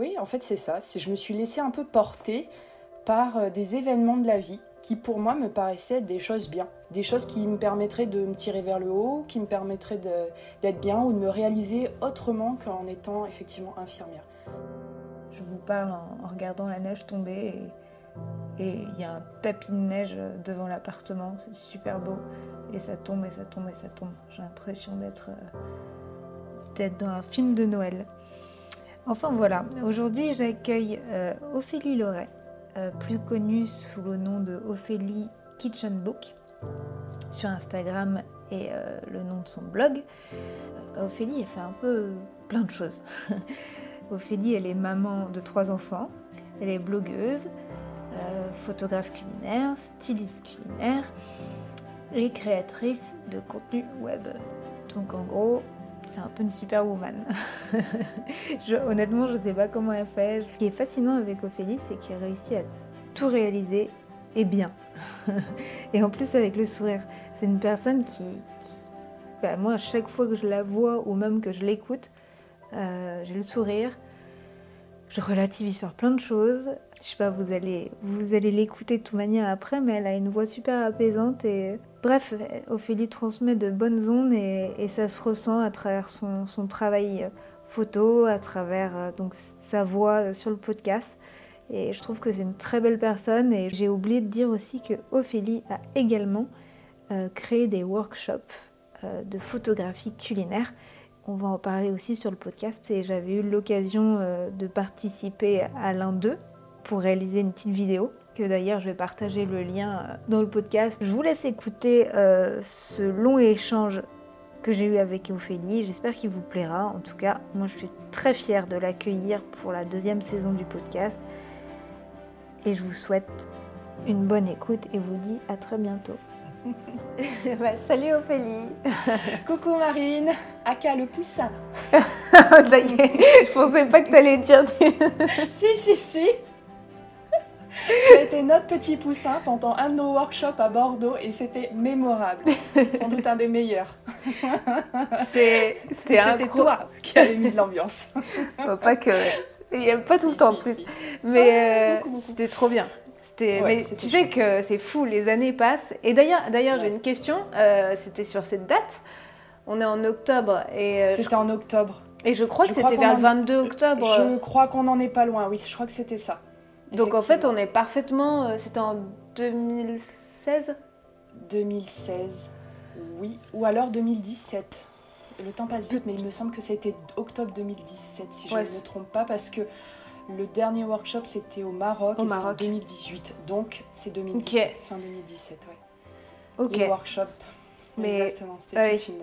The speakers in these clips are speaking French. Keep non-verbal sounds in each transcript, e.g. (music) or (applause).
oui, en fait, c'est ça. Je me suis laissée un peu porter par euh, des événements de la vie qui, pour moi, me paraissaient des choses bien. Des choses qui me permettraient de me tirer vers le haut, qui me permettraient d'être bien ou de me réaliser autrement qu'en étant effectivement infirmière. Je vous parle en, regardant la neige tomber et il y a un tapis de neige devant l'appartement. C'est super beau. Et ça tombe et ça tombe et ça tombe. J'ai l'impression d'être euh, dans un film de Noël. Enfin voilà, aujourd'hui j'accueille euh, Ophélie Loret, euh, plus connue sous le nom de Ophélie Kitchen Book sur Instagram et euh, le nom de son blog. Ophélie, elle fait un peu plein de choses. (laughs) Ophélie, elle est maman de trois enfants, elle est blogueuse, photographe culinaire, styliste culinaire et créatrice de contenu web. Donc en gros, c'est un peu une superwoman. (laughs) je, honnêtement, je ne sais pas comment elle fait. Ce qui est fascinant avec Ophélie, c'est qu'elle réussit à tout réaliser et bien. (laughs) et en plus avec le sourire. C'est une personne qui, bah, moi, à chaque fois que je la vois ou même que je l'écoute, euh, j'ai le sourire. Je relativise sur plein de choses. Je sais pas, vous allez, vous allez l'écouter de toute manière après, mais elle a une voix super apaisante et bref, Ophélie transmet de bonnes ondes et, ça se ressent à travers son, travail photo, à travers euh, donc sa voix sur le podcast. Et je trouve que c'est une très belle personne et j'ai oublié de dire aussi que Ophélie a également euh, créé des workshops euh, de photographie culinaire on va en parler aussi sur le podcast. Et j'avais eu l'occasion euh, de participer à l'un d'eux pour réaliser une petite vidéo. Que d'ailleurs je vais partager le lien euh, dans le podcast. Je vous laisse écouter euh, ce long échange que j'ai eu avec Ophélie. J'espère qu'il vous plaira. En tout cas, moi je suis très fière de l'accueillir pour la deuxième saison du podcast. Et je vous souhaite une bonne écoute et vous dis à très bientôt. (laughs) Bah, salut Ophélie. (laughs) Coucou Marine. Aka le poussin. (laughs) Ça y est, je pensais pas que t'allais dire. si, si, si. Tu as été notre petit poussin pendant un de nos workshops à Bordeaux et c'était mémorable. Sans doute un des meilleurs. C'est C'était toi qui avais mis de l'ambiance. pas que. Il n'y a pas tout le temps en plus. Mais euh, c'était trop bien mais tu sais que c'est fou, les années passent. Et d'ailleurs, d'ailleurs, j'ai une question. Euh, c'était sur cette date. On est en octobre et. Euh, c'était en octobre. Et je crois que c'était vers le 22 octobre. Je crois qu'on n'en est pas loin. Oui, je crois que c'était ça. Donc en fait, on est parfaitement. Euh, c'était en 2016. 2016. Oui, ou alors 2017. Le temps passe vite, mais il me semble que c'était octobre 2017, si je ne me trompe pas, parce que le dernier workshop, c'était au Maroc. Au Maroc. En 2018. Donc, c'est 2017. Fin 2017, ouais. Ok. Le workshop. Mais... Exactement. C'était toute, une,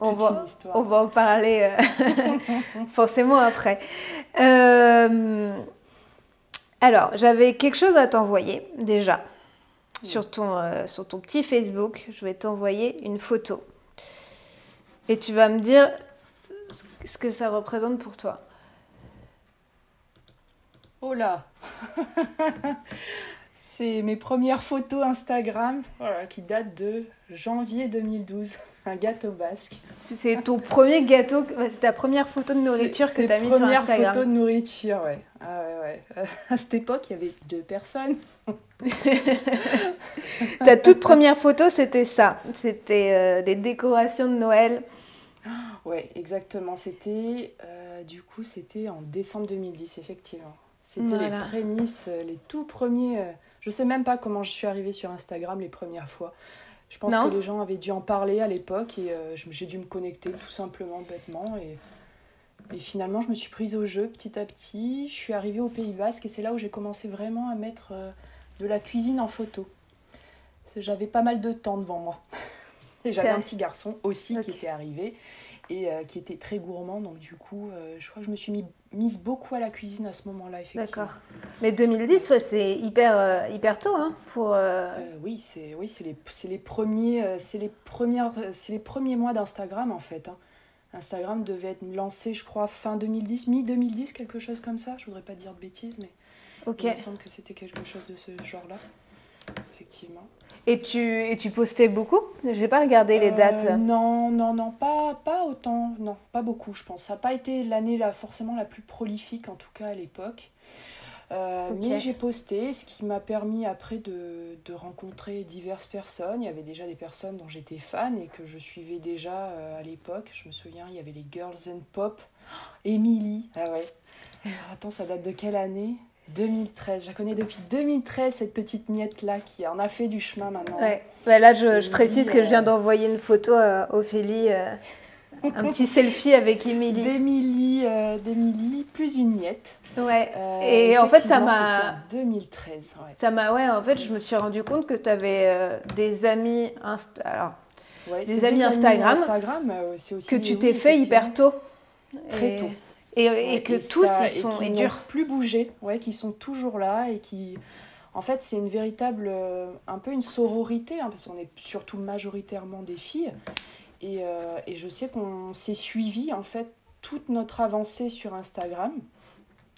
on va, histoire. On va en parler euh, (laughs) forcément après. Euh, alors, j'avais quelque chose à t'envoyer déjà. Sur, ton, euh, sur ton petit Facebook, je vais t'envoyer une photo. Et tu vas me dire ce que ça représente pour toi. Oh là (laughs) C'est mes premières photos Instagram qui datent de janvier 2012. Un gâteau basque. C'est ton premier gâteau, c'est ta première photo de nourriture que tu as mis sur Instagram. Première photo de nourriture, ouais. Ah ouais, ouais. (laughs) À cette époque, il y avait deux personnes. (laughs) ta toute première photo, c'était ça. C'était euh, des décorations de Noël. (gasps) Ouais, exactement. C'était, euh, du coup, c'était en décembre 2010, effectivement. C'était les prémices, euh, les tout premiers. Euh, je sais même pas comment je suis arrivée sur Instagram les premières fois. Je pense que les gens avaient dû en parler à l'époque et euh, j'ai dû me connecter tout simplement, bêtement. Et, et, finalement, je me suis prise au jeu petit à petit. Je suis arrivée au Pays Basque et c'est là où j'ai commencé vraiment à mettre de la cuisine en photo. J'avais pas mal de temps devant moi. (laughs) Et j'avais un petit garçon aussi qui était arrivé et qui était très gourmand. Donc du coup, je crois que je me suis mis mise beaucoup à la cuisine à ce moment-là, effectivement. D'accord. Mais 2010, c'est hyper, euh, hyper tôt, hein, pour... Euh, euh, oui, c'est oui, les, les, premiers, c'est les, premières, les premiers mois d'Instagram, en fait. Hein. Instagram devait être lancé, je crois, fin 2010, mi-2010, quelque chose comme ça. Je voudrais pas dire de bêtises, mais il me semble que c'était quelque chose de ce genre-là, effectivement. Et tu, et tu postais beaucoup? J'ai pas regardé les dates. Non, non, non, pas, pas autant, non, pas beaucoup, je pense. Ça n'a pas été l'année là, forcément la plus prolifique, en tout cas à l'époque. Euh, mais j'ai posté, ce qui m'a permis après de, de, rencontrer diverses personnes. Il y avait déjà des personnes dont j'étais fan et que je suivais déjà euh, à l'époque. Je me souviens, il y avait les Girls and Pop, Emily. Ah ouais. (laughs) Attends, ça date de quelle année? 2013. Je la connais depuis 2013, cette petite miette-là qui en a fait du chemin maintenant. Ouais. Bah là, je, je précise que je viens euh, d'envoyer une photo à Ophélie. un petit selfie avec Émilie. D'Émilie, plus une miette. Ouais. Euh, et en fait, ça m'a. 2013. Ça m'a. Ouais, en fait, je me suis rendu compte que tu avais euh, des amis. Insta... Alors, des, amis Instagram. Instagram euh, aussi que tu t'es fait hyper tôt. Très tôt. Et, que tous, ils sont. Et plus bougé. Ouais, qui sont toujours là et qui. En fait, c'est une véritable. un peu une sororité, hein, parce qu'on est surtout majoritairement des filles. Et, et je sais qu'on s'est suivi, en fait, toute notre avancée sur Instagram.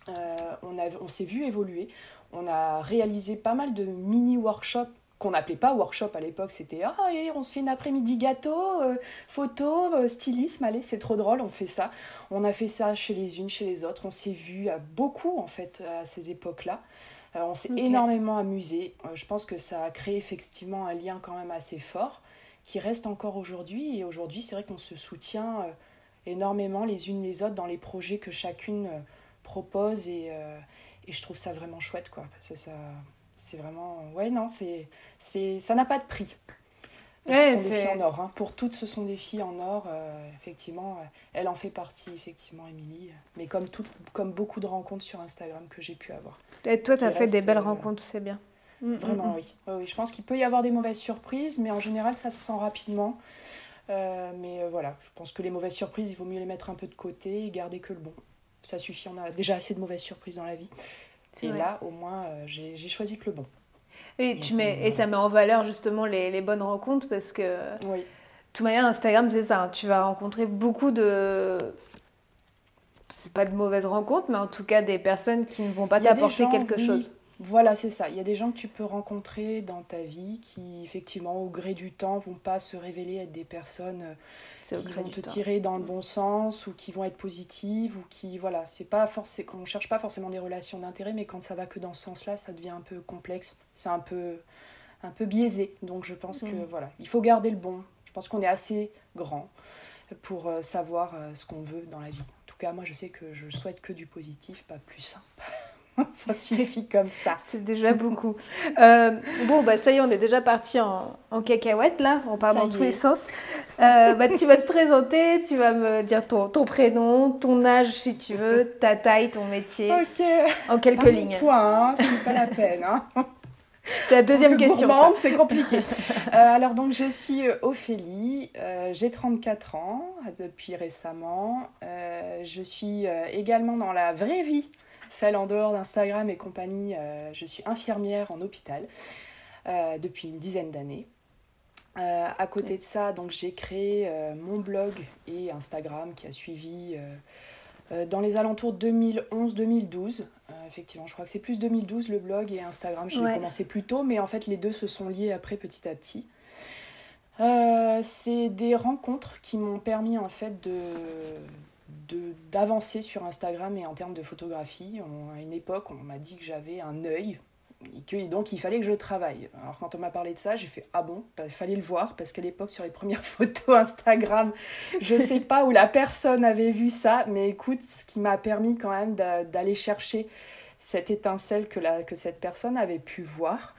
Euh, on, on s'est vu évoluer. On a réalisé pas mal de mini-workshops qu'on n'appelait pas workshop à l'époque, c'était ah et on se fait une après-midi gâteau, euh, photo, euh, stylisme, allez c'est trop drôle, on fait ça. On a fait ça chez les unes, chez les autres, on s'est vu à beaucoup en fait à ces époques-là. on s'est énormément amusé. je pense que ça a créé effectivement un lien quand même assez fort qui reste encore aujourd'hui et aujourd'hui c'est vrai qu'on se soutient énormément les unes les autres dans les projets que chacune propose et, euh, et, je trouve ça vraiment chouette quoi parce que ça c'est vraiment ouais non c'est c'est ça n'a pas de prix ouais, ce sont des filles en or hein. pour toutes ce sont des filles en or euh, effectivement elle en fait partie effectivement Émilie mais comme tout, comme beaucoup de rencontres sur Instagram que j'ai pu avoir et toi tu as fait des belles euh, rencontres c'est bien mm, mm, vraiment mm. oui. oui je pense qu'il peut y avoir des mauvaises surprises mais en général ça se sent rapidement mais voilà, je pense que les mauvaises surprises, il vaut mieux les mettre un peu de côté et garder que le bon ça suffit, on a déjà assez de mauvaises surprises dans la vie. Et là, au moins, euh, j'ai choisi que le bon. Et, tu mets, et ça met en valeur justement les, les bonnes rencontres parce que, oui. de toute manière, Instagram, c'est ça. Hein. tu vas rencontrer beaucoup de. C'est pas de mauvaises rencontres, mais en tout cas des personnes qui ne vont pas t'apporter quelque chose. Voilà, c'est ça. Il y a des gens que tu peux rencontrer dans ta vie qui, effectivement, au gré du temps, vont pas se révéler être des personnes euh, qui vont te tirer dans le bon sens ou qui vont être positives ou qui, voilà, c'est pas forcément, qu'on cherche pas forcément des relations d'intérêt, mais quand ça va que dans ce sens-là, ça devient un peu complexe. C'est un peu, un peu biaisé. Donc je pense que, mm. voilà, il faut garder le bon. Je pense qu'on est assez grand pour euh, savoir euh, ce qu'on veut dans la vie. En tout cas, moi, je sais que je souhaite que du positif, pas plus. Hein. (laughs) (laughs) ça suffit comme ça. C'est déjà (laughs) beaucoup. Euh, bon, bah ça y est, on est déjà parti en, en cacahuète là, on part dans tous les sens. Euh, bah, tu vas te présenter, tu vas me dire ton, ton, prénom, ton âge si tu veux, ta taille, ton métier. Ok. En quelques lignes. Point, hein, c'est pas la peine. Hein. C'est la deuxième question. C'est compliqué. Euh, alors donc je suis Ophélie, j'ai 34 ans depuis récemment. je suis également dans la vraie vie celle en dehors d'Instagram et compagnie, euh, je suis infirmière en hôpital euh, depuis une dizaine d'années. Euh, à côté de ça, donc j'ai créé mon blog et Instagram qui a suivi dans les alentours 2011-2012. effectivement, je crois que c'est plus 2012 le blog et Instagram. Je l'ai commencé plus tôt, mais en fait les deux se sont liés après petit à petit. c'est des rencontres qui m'ont permis en fait de, d'avancer sur Instagram et en termes de photographie. à une époque, on m'a dit que j'avais un œil et que donc il fallait que je travaille. Alors quand on m'a parlé de ça, j'ai fait ah bon, bah, il fallait le voir parce qu'à l'époque sur les premières (laughs) photos Instagram, je sais pas où la personne avait vu ça, mais écoute, ce qui m'a permis quand même d'aller chercher cette étincelle que, la, que cette personne avait pu voir.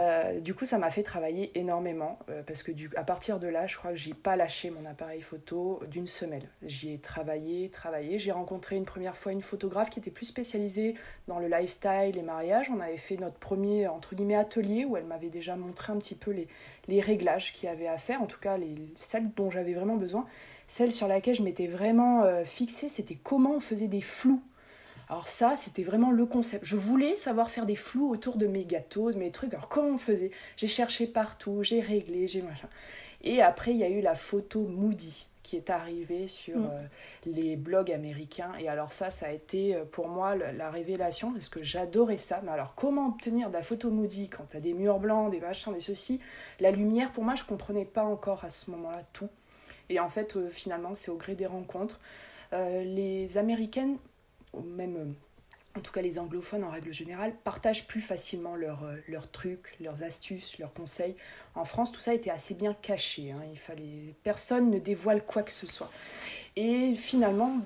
Euh, du coup, ça m'a fait travailler énormément euh, parce que à partir de là, je crois que j'ai pas lâché mon appareil photo d'une semelle. J'y ai travaillé, travaillé. J'ai rencontré une première fois une photographe qui était plus spécialisée dans le lifestyle, les mariages. On avait fait notre premier entre guillemets atelier où elle m'avait déjà montré un petit peu les, les réglages qu'il y avait à faire, en tout cas les, celles dont j'avais vraiment besoin. Celle sur laquelle je m'étais vraiment euh, fixée, c'était comment on faisait des flous alors ça, c'était vraiment le concept. Je voulais savoir faire des flous autour de mes gâteaux, de mes trucs. Alors comment on faisait? J'ai cherché partout, j'ai réglé, j'ai machin. Et après, il y a eu la photo Moody qui est arrivé sur mm. euh, les blogs américains. Et alors ça, ça a été euh, pour moi la révélation parce que j'adorais ça. Mais alors comment obtenir de la photo moody quand tu as des murs blancs, des machins, des ceci? La lumière, pour moi, je comprenais pas encore à ce moment-là tout. Et en fait, finalement, c'est au gré des rencontres. les Américaines, même en tout cas les anglophones en règle générale, partagent plus facilement leurs, euh, leurs trucs, leurs astuces, leurs conseils. En France, tout ça était assez bien caché. Hein. Il fallait... Personne ne dévoile quoi que ce soit. Et finalement,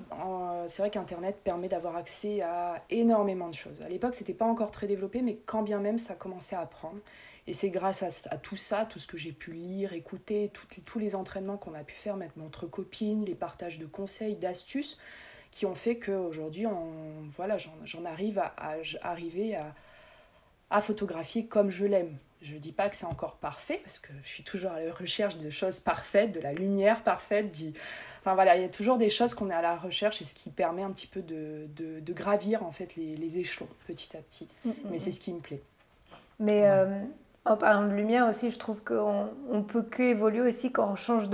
c'est vrai qu'Internet permet d'avoir accès à énormément de choses. À l'époque, c'était pas encore très développé, mais quand bien même, ça commençait à apprendre. Et c'est grâce à, tout ça, tout ce que j'ai pu lire, écouter, tous les entraînements qu'on a pu faire, mettre entre copines, les partages de conseils, d'astuces, qui ont fait qu'aujourd'hui, voilà, j'en arrive à, arriver à, à, photographier comme je l'aime. Je ne dis pas que c'est encore parfait, parce que je suis toujours à la recherche de choses parfaites, de la lumière parfaite, du... Enfin voilà, il y a toujours des choses qu'on est à la recherche et ce qui permet un petit peu de, de, gravir en fait les, les, échelons petit à petit. Mm, mm, Mais c'est mm. ce qui me plaît. Mais euh, en parlant de lumière aussi, je trouve qu'on on peut que évoluer aussi quand on change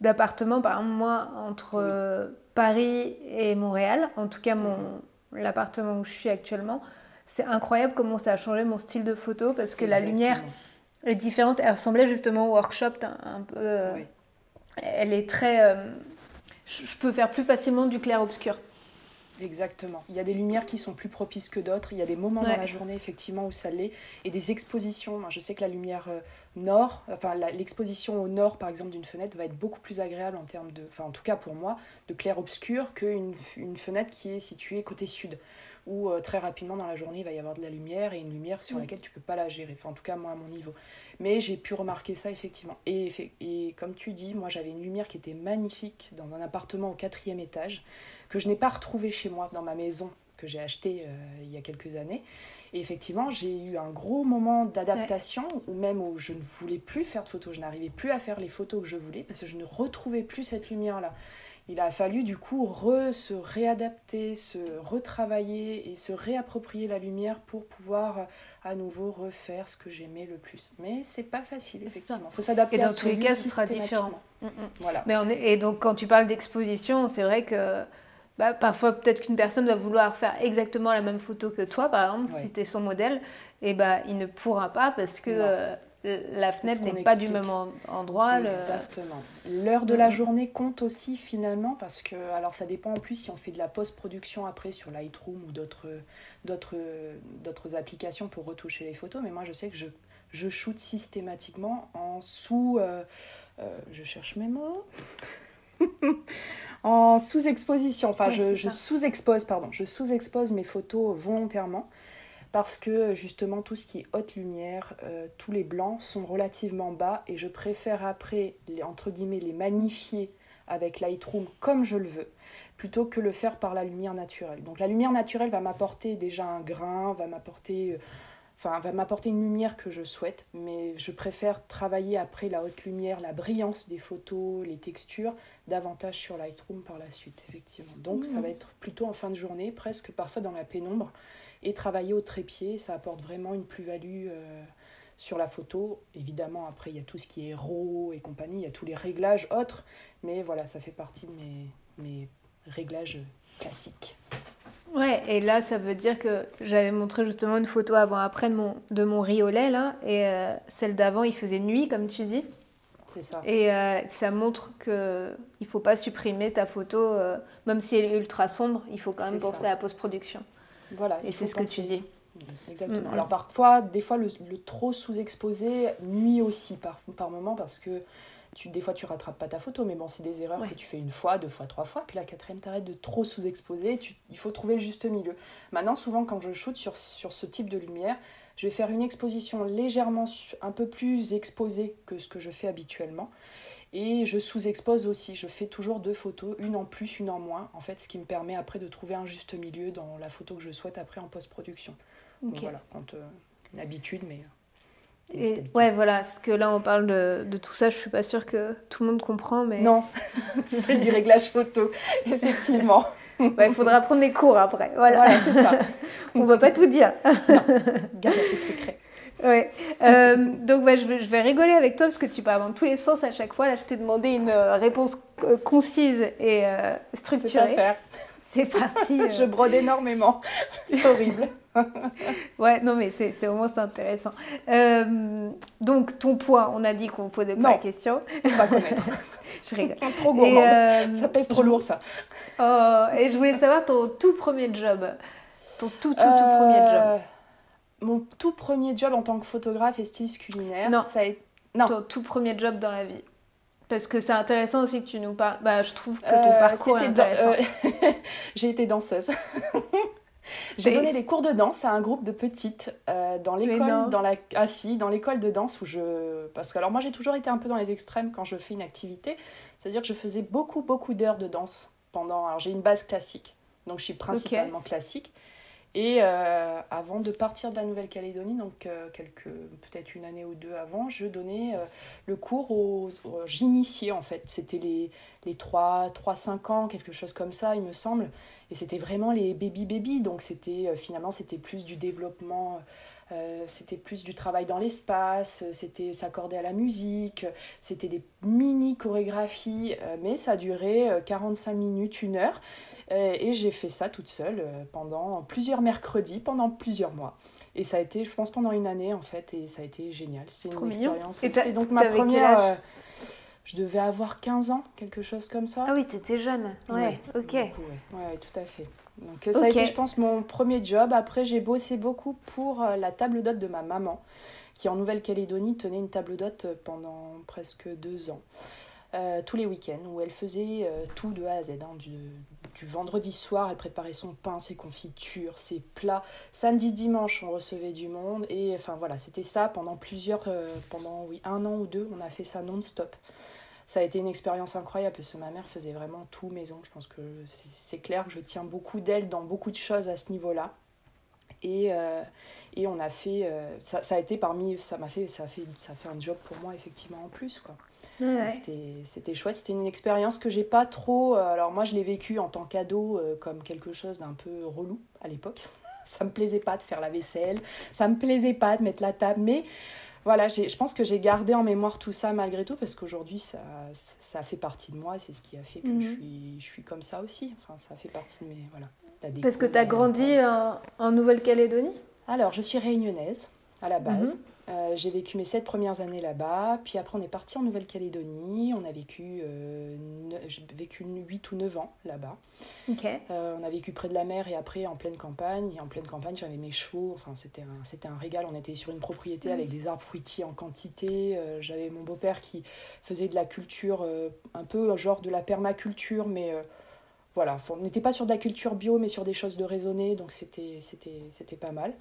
d'appartement. Par exemple, moi, entre... Paris et Montréal, en tout cas mon, l'appartement où je suis actuellement, c'est incroyable comment ça a changé mon style de photo parce que la lumière est différente. Elle ressemblait justement au workshop un, peu. Euh, elle est très. Euh, je peux faire plus facilement du clair-obscur. Exactement. Il y a des lumières qui sont plus propices que d'autres. Il y a des moments dans la journée, effectivement, où ça l'est. Et des expositions. je sais que la lumière euh, nord, enfin l'exposition au nord par exemple d'une fenêtre va être beaucoup plus agréable en termes de, enfin en tout cas pour moi, de clair-obscur qu'une une fenêtre qui est située côté sud, où euh, très rapidement dans la journée il va y avoir de la lumière et une lumière sur laquelle tu peux pas la gérer, enfin en tout cas moi à mon niveau. Mais j'ai pu remarquer ça effectivement. Et, et comme tu dis, moi j'avais une lumière qui était magnifique dans un appartement au quatrième étage, que je n'ai pas retrouvé chez moi dans ma maison que j'ai acheté euh, il y a quelques années. Et effectivement, j'ai eu un gros moment d'adaptation, ou même où je ne voulais plus faire de photos, je n'arrivais plus à faire les photos que je voulais, parce que je ne retrouvais plus cette lumière-là. Il a fallu du coup re, se réadapter, se retravailler et se réapproprier la lumière pour pouvoir à nouveau refaire ce que j'aimais le plus. Mais c'est pas facile, effectivement. Il faut s'adapter. Et dans tous les cas, ce sera différent. Mm, mm. Voilà. Mais on est... Et donc, quand tu parles d'exposition, c'est vrai que bah, parfois peut-être qu'une personne va vouloir faire exactement la même photo que toi, par exemple, si tu es son modèle, et bah, il ne pourra pas parce que euh, la fenêtre n'est pas du même endroit. Exactement. L'heure de la journée compte aussi finalement parce que, alors ça dépend en plus si on fait de la post-production après sur Lightroom ou d'autres applications pour retoucher les photos, mais moi je sais que je, je shoot systématiquement en sous... Euh, euh, je cherche mes mots. (laughs) en sous-exposition. Enfin, je, sous-expose, pardon, je sous-expose mes photos volontairement parce que justement tout ce qui est haute lumière, euh, tous les blancs sont relativement bas et je préfère après, les, entre guillemets, les magnifier avec Lightroom comme je le veux plutôt que le faire par la lumière naturelle. Donc la lumière naturelle va m'apporter déjà un grain, va m'apporter euh, enfin, va m'apporter une lumière que je souhaite, mais je préfère travailler après la haute lumière, la brillance des photos, les textures, davantage sur Lightroom par la suite, effectivement. Donc ça mmh. va être plutôt en fin de journée, presque parfois dans la pénombre, et travailler au trépied, ça apporte vraiment une plus-value euh, sur la photo. Évidemment, après, il y a tout ce qui est RAW et compagnie, il y a tous les réglages autres, mais voilà, ça fait partie de mes, mes réglages classiques. Ouais, et là, ça veut dire que j'avais montré justement une photo avant-après de mon, de mon riolet, là, et euh, celle d'avant, il faisait nuit, comme tu dis. C'est ça. Et euh, ça montre qu'il ne faut pas supprimer ta photo, euh, même si elle est ultra sombre, il faut quand même penser à la post-production. Voilà. Et c'est ce que tu dis. Exactement. Mm, mm. Alors parfois, des fois, le, le trop sous-exposé nuit aussi par, par moment parce que des fois, tu rattrapes pas ta photo, mais bon, c'est des erreurs que tu fais une fois, deux fois, trois fois. Puis la quatrième, t'arrêtes de trop sous-exposer. Il faut trouver le juste milieu. Maintenant, souvent, quand je shoote sur, sur ce type de lumière, je vais faire une exposition légèrement un peu plus exposée que ce que je fais habituellement. Et je sous-expose aussi. Je fais toujours deux photos, une en plus, une en moins. En fait, ce qui me permet après de trouver un juste milieu dans la photo que je souhaite après en post-production. Donc voilà, quand, euh, une habitude, mais et, ouais, voilà, parce que là on parle de, de, tout ça, je suis pas sûre que tout le monde comprend, mais... Non, (laughs) c'est du réglage photo, (laughs) effectivement. Il faudra prendre des cours après, voilà, c'est ça. (laughs) on va pas tout dire. non, garde de secret. Ouais. Euh, donc bah, je, vais, je, vais, rigoler avec toi parce que tu parles dans tous les sens à chaque fois. Là, je t'ai demandé une euh, réponse euh, concise et structurée. C'est parti. (laughs) je brode énormément. (laughs) C'est horrible. (laughs) ouais, non, mais c'est au moins c'est intéressant. donc, ton poids, on a dit qu'on posait pas la question. On va connaître. je rigole. Trop gourmande. ça pèse trop lourd, ça. Oh, et je voulais savoir ton tout premier job. Ton tout, tout, tout premier job mon tout premier job en tant que photographe et styliste culinaire, non. ça a été... Non. Ton tout premier job dans la vie. Parce que c'est intéressant aussi que tu nous parles. Bah, je trouve que ton euh, parcours est intéressant. Euh, (laughs) j'ai été danseuse. (laughs) J'ai donné des cours de danse à un groupe de petites euh, dans l'école, dans la, ah, dans l'école de danse où je, parce que alors moi j'ai toujours été un peu dans les extrêmes quand je fais une activité, c'est-à-dire que je faisais beaucoup beaucoup d'heures de danse pendant. Alors j'ai une base classique, donc je suis principalement classique, et euh, avant de partir de la Nouvelle-Calédonie, donc euh, peut-être une année ou deux avant, je donnais euh, le cours aux, j'initiais en fait. C'était les, les 3, 3, 5 ans, quelque chose comme ça, il me semble. Et c'était vraiment les baby-baby, donc c'était finalement c'était plus du développement. c'était plus du travail dans l'espace, c'était s'accorder à la musique, c'était des mini chorégraphies, mais ça durait 45 minutes, une heure. Euh, et j'ai fait ça toute seule euh, pendant plusieurs mercredis, pendant plusieurs mois. Et ça a été, je pense, pendant une année en fait, et ça a été génial. C'était une expérience. Et c'était donc ma première. Euh, je devais avoir 15 ans, quelque chose comme ça. Ah oui, t'étais jeune. Ouais, ok. ouais. tout à fait. Donc ça a été, je pense, mon premier job. Après, j'ai bossé beaucoup pour la table d'hôte de ma maman, qui en Nouvelle-Calédonie tenait une table d'hôte pendant presque deux ans. Euh, tous les week-ends où elle faisait euh, tout de A à Z. Hein, du, vendredi soir, elle préparait son pain, ses confitures, ses plats. Samedi, dimanche, on recevait du monde. Et enfin voilà, c'était ça pendant plusieurs, euh, pendant oui, un an ou deux, on a fait ça non-stop. Ça a été une expérience incroyable parce que ma mère faisait vraiment tout maison. Je pense que c'est clair je tiens beaucoup d'elle dans beaucoup de choses à ce niveau-là. Et, et on a fait, ça, ça, a été parmi, ça m'a fait, ça a fait, ça a fait un job pour moi effectivement en plus quoi. C'était chouette, c'était une expérience que j'ai pas trop. Euh, alors, moi, je l'ai vécu en tant qu'ado euh, comme quelque chose d'un peu relou à l'époque. (laughs) ça me plaisait pas de faire la vaisselle, ça me plaisait pas de mettre la table, mais voilà, je pense que j'ai gardé en mémoire tout ça malgré tout parce qu'aujourd'hui, ça, ça fait partie de moi c'est ce qui a fait que je, mhm. suis, je suis comme ça aussi. Enfin, ça fait partie de mes. Voilà. Parce que tu as grandi en, en Nouvelle-Calédonie Alors, je suis réunionnaise à la base. Mhm. Euh, j'ai vécu mes sept premières années là-bas, puis après on est parti en Nouvelle-Calédonie, on a vécu, euh, j'ai vécu 8 ou 9 ans là-bas. Euh, on a vécu près de la mer et après en pleine campagne, et en pleine campagne j'avais mes chevaux, enfin c'était un, c'était un régal, on était sur une propriété avec des arbres fruitiers en quantité, j'avais mon beau-père qui faisait de la culture, un peu genre de la permaculture, mais voilà, on n'était pas sur de la culture bio, mais sur des choses de raisonner, donc c'était, c'était, c'était pas mal.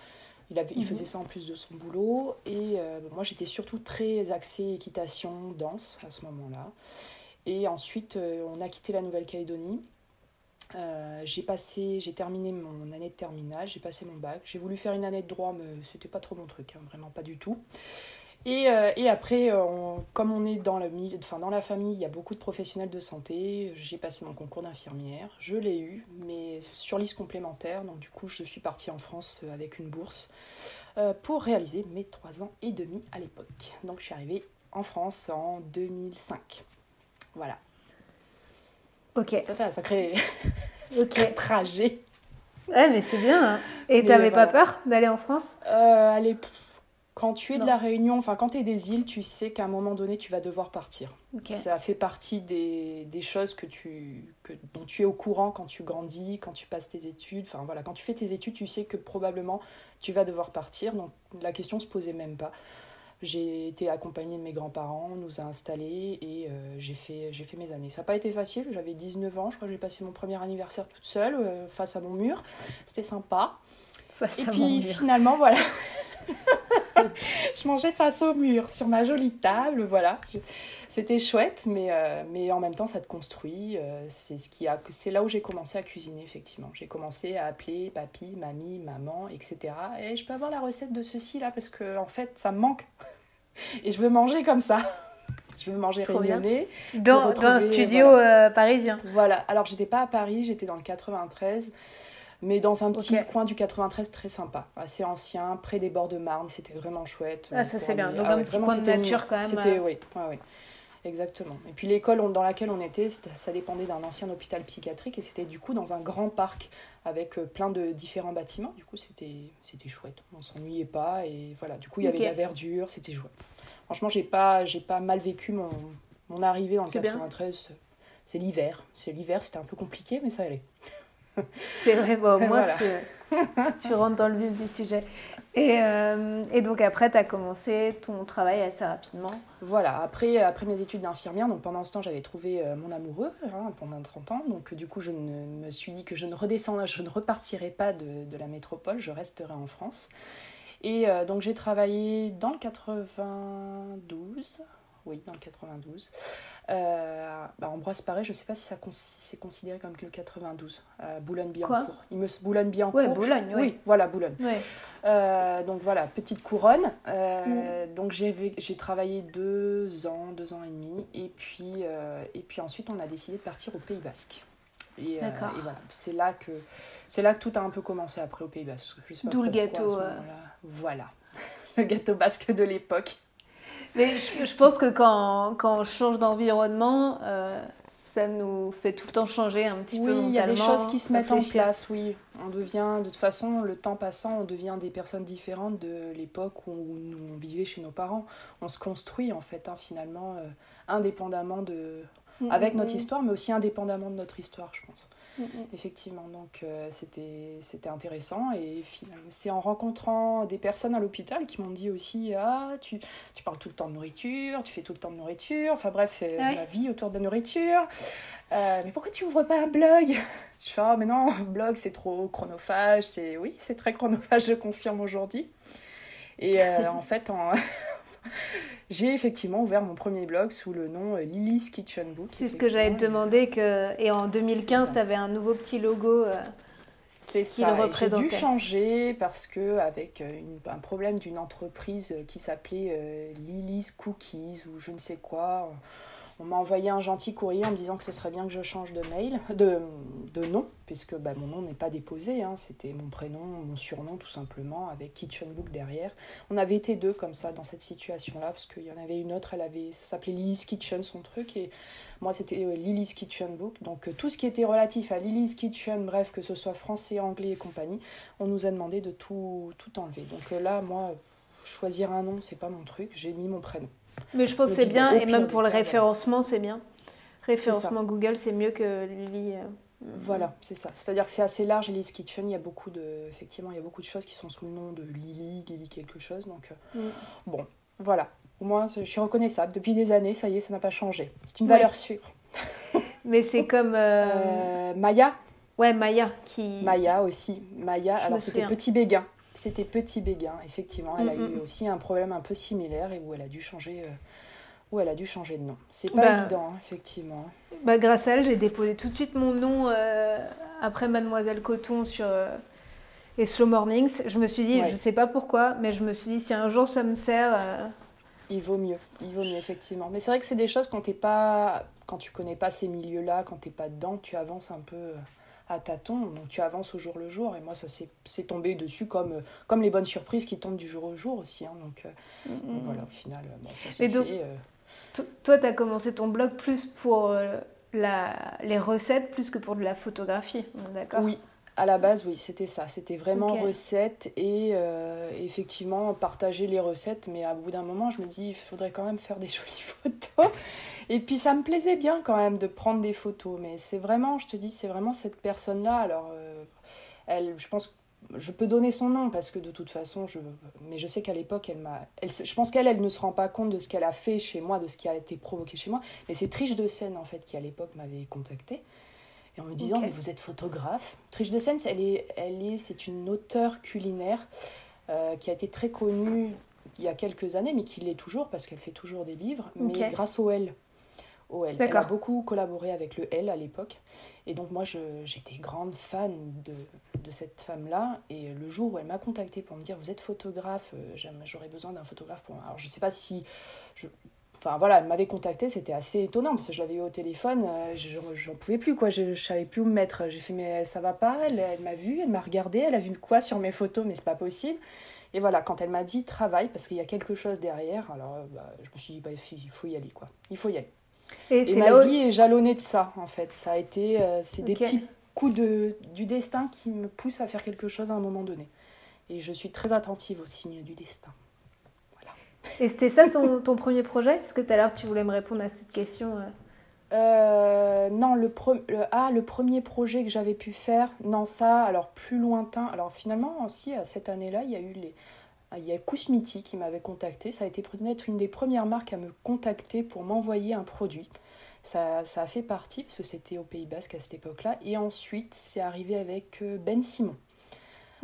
Il, avait, il mhm. faisait ça en plus de son boulot. Et euh, moi, j'étais surtout très axée équitation, danse à ce moment-là. Et ensuite, euh, on a quitté la Nouvelle-Calédonie. Euh, j'ai passé, j'ai terminé mon année de terminale, j'ai passé mon bac. J'ai voulu faire une année de droit, mais c'était pas trop mon truc, hein, vraiment pas du tout. Et, euh, et après, euh, comme on est dans, le milieu, enfin, dans la famille, il y a beaucoup de professionnels de santé. J'ai passé mon concours d'infirmière, je l'ai eu, mais sur liste complémentaire. Donc du coup, je suis partie en France euh, avec une bourse pour réaliser mes trois ans et demi à l'époque. Donc je suis arrivée en France en 2005. Voilà. Ok. Ça fait un sacré, (laughs) ok (laughs) trajet. Ouais, mais c'est bien. Hein. Et t'avais pas peur d'aller en France? Euh, Allez, quand tu es de la Réunion, enfin quand tu es des îles, tu sais qu'à un moment donné, tu vas devoir partir. Ça fait partie des, des choses que tu, que, dont tu es au courant quand tu grandis, quand tu passes tes études. Enfin voilà, quand tu fais tes études, tu sais que probablement tu vas devoir partir. Donc la question se posait même pas. J'ai été accompagnée de mes grands-parents, on nous a installés et euh, j'ai fait, fait mes années. Ça n'a pas été facile, j'avais 19 ans, je crois que j'ai passé mon premier anniversaire toute seule euh, face à mon mur. C'était sympa. Face et à puis mon mur. finalement, voilà. (laughs) (laughs) je mangeais face au mur, sur ma jolie table, voilà. C'était chouette, mais, euh, mais en même temps, ça te construit. Euh, c'est ce qui a, c'est là où j'ai commencé à cuisiner, effectivement. J'ai commencé à appeler papy, mamie, maman, etc. Et je peux avoir la recette de ceci là parce que en fait, ça me manque. (laughs) Et je veux manger comme ça. Je veux manger réunionnais. Dans, dans, un studio euh, parisien. Voilà. Alors, j'étais pas à Paris, j'étais dans le 93. Mais dans un petit coin du 93 très sympa, assez ancien, près des bords de Marne, c'était vraiment chouette. Ah, ça c'est bien, donc ah un petit coin de nature quand même. C'était, oui, oui, exactement. Et puis l'école dans laquelle on était, ça dépendait d'un ancien hôpital psychiatrique et c'était du coup dans un grand parc avec plein de différents bâtiments. Du coup, c'était, c'était chouette, on s'ennuyait pas et voilà, du coup, il y avait de la verdure, c'était chouette. Franchement, j'ai pas, j'ai pas mal vécu mon, mon arrivée dans le 93. C'est l'hiver. C'est l'hiver, c'était un peu compliqué, mais ça allait. (laughs) C'est vrai, bon, au moins tu, rentres dans le vif du sujet. Et, euh, et donc après, tu as commencé ton travail assez rapidement. Voilà, après, après mes études d'infirmière, donc pendant ce temps, j'avais trouvé euh, mon amoureux hein, pendant 30 ans. Donc du coup, je ne, me suis dit que je ne redescendrai, je ne repartirai pas de, de la métropole, je resterai en France. Et euh, donc j'ai travaillé dans le 92, oui, dans le 92. Euh, bah Ambroise Paré, je ne sais pas si, ça, c'est considéré comme que le 92. Euh, Boulogne-Billancourt. Il me Boulogne-Billancourt. Oui, Boulogne, oui. Oui, voilà, Boulogne. Euh, donc voilà, petite couronne. Euh, mm. Donc j'ai, travaillé deux ans, deux ans et demi. Et puis, et puis ensuite, on a décidé de partir au Pays Basque. Et, D'accord. et voilà, c'est là, que, c'est là que tout a un peu commencé après au Pays Basque. D'où le gâteau. Voilà, (laughs) le gâteau basque de l'époque. Mais je, pense que quand, quand on change d'environnement, euh, ça nous fait tout le temps changer un petit peu mentalement. il y a des choses qui se mettent en place, oui. On devient, de toute façon, le temps passant, on devient des personnes différentes de l'époque où nous, on vivait chez nos parents. On se construit, en fait, hein, finalement, euh, indépendamment de... Mm, avec mm, notre mm. histoire, mais aussi indépendamment de notre histoire, je pense. Mm, mm. Effectivement, donc euh, c'était c'était intéressant et finalement c'est en rencontrant des personnes à l'hôpital qui m'ont dit aussi ah tu, tu, parles tout le temps de nourriture, tu fais tout le temps de nourriture, enfin bref c'est la vie autour de la nourriture. Euh, mais pourquoi tu ouvres pas un blog? (laughs) Je fais ah mais non blog c'est trop chronophage, c'est oui c'est très chronophage je confirme aujourd'hui. Et euh, en fait en (laughs) (laughs) j'ai effectivement ouvert mon premier blog sous le nom euh, Lily's Kitchen Book. C'est ce que j'allais te demander. Que... Et en 2015, tu avais un nouveau petit logo. Euh, c'est ça. J'ai dû changer parce que avec euh, un problème d'une entreprise qui s'appelait Lily's Cookies ou je ne sais quoi, on m'a envoyé un gentil courrier en me disant que ce serait bien que je change de mail, de, nom, puisque bah, mon nom n'est pas déposé, hein, c'était mon prénom, mon surnom tout simplement, avec Kitchen Book derrière. On avait été deux comme ça dans cette situation-là, parce qu'il y en avait une autre, elle avait, ça s'appelait Lily's Kitchen son truc, et moi c'était euh, Lily's Kitchen Book. Donc euh, tout ce qui était relatif à Lily's Kitchen, bref, que ce soit français, anglais et compagnie, on nous a demandé de tout, tout enlever. Donc euh, là, moi, choisir un nom, c'est pas mon truc, j'ai mis mon prénom. Mais je pense que c'est bien, et même pour le référencement, c'est bien. Référencement Google, c'est mieux que Lily. Euh, voilà, c'est ça. C'est-à-dire que c'est assez large, Lily's Kitchen. Il y a beaucoup de, effectivement, il y a beaucoup de choses qui sont sous le nom de Lily, Lily quelque chose. Donc, euh, mm. bon, voilà. Au moins, je suis reconnaissable. Depuis des années, ça y est, ça n'a pas changé. C'est une valeur sûre. (laughs) Mais c'est comme euh, Maya. Ouais, Maya qui. Maya aussi. Maya. alors c'était Petit Béguin. C'était Petit Béguin, effectivement. Elle a eu aussi un problème un peu similaire et où elle a dû changer, euh, où elle a dû changer de nom. C'est pas bah, évident, hein, effectivement. Bah, grâce à elle, j'ai déposé tout de suite mon nom euh, après Mademoiselle Coton sur euh, et Slow Mornings. Je me suis dit, je sais pas pourquoi, mais je me suis dit, si un jour ça me sert. Il vaut mieux, il vaut mieux, effectivement. Mais c'est vrai que c'est des choses quand t'es pas. Quand tu connais pas ces milieux-là, quand t'es pas dedans, tu avances un peu à tâtons, donc tu avances au jour le jour. Et moi, ça s'est tombé dessus comme, comme les bonnes surprises qui tombent du jour au jour aussi. Hein. donc, euh, mm-hmm. voilà, au final, bon, ça s'est fait. Euh. Toi, tu as commencé ton blog plus pour euh, la, les recettes plus que pour de la photographie, d'accord? Oui, à la base, oui, c'était ça. C'était vraiment recettes et euh, effectivement partager les recettes. Mais à bout d'un moment, je me dis, il faudrait quand même faire des (laughs) jolies photos. Et puis ça me plaisait bien quand même de prendre des photos. Mais c'est vraiment, je te dis, c'est vraiment cette personne-là. Alors, euh, elle, je pense je peux donner son nom parce que de toute façon, je, mais je sais qu'à l'époque, elle m'a, je pense qu'elle, elle ne se rend pas compte de ce qu'elle a fait chez moi, de ce qui a été provoqué chez moi. Mais c'est Triche de scène en fait qui à l'époque m'avait contacté en me disant mais vous êtes photographe. Triche de Sens, elle est, elle est, c'est une auteure culinaire euh, qui a été très connue il y a quelques années, mais qui l'est toujours parce qu'elle fait toujours des livres, mais grâce au L. Au L. Elle a beaucoup collaboré avec le L à l'époque. Et donc moi, j'étais grande fan de, de cette femme-là. Et le jour où elle m'a contactée pour me dire, vous êtes photographe, euh, j'aurais besoin d'un photographe pour... Alors je ne sais pas si... Je, Enfin voilà, elle m'avait contacté, c'était assez étonnant parce que je l'avais eu au téléphone, euh, j'en pouvais plus quoi, je, ne savais plus où me mettre. J'ai fait mais ça va pas, elle, m'a vu, elle m'a regardé, elle a vu quoi sur mes photos, mais c'est pas possible. Et voilà, quand elle m'a dit travaille parce qu'il y a quelque chose derrière, alors euh, bah, je me suis dit bah, il faut y aller quoi, il faut y aller. Et, ma vie est jalonnée de ça en fait, ça a été, euh, c'est des petits coups de, du destin qui me poussent à faire quelque chose à un moment donné. Et je suis très attentive aux signes du destin. Et c'était ça ton, ton, premier projet? Parce que tout à l'heure, tu voulais me répondre à cette question. Euh. Euh, non, le, ah, le premier projet que j'avais pu faire, non, ça, alors plus lointain. Alors finalement, aussi, à cette année-là, il y a eu les. Il y a Kousmiti qui m'avait contacté. Ça a été peut-être une des premières marques à me contacter pour m'envoyer un produit. Ça, ça, a fait partie, parce que c'était au Pays Basque à cette époque-là. Et ensuite, c'est arrivé avec euh, Ben Simon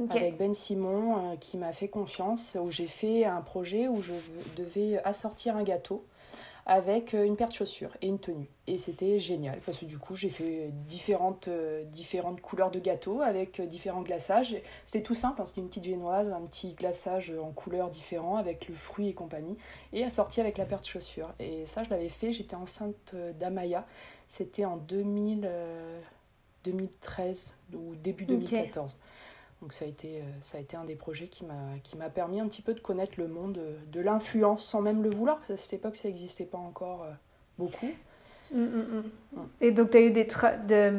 avec Ben Simon euh, qui m'a fait confiance, où j'ai fait un projet où je devais assortir un gâteau avec euh, une paire de chaussures et une tenue. Et c'était génial parce que du coup j'ai fait différentes, euh, différentes couleurs de gâteau avec différents glaçages. C'était tout simple, hein, c'était une petite génoise, un petit glaçage en couleurs différents avec le fruit et compagnie et assorti avec la paire de chaussures. Et ça je l'avais fait, j'étais enceinte d'Amaya, c'était en 2000, 2013 ou début 2014. Donc ça a été, euh, ça a été un des projets qui m'a permis un petit peu de connaître le monde de, l'influence sans même le vouloir. à cette époque, ça n'existait pas encore euh, beaucoup. Mm, mm, mm. Et donc tu as eu des,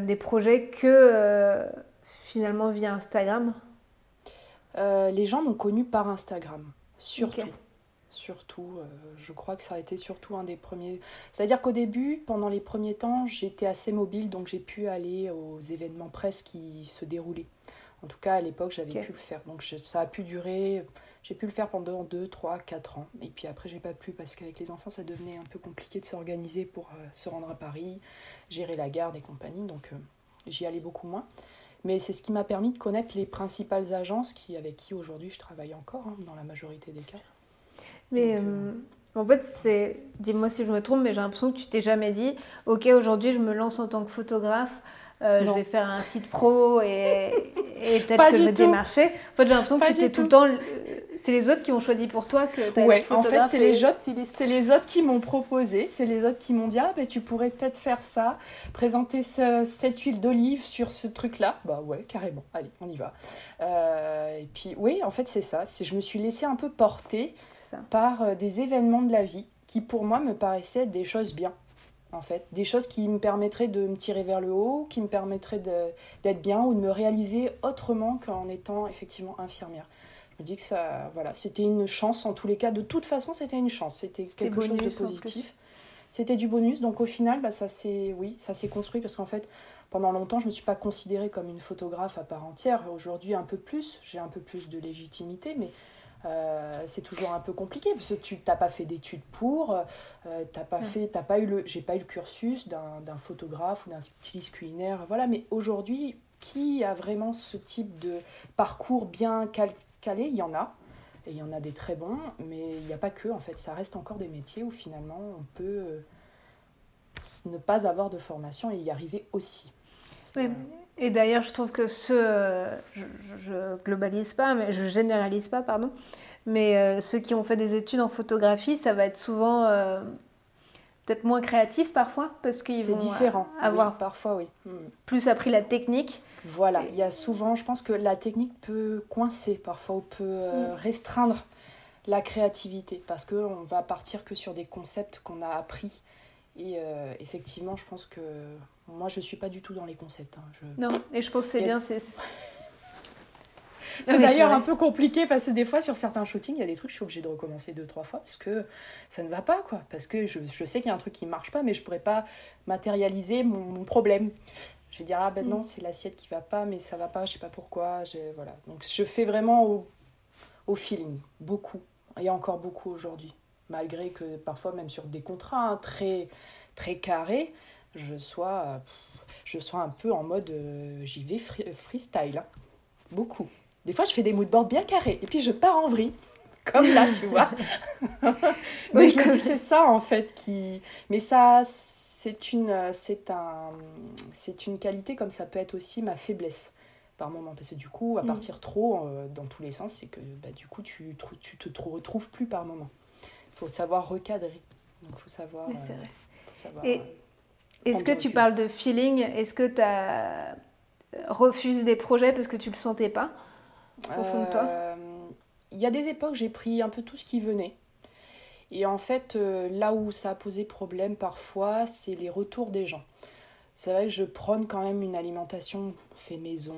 des projets que euh, finalement via Instagram? Les gens m'ont connu par Instagram, surtout. Surtout, je crois que ça a été surtout un des premiers. C'est-à-dire qu'au début, pendant les premiers temps, j'étais assez mobile, donc j'ai pu aller aux événements presse qui se déroulaient. En tout cas, à l'époque, j'avais pu le faire. Donc ça a pu durer, j'ai pu le faire pendant 2, 3, 4 ans. Et puis après, j'ai pas pu parce qu'avec les enfants, ça devenait un peu compliqué de s'organiser pour euh, se rendre à Paris, gérer la garde et compagnie. Donc euh, j'y allais beaucoup moins. Mais c'est ce qui m'a permis de connaître les principales agences qui, avec qui aujourd'hui je travaille encore, hein, dans la majorité des cas. Mais euh, en fait, c'est. Dis-moi si je me trompe, mais j'ai l'impression que tu t'es jamais dit Ok, aujourd'hui, je me lance en tant que photographe. Je vais faire un site pro et, et (laughs) peut-être que je vais démarcher. En fait, j'ai l'impression que tu étais tout. le temps. C'est les autres qui ont choisi pour toi que tu Ouais, en fait, c'est les, autres, c'est les autres qui m'ont proposé, c'est les autres qui m'ont dit Ah, ben, tu pourrais peut-être faire ça, présenter cette huile d'olive sur ce truc-là. Bah ouais, carrément, allez, on y va. Euh, et puis, oui, en fait, c'est ça. Je me suis laissée un peu porter par euh, des événements de la vie qui, pour moi, me paraissaient être des choses bien en fait. Des choses qui me permettraient de me tirer vers le haut, qui me permettraient d'être bien ou de me réaliser autrement qu'en étant effectivement infirmière. Je me dis que ça, voilà, c'était une chance en tous les cas. De toute façon, c'était une chance. C'était quelque chose de positif. C'était du bonus. Donc au final, bah, ça s'est, oui, ça s'est construit parce qu'en fait, pendant longtemps, je ne me suis pas considérée comme une photographe à part entière. Aujourd'hui, un peu plus. J'ai un peu plus de légitimité, mais euh, c'est toujours un peu compliqué parce que tu n'as pas fait d'études pour, euh, t'as pas fait, t'as pas eu le, j'ai pas eu le cursus d'un photographe ou d'un styliste culinaire, voilà. Mais aujourd'hui, qui a vraiment ce type de parcours bien calé? Il y en a, et il y en a des très bons, mais il n'y a pas que. En fait, ça reste encore des métiers où finalement on peut euh, ne pas avoir de formation et y arriver aussi. Et d'ailleurs, je trouve que ce, je, je, globalise pas, mais je généralise pas, pardon, mais euh, ceux qui ont fait des études en photographie, ça va être souvent euh, peut-être moins créatif parfois, parce qu'ils vont différent. avoir parfois, oui. Hmm. plus appris la technique. Voilà, il y a souvent, je pense que la technique peut coincer parfois, ou peut euh, hmm. restreindre la créativité, parce qu'on va partir que sur des concepts qu'on a appris. Et effectivement, je pense que moi, je suis pas du tout dans les concepts. Hein. Non, et je pense que c'est bien. C'est (laughs) d'ailleurs un peu compliqué parce que des fois, sur certains shootings, il y a des trucs, je suis obligée de recommencer deux, trois fois parce que ça ne va pas, quoi. Parce que je, je sais qu'il y a un truc qui marche pas, mais je pourrais pas matérialiser mon, problème. Je vais dire, ah ben non, mm. c'est l'assiette qui va pas, mais ça va pas, je sais pas pourquoi. Voilà. Donc je fais vraiment au, au feeling, beaucoup. Et encore beaucoup aujourd'hui. Malgré que parfois, même sur des contrats hein, très, très carrés, je sois, je sois un peu en mode euh, j'y vais freestyle. Hein. Beaucoup. Des fois, je fais des moodboards bien carrés et puis je pars en vrille. (laughs) Comme là, tu vois. (laughs) Mais je me dis, c'est ça en fait qui. Mais ça, c'est une, c'est un, c'est une qualité comme ça peut être aussi ma faiblesse par moment. Parce que du coup, à mm. partir trop euh, dans tous les sens, c'est que bah, du coup, tu, tu te retrouves plus par moment. Il faut savoir recadrer. Donc il faut savoir. c'est vrai. savoir Et est-ce que tu parles de feeling? Est-ce que tu as refusé des projets parce que tu le sentais pas? Au fond de toi? Il y a des époques, j'ai pris un peu tout ce qui venait. Et en fait, là où ça a posé problème parfois, c'est les retours des gens. C'est vrai que je prône quand même une alimentation fait maison,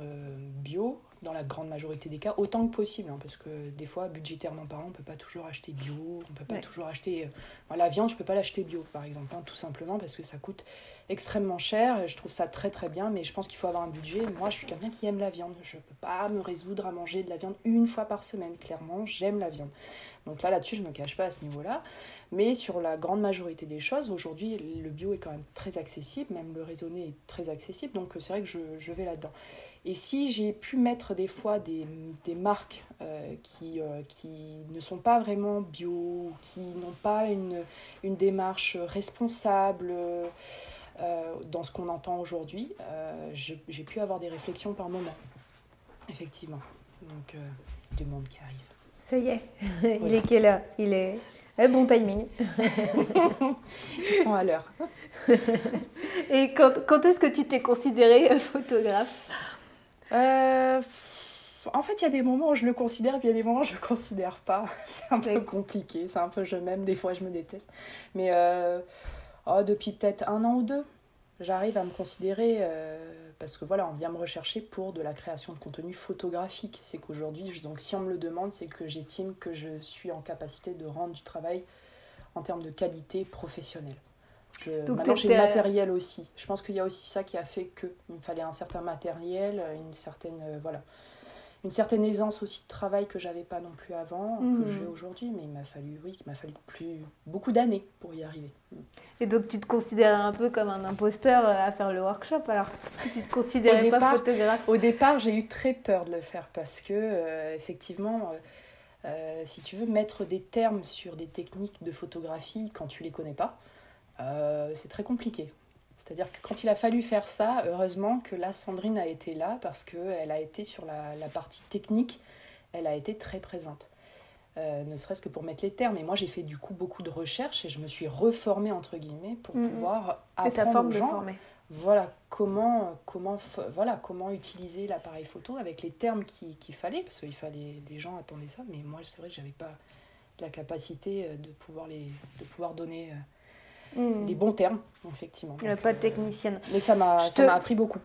euh, bio, dans la grande majorité des cas, autant que possible, hein, parce que des fois, budgétairement parlant, on ne peut pas toujours acheter bio, on ne peut pas toujours acheter... Euh, la viande, je ne peux pas l'acheter bio, par exemple, hein, tout simplement parce que ça coûte extrêmement cher, je trouve ça très très bien, mais je pense qu'il faut avoir un budget. Moi, je suis quelqu'un qui aime la viande, je ne peux pas me résoudre à manger de la viande une fois par semaine, clairement, j'aime la viande. Donc là, là-dessus, je ne me cache pas à ce niveau-là. Mais sur la grande majorité des choses, aujourd'hui, le bio est quand même très accessible, même le raisonné est très accessible, donc c'est vrai que je, je vais là-dedans. Et si j'ai pu mettre des fois des, des marques euh, qui, euh, qui ne sont pas vraiment bio, qui n'ont pas une, une, démarche responsable euh, dans ce qu'on entend aujourd'hui, j'ai pu avoir des réflexions par moment. Effectivement. Donc, du monde qui arrive. Ça y est, il est quelle heure Il est eh, bon timing. Ils sont à l'heure. (laughs) Et quand, quand est-ce que tu t'es considérée photographe? Euh, En fait, il y a des moments où je le considère puis il y a des moments où je ne le considère pas. (laughs) C'est un peu compliqué, c'est un peu je m'aime, des fois je me déteste. Mais euh, oh, depuis peut-être un an ou deux, j'arrive à me considérer... Euh, parce que voilà, on vient me rechercher pour de la création de contenu photographique. C'est qu'aujourd'hui, donc si on me le demande, c'est que j'estime que je suis en capacité de rendre du travail en termes de qualité professionnelle. Je, donc maintenant, j'ai le matériel aussi. Je pense qu'il y a aussi ça qui a fait qu'il me fallait un certain matériel, une certaine, euh, voilà, une certaine aisance aussi de travail que j'avais pas non plus avant, que mhm. j'ai aujourd'hui, mais il m'a fallu, oui, il m'a fallu plus, beaucoup d'années pour y arriver. Et donc tu te considères un peu comme un imposteur euh, à faire le workshop alors? Si tu te considérais pas photographe? Au départ, j'ai eu très peur de le faire parce que, euh, effectivement, euh, si tu veux mettre des termes sur des techniques de photographie quand tu les connais pas, c'est très compliqué. C'est-à-dire que quand il a fallu faire ça, heureusement que là, Sandrine a été là parce qu'elle a été sur la, partie technique, elle a été très présente. Euh, ne serait-ce que pour mettre les termes. Et moi, j'ai fait du coup beaucoup de recherches et je me suis reformée, entre guillemets, pour mm, mm. pouvoir apprendre forme aux gens, voilà, comment, comment, voilà, comment utiliser l'appareil photo avec les termes qu'il fallait, parce qu'il fallait, les gens attendaient ça, mais moi, c'est vrai que j'avais pas la capacité euh, de pouvoir, les, de pouvoir donner... Euh, Hmm. les bons termes, effectivement. pas de technicienne. Mais ça m'a appris beaucoup.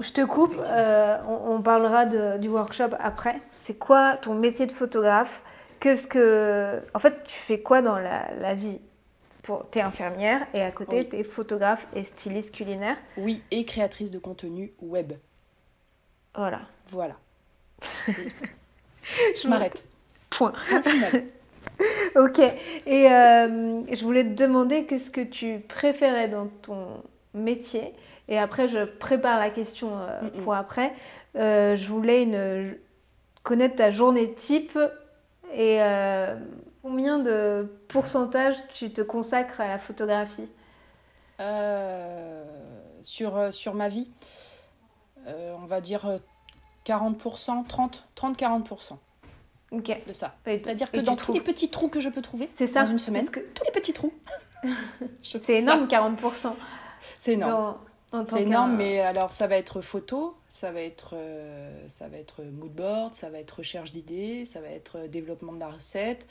Je te coupe, euh, on, parlera de, du workshop après. C'est quoi ton métier de photographe? Qu'est-ce que... En fait, tu fais quoi dans la, vie? Tu es infirmière et à côté, tu es photographe et styliste culinaire. Oui, et créatrice de contenu web. Voilà. Voilà. (laughs) Je m'arrête. Point. (laughs) ok. Et euh, je voulais te demander qu'est-ce que tu préférais dans ton métier. Et après, je prépare la question euh, pour après. Euh, je voulais une, connaître ta journée type et combien de pourcentage tu te consacres à la photographie? Sur, sur ma vie, on va dire 40%, 30-40% de ça. C'est-à-dire que dans tous les petits trous que je peux trouver c'est ça, dans une semaine, que... tous les petits trous. (laughs) c'est énorme, 40%. C'est énorme. C'est énorme, mais alors ça va être photo, ça va être, euh, ça va être moodboard, ça va être recherche d'idées, ça va être développement de la recette.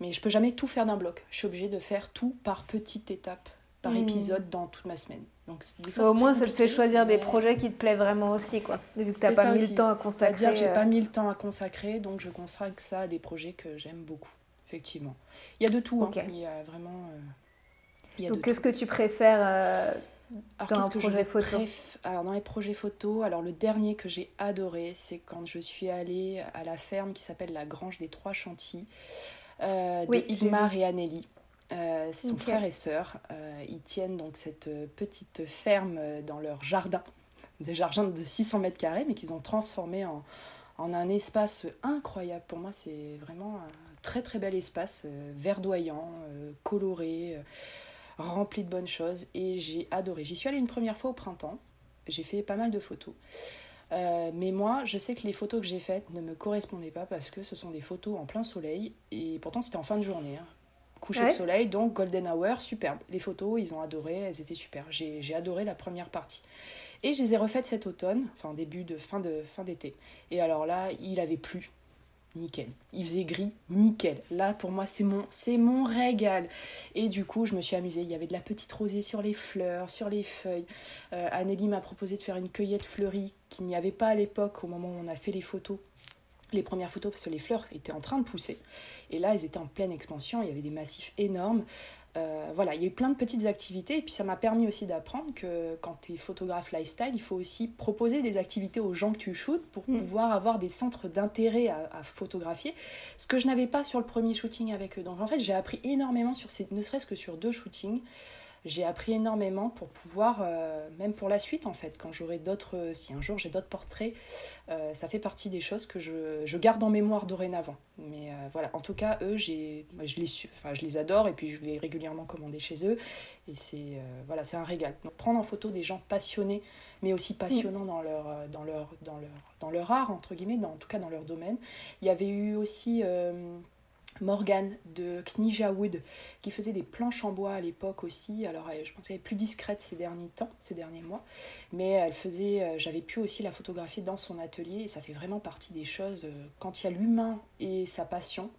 Mais je peux jamais tout faire d'un bloc. Je suis obligée de faire tout par petites étapes, par hmm. épisode dans toute ma semaine. Donc, au moins, ça te fait choisir des projets qui te plaisent vraiment aussi, quoi. Vu que tu n'as pas mis le temps à consacrer. C'est-à-dire que j'ai pas mis le temps à consacrer, donc je consacre ça à des projets que j'aime beaucoup, effectivement. Il y a de tout, hein. il y a vraiment. Euh, donc, qu'est-ce que tu préfères euh, dans un projet photo Alors, dans les projets photo, alors le dernier que j'ai adoré, c'est quand je suis allée à la ferme qui s'appelle la Grange des Trois Chantilly, euh, de Igmar et Anneli. Euh, c'est son frère et sœur. Euh, ils tiennent donc cette euh, petite ferme dans leur jardin, des jardins de 600 mètres carrés, mais qu'ils ont transformé en, en, un espace incroyable. Pour moi, c'est vraiment un très très bel espace, verdoyant, coloré, rempli de bonnes choses. Et j'ai adoré. J'y suis allée une première fois au printemps. J'ai fait pas mal de photos. mais moi, je sais que les photos que j'ai faites ne me correspondaient pas parce que ce sont des photos en plein soleil et pourtant c'était en fin de journée. Hein coucher de soleil, donc golden hour, superbe. Les photos, ils ont adoré, elles étaient super. J'ai adoré la première partie. Et je les ai refaites cet automne, enfin début de fin de fin d'été. Et alors là, il avait plu, nickel. Il faisait gris, nickel. Là, pour moi, c'est mon, c'est mon régal. Et du coup, je me suis amusée. Il y avait de la petite rosée sur les fleurs, sur les feuilles. Euh, Anneli m'a proposé de faire une cueillette fleurie qu'il n'y avait pas à l'époque, au moment où on a fait les photos les premières photos parce que les fleurs étaient en train de pousser. Et là, elles étaient en pleine expansion, il y avait des massifs énormes. Euh, voilà, il y a eu plein de petites activités et puis ça m'a permis aussi d'apprendre que quand tu es photographe lifestyle, il faut aussi proposer des activités aux gens que tu shootes pour mm. pouvoir avoir des centres d'intérêt à, à, photographier, ce que je n'avais pas sur le premier shooting avec eux. Donc en fait, j'ai appris énormément sur ces, ne serait-ce que sur deux shootings j'ai appris énormément pour pouvoir, euh, même pour la suite en fait, quand j'aurai d'autres, si un jour j'ai d'autres portraits, euh, ça fait partie des choses que je, je garde en mémoire dorénavant. Mais euh, voilà, en tout cas, eux, j'ai, je, les, enfin, je les adore et puis je vais régulièrement commander chez eux. Et c'est, voilà, c'est un régal. Donc, prendre en photo des gens passionnés, mais aussi passionnants dans, leur, dans, leur, dans, leur, dans leur art, entre guillemets, dans, en tout cas dans leur domaine. Il y avait eu aussi Morgane de Knija Wood qui faisait des planches en bois à l'époque aussi. Alors je pense qu'elle est plus discrète ces derniers temps, ces derniers mois, mais elle faisait, euh, j'avais pu aussi la photographier dans son atelier et ça fait vraiment partie des choses. Euh, quand il y a l'humain et sa passion,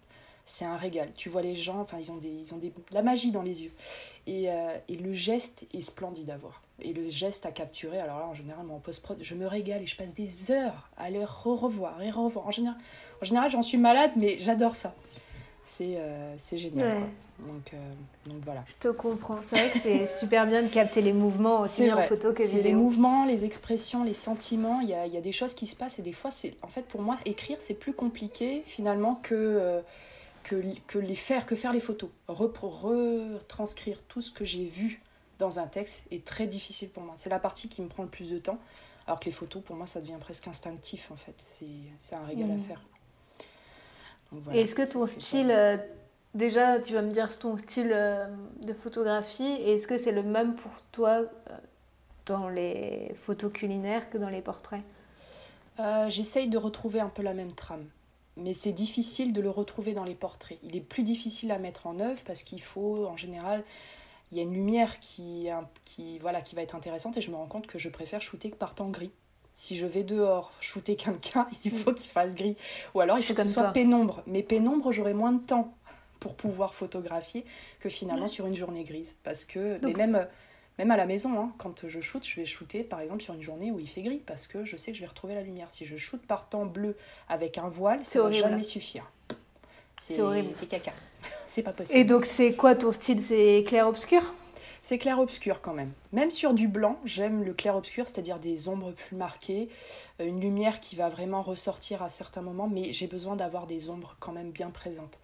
c'est un régal. Tu vois les gens, enfin ils ont des, ils ont des, de la magie dans les yeux et, euh, et le geste est splendide à voir. Et le geste à capturer, alors là en général en post-prod, je me régale et je passe des heures à les revoir et revoir. En général, en général j'en suis malade, mais j'adore ça c'est euh, génial. Donc, euh, donc, voilà. Je te comprends. C'est vrai que c'est (laughs) super bien de capter les mouvements aussi bien en photo que vidéo. Les mouvements, les expressions, les sentiments. Il y a, y a, des choses qui se passent et des fois, c'est en fait pour moi écrire c'est plus compliqué finalement que euh, que, que, les faire que faire les photos. retranscrire tout ce que j'ai vu dans un texte est très difficile pour moi. C'est la partie qui me prend le plus de temps. Alors que les photos, pour moi, ça devient presque instinctif en fait. C'est un régal à mmh. Est-ce que ton style, euh, déjà tu vas me dire ton style euh, de photographie, est-ce que c'est le même pour toi euh, dans les photos culinaires que dans les portraits? J'essaye de retrouver un peu la même trame. Mais c'est difficile de le retrouver dans les portraits. Il est plus difficile à mettre en œuvre parce qu'il faut, en général, il y a une lumière qui, qui, voilà, qui va être intéressante et je me rends compte que je préfère shooter que par temps gris si je vais dehors shooter quelqu'un, (laughs) il faut qu'il fasse gris. Ou alors il faut que ce soit pénombre. Mais pénombre, j'aurai moins de temps (laughs) pour pouvoir photographier que finalement sur une journée grise. Parce que, même, même à la maison, hein, quand je shoote, je vais shooter par exemple sur une journée où il fait gris parce que je sais que je vais retrouver la lumière. Si je shoote par temps bleu avec un voile, ça ne va jamais suffire. C'est horrible. C'est caca. (laughs) c'est pas possible. Et donc, c'est quoi ton style? C'est clair-obscur? C'est clair-obscur quand même. Même sur du blanc, j'aime le clair-obscur, c'est-à-dire des ombres plus marquées, euh, une lumière qui va vraiment ressortir à certains moments, mais j'ai besoin d'avoir des ombres quand même bien présentes.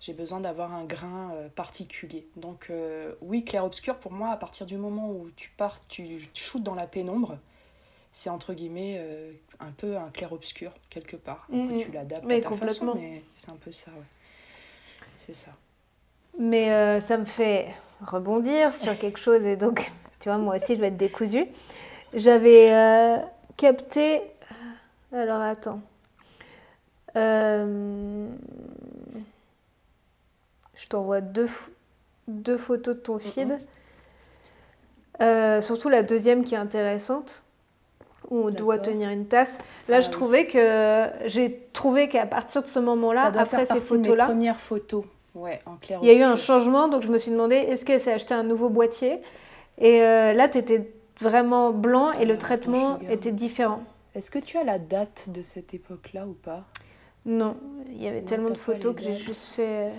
J'ai besoin d'avoir un grain euh, particulier. Donc euh, oui, clair-obscur, pour moi, à partir du moment où tu pars, tu shootes dans la pénombre, c'est entre guillemets un peu un clair-obscur quelque part. Mm Tu l'adaptes à ta façon, mais c'est un peu ça, ouais. C'est ça. Mais ça me fait rebondir sur quelque chose et donc, (laughs) tu vois, moi aussi, je vais être décousue. J'avais euh, capté. Euh, alors, attends. Euh, je t'envoie deux, deux photos de ton feed. surtout la deuxième qui est intéressante, où on doit tenir une tasse. Là, je ah trouvais que j'ai trouvé qu'à partir de ce moment-là, après ces photos-là, premières photos. Ouais, en clair. Il y a eu un changement, donc je me suis demandé est-ce qu'elle s'est acheté un nouveau boîtier? Et euh, là, tu étais vraiment blanc et le traitement était différent. Est-ce que tu as la date de cette époque-là ou pas? Non, il y avait tellement de photos que j'ai juste fait.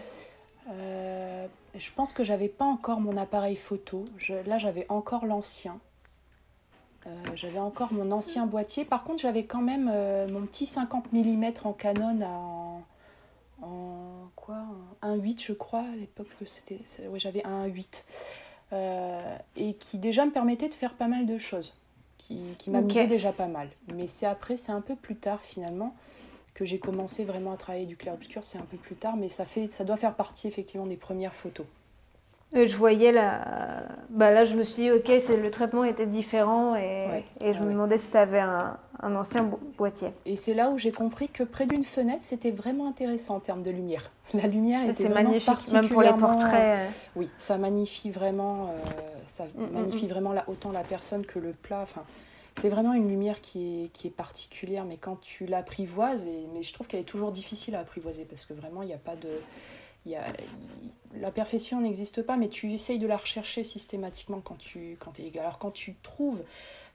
Euh, je pense que j'avais pas encore mon appareil photo. là, j'avais encore l'ancien. Euh, j'avais encore mon ancien boîtier. Par contre, j'avais quand même mon petit 50 mm en Canon en, en quoi un 1.8 je crois à l'époque c'était ouais, j'avais un 1.8 euh, et qui déjà me permettait de faire pas mal de choses qui, qui m'amusait déjà pas mal. Mais c'est après c'est un peu plus tard finalement que j'ai commencé vraiment à travailler du clair obscur. C'est un peu plus tard mais ça fait ça doit faire partie effectivement des premières photos je voyais la. Bah là, je me suis dit, ok, le traitement était différent et, et je me demandais si tu avais un, un, ancien boîtier. Et c'est là où j'ai compris que près d'une fenêtre, c'était vraiment intéressant en termes de lumière. (laughs) La lumière était C'est magnifique, même pour les portraits. Oui, ça magnifie vraiment, euh, ça mm, mm, magnifie mm. vraiment la, autant la personne que le plat. Enfin, c'est vraiment une lumière qui est, qui est particulière, mais quand tu l'apprivoises, et, mais je trouve qu'elle est toujours difficile à apprivoiser parce que vraiment, il n'y a pas de la perfection n'existe pas, mais tu essayes de la rechercher systématiquement quand tu, quand es, alors quand tu trouves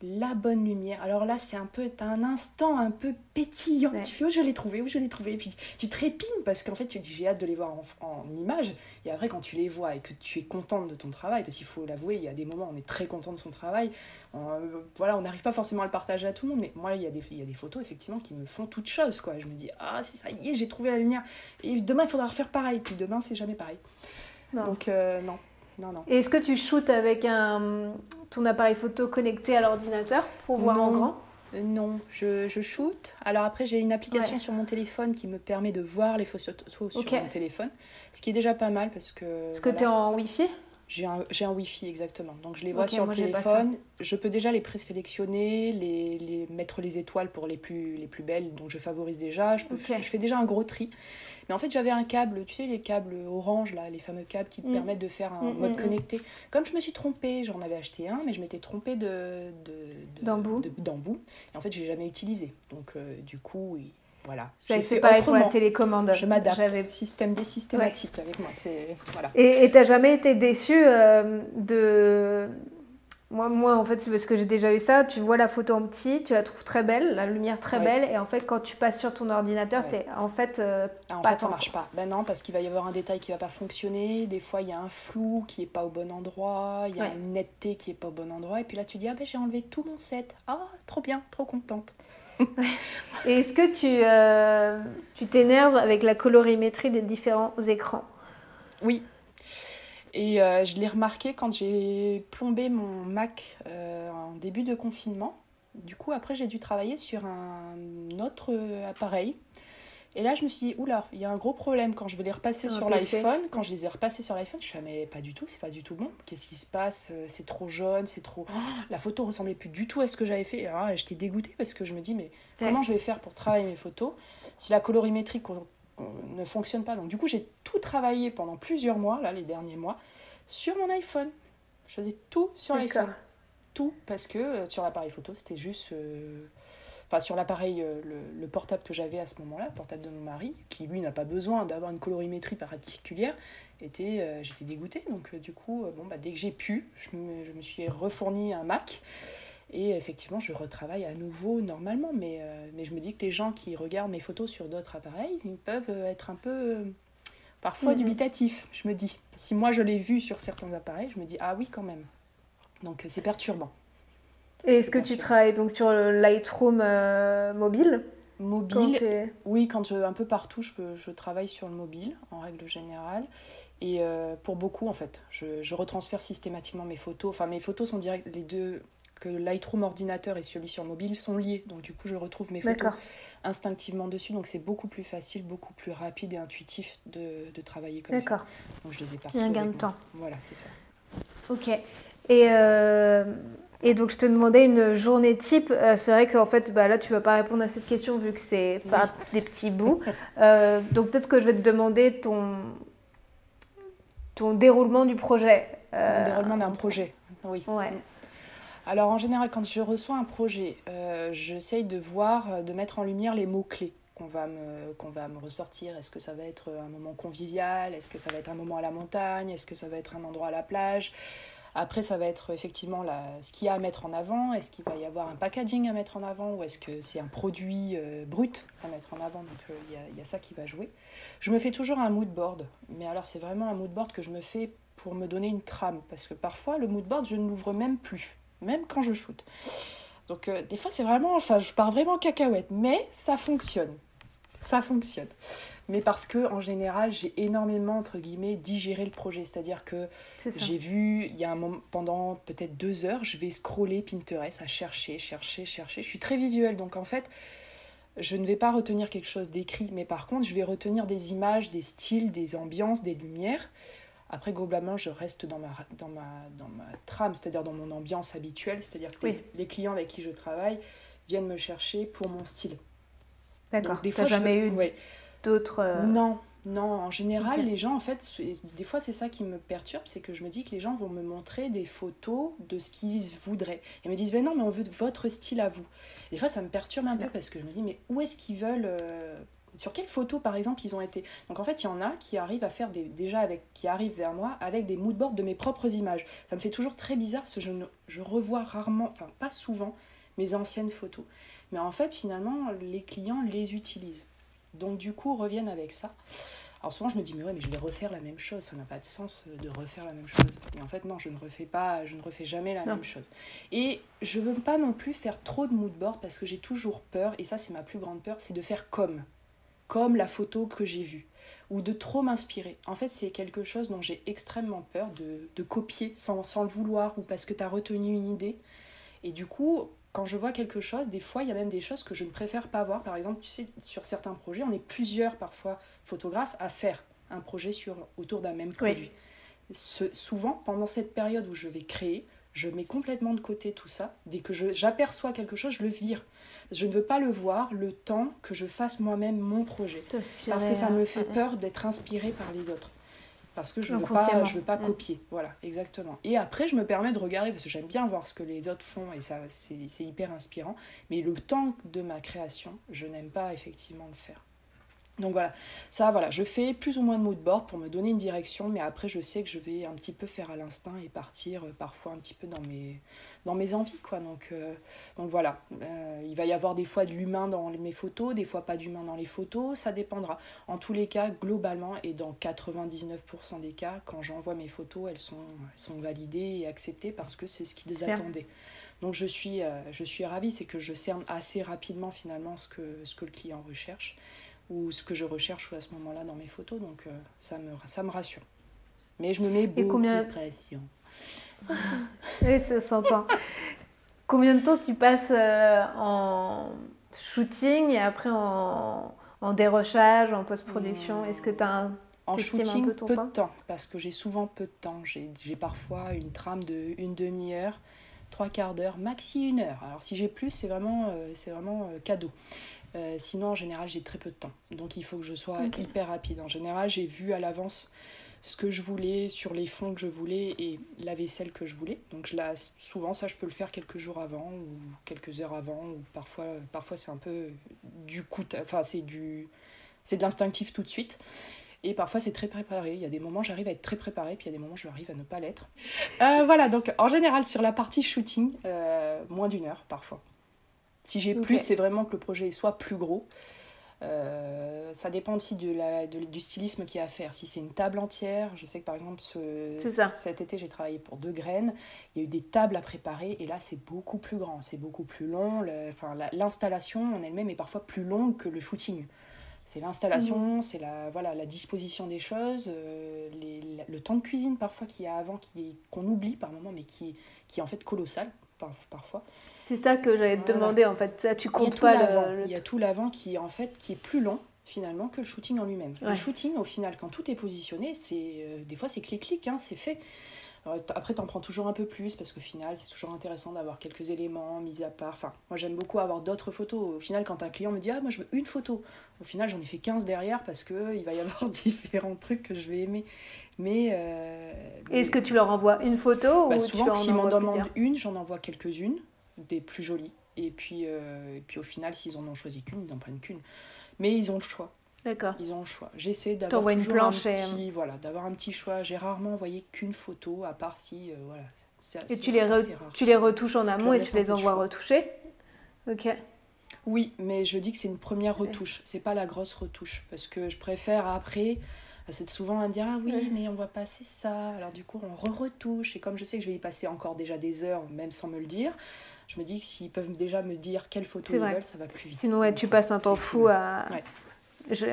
la bonne lumière. Alors là, c'est un peu, un instant un peu pétillant. Tu fais, oh, je l'ai trouvé, où je l'ai trouvé. Et puis tu trépines parce qu'en fait, tu dis, j'ai hâte de les voir en, en, image. Et après, quand tu les vois et que tu es contente de ton travail, parce qu'il faut l'avouer, il y a des moments où on est très content de son travail. Euh, voilà, on n'arrive pas forcément à le partager à tout le monde, mais moi, il y, a des, il y a des photos, effectivement, qui me font toute chose, quoi. Je me dis, ah, c'est ça y est, j'ai trouvé la lumière. Et demain, il faudra refaire pareil. Puis demain, c'est jamais pareil. Donc, euh, non. Et est-ce que tu shootes avec un, ton appareil photo connecté à l'ordinateur pour voir en grand? Euh, non, je, je shoot. Alors après, j'ai une application sur mon téléphone qui me permet de voir les photos sur mon téléphone, ce qui est déjà pas mal parce que. Est-ce que tu es en Wi-Fi? J'ai un, un Wi-Fi exactement. Donc je les vois sur le téléphone. Je peux déjà les présélectionner, les, les, mettre les étoiles pour les plus, les plus belles, donc je favorise déjà. Je, peux, je fais déjà un gros tri. Mais en fait, j'avais un câble, tu sais, les câbles orange, là, les fameux câbles qui mm. permettent de faire un mm, mode mm, connecté. Comme je me suis trompée, j'en avais acheté un, mais je m'étais trompée de. D'embout. D'embout. Et en fait, j'ai jamais utilisé. Donc, euh, du coup. Voilà. J'avais fait, pareil pour la télécommande. Je m'adapte. J'avais système des systématiques avec moi. Voilà. Et tu n'as jamais été déçue euh, de moi, moi, en fait, c'est parce que j'ai déjà eu ça. Tu vois la photo en petit, tu la trouves très belle, la lumière très belle, et en fait, quand tu passes sur ton ordinateur, tu es en fait euh, ah, en pas fait, ça marche pas. Ben non, parce qu'il va y avoir un détail qui va pas fonctionner. Des fois, il y a un flou qui est pas au bon endroit, il y a une netteté qui est pas au bon endroit, et puis là, tu dis ah ben j'ai enlevé tout mon set. Ah, trop bien, trop contente. (laughs) et est-ce que tu euh, tu t'énerves avec la colorimétrie des différents écrans? Oui, et euh, je l'ai remarqué quand j'ai plombé mon Mac euh, en début de confinement. Du coup, après, j'ai dû travailler sur un autre appareil. Et là, je me suis dit, oula, il y a un gros problème quand je vais les repasser sur l'iPhone. Quand je les ai repassés sur l'iPhone, je suis ah, mais pas du tout, c'est pas du tout bon. Qu'est-ce qui se passe? Euh, C'est trop jaune, c'est trop. la photo ressemblait plus du tout à ce que j'avais fait. Alors, j'étais dégoûtée parce que je me dis, mais comment je vais faire pour travailler mes photos? Si la colorimétrie ne fonctionne pas. Donc du coup, j'ai tout travaillé pendant plusieurs mois, là, les derniers mois, sur mon iPhone. Je faisais tout sur l'iPhone. Tout, parce que euh, sur l'appareil photo, c'était juste... Euh, enfin, sur l'appareil, euh, le, portable que j'avais à ce moment-là, le portable de mon mari, qui lui n'a pas besoin d'avoir une colorimétrie particulière, était, j'étais dégoûtée. Donc du coup, bon, bah, dès que j'ai pu, je me, je me suis refourni un Mac. Et effectivement, je retravaille à nouveau normalement, mais, euh, mais je me dis que les gens qui regardent mes photos sur d'autres appareils, ils peuvent être un peu euh, parfois mhm. dubitatifs, je me dis. Si moi je l'ai vu sur certains appareils, je me dis ah oui quand même. Donc c'est perturbant. Et est-ce que tu travailles donc sur le Lightroom euh, mobile Mobile, oui, quand je, un peu partout, je, je travaille sur le mobile en règle générale. Et pour beaucoup, en fait, je, je, retransfère systématiquement mes photos. Enfin, mes photos sont direct, les deux que Lightroom ordinateur et celui sur mobile sont liés. Donc du coup, je retrouve mes photos instinctivement dessus. Donc c'est beaucoup plus facile, beaucoup plus rapide et intuitif de, de travailler comme ça. D'accord. Donc je les ai Il y a un gain de temps. Voilà, c'est ça. Ok. Et, euh, et donc je te demandais une journée type. Euh, c'est vrai qu'en fait, bah, là, tu ne vas pas répondre à cette question vu que c'est pas des petits bouts. (laughs) Euh, donc peut-être que je vais te demander ton, ton déroulement du projet. Le déroulement d'un projet, oui. Ouais. Alors en général, quand je reçois un projet, euh, j'essaye de voir, euh, de mettre en lumière les mots-clés qu'on va, me, va me ressortir. Est-ce que ça va être un moment convivial? Est-ce que ça va être un moment à la montagne? Est-ce que ça va être un endroit à la plage? Après, ça va être effectivement la, ce qu'il y a à mettre en avant. Est-ce qu'il va y avoir un packaging à mettre en avant ou est-ce que c'est un produit euh, brut à mettre en avant? Donc il y, y, a ça qui va jouer. Je me fais toujours un mood board, mais alors c'est vraiment un mood board que je me fais pour me donner une trame. Parce que parfois le mood board je ne l'ouvre même plus même quand je shoote. Donc euh, des fois c'est vraiment, enfin je pars vraiment cacahuète, mais ça fonctionne. Ça fonctionne. Mais parce que en général j'ai énormément entre guillemets digéré le projet, c'est-à-dire que j'ai vu, il y a un moment, pendant peut-être deux heures, je vais scroller Pinterest à chercher, chercher, chercher. Je suis très visuelle, donc en fait je ne vais pas retenir quelque chose d'écrit, mais par contre je vais retenir des images, des styles, des ambiances, des lumières Après, globalement, je reste dans ma, dans ma, dans ma trame, c'est-à-dire dans mon ambiance habituelle, c'est-à-dire que les clients avec qui je travaille viennent me chercher pour mon style. D'accord. Fois, jamais eu d'autres. Euh, non, non. En général, les gens, en fait, des fois, c'est ça qui me perturbe, c'est que je me dis que les gens vont me montrer des photos de ce qu'ils voudraient. Et me disent, ben non, mais on veut votre style à vous. des fois, ça me perturbe un peu parce que je me dis, mais où est-ce qu'ils veulent euh, sur quelles photos par exemple ils ont été? Donc en fait il y en a qui arrivent à faire des, déjà avec qui arrivent vers moi avec des moodboards de mes propres images. Ça me fait toujours très bizarre parce que je, je revois rarement enfin pas souvent mes anciennes photos. Mais en fait finalement les clients les utilisent. Donc du coup reviennent avec ça. Alors souvent je me dis mais ouais mais je vais refaire la même chose. Ça n'a pas de sens de refaire la même chose. Et en fait non je ne refais pas je ne refais jamais la même chose. Et je veux pas non plus faire trop de moodboard parce que j'ai toujours peur. Et ça c'est ma plus grande peur c'est de faire comme comme la photo que j'ai vue, ou de trop m'inspirer. En fait, c'est quelque chose dont j'ai extrêmement peur de, copier sans, sans, le vouloir ou parce que tu as retenu une idée. Et du coup, quand je vois quelque chose, des fois, il y a même des choses que je ne préfère pas voir. Par exemple, tu sais, sur certains projets, on est plusieurs parfois photographes à faire un projet sur, autour d'un même produit. souvent, pendant cette période où je vais créer, je mets complètement de côté tout ça. Dès que j'aperçois quelque chose, je le vire. Je ne veux pas le voir le temps que je fasse moi-même mon projet. Parce que ça me fait peur d'être inspirée par les autres. Parce que je ne veux, pas, je veux pas mm. copier. Voilà, exactement. Et après, je me permets de regarder, parce que j'aime bien voir ce que les autres font, et ça c'est hyper inspirant. Mais le temps de ma création, je n'aime pas effectivement le faire. Donc voilà, ça voilà, je fais plus ou moins de mood board pour me donner une direction, mais après je sais que je vais un petit peu faire à l'instinct et partir euh, parfois un petit peu dans mes, dans mes envies quoi. Donc, euh, donc voilà, euh, il va y avoir des fois de l'humain dans mes photos, des fois pas d'humain dans les photos, ça dépendra. En tous les cas, globalement et dans 99% des cas, quand j'envoie mes photos, elles sont, sont validées et acceptées parce que c'est ce qu'ils attendaient. Donc je suis, je suis ravie, c'est que je cerne assez rapidement finalement ce que, ce que le client recherche ou ce que je recherche à ce moment-là dans mes photos. Donc euh, ça, me, ça me rassure. Mais je me mets beaucoup combien... de pression. (laughs) oui, ça s'entend. combien de temps tu passes euh, en shooting et après en, en dérochage, en post-production? Est-ce que tu as un en shooting, peu, peu de temps, parce que j'ai souvent peu de temps. J'ai parfois une trame de une demi-heure, trois quarts d'heure, maxi une heure. Alors si j'ai plus, c'est vraiment, euh, c'est vraiment cadeau. Euh, sinon, en général, j'ai très peu de temps. Donc, il faut que je sois hyper rapide. En général, j'ai vu à l'avance ce que je voulais, sur les fonds que je voulais et la vaisselle que je voulais. Donc, je la, souvent, ça, je peux le faire quelques jours avant ou quelques heures avant. Ou parfois, parfois c'est un peu du coup. Enfin, c'est du. C'est de l'instinctif tout de suite. Et parfois, c'est très préparé. Il y a des moments, j'arrive à être très préparée, puis il y a des moments, je arrive à ne pas l'être. Euh, voilà, donc en général, sur la partie shooting, euh, moins d'une heure parfois. Si j'ai plus, c'est vraiment que le projet soit plus gros. Euh, ça dépend aussi de la, du stylisme qu'il y a à faire. Si c'est une table entière, je sais que par exemple ce, cet été j'ai travaillé pour deux graines, il y a eu des tables à préparer et là c'est beaucoup plus grand, c'est beaucoup plus long. L'installation en elle-même est parfois plus longue que le shooting. C'est l'installation, mhm. c'est la, voilà, la disposition des choses, euh, les, le temps de cuisine parfois qu'il y a avant qu'on oublie par moment mais qui, qui est en fait colossal parfois. C'est ça que j'allais te demander en fait. Ça, tu comptes pas le, Il y a tout l'avant qui en fait qui est plus long finalement que le shooting en lui-même. Le shooting au final quand tout est positionné, c'est euh, des fois c'est clic-clic, hein, c'est fait. Alors, après, t'en prends toujours un peu plus parce qu'au final, c'est toujours intéressant d'avoir quelques éléments mis à part. Enfin, moi, j'aime beaucoup avoir d'autres photos. Au final, quand un client me dit Ah, moi, je veux une photo, au final, j'en ai fait 15 derrière parce qu'il va y avoir (laughs) différents trucs que je vais aimer. Mais. Euh, Est-ce que tu leur envoies une photo bah, ou Souvent, s'ils m'en demandent une, j'en envoie quelques-unes des plus jolies. Et puis, euh, et puis au final, s'ils en ont choisi qu'une, ils n'en prennent qu'une. Mais ils ont le choix. D'accord. Ils ont le choix. J'essaie d'avoir toujours une planche un petit, voilà, d'avoir un petit choix. J'ai rarement envoyé qu'une photo, à part si, euh, voilà. et tu les, tu les retouches en amont et tu les envoies retoucher? Ok. Oui, mais je dis que c'est une première retouche. C'est pas la grosse retouche. Parce que je préfère après c'est souvent à dire ah oui mais on va passer ça alors du coup on re-retouche et comme je sais que je vais y passer encore déjà des heures même sans me le dire je me dis que s'ils peuvent déjà me dire quelle photo ils veulent, ça va plus vite. Sinon, ouais, tu passes un temps fou à. Je,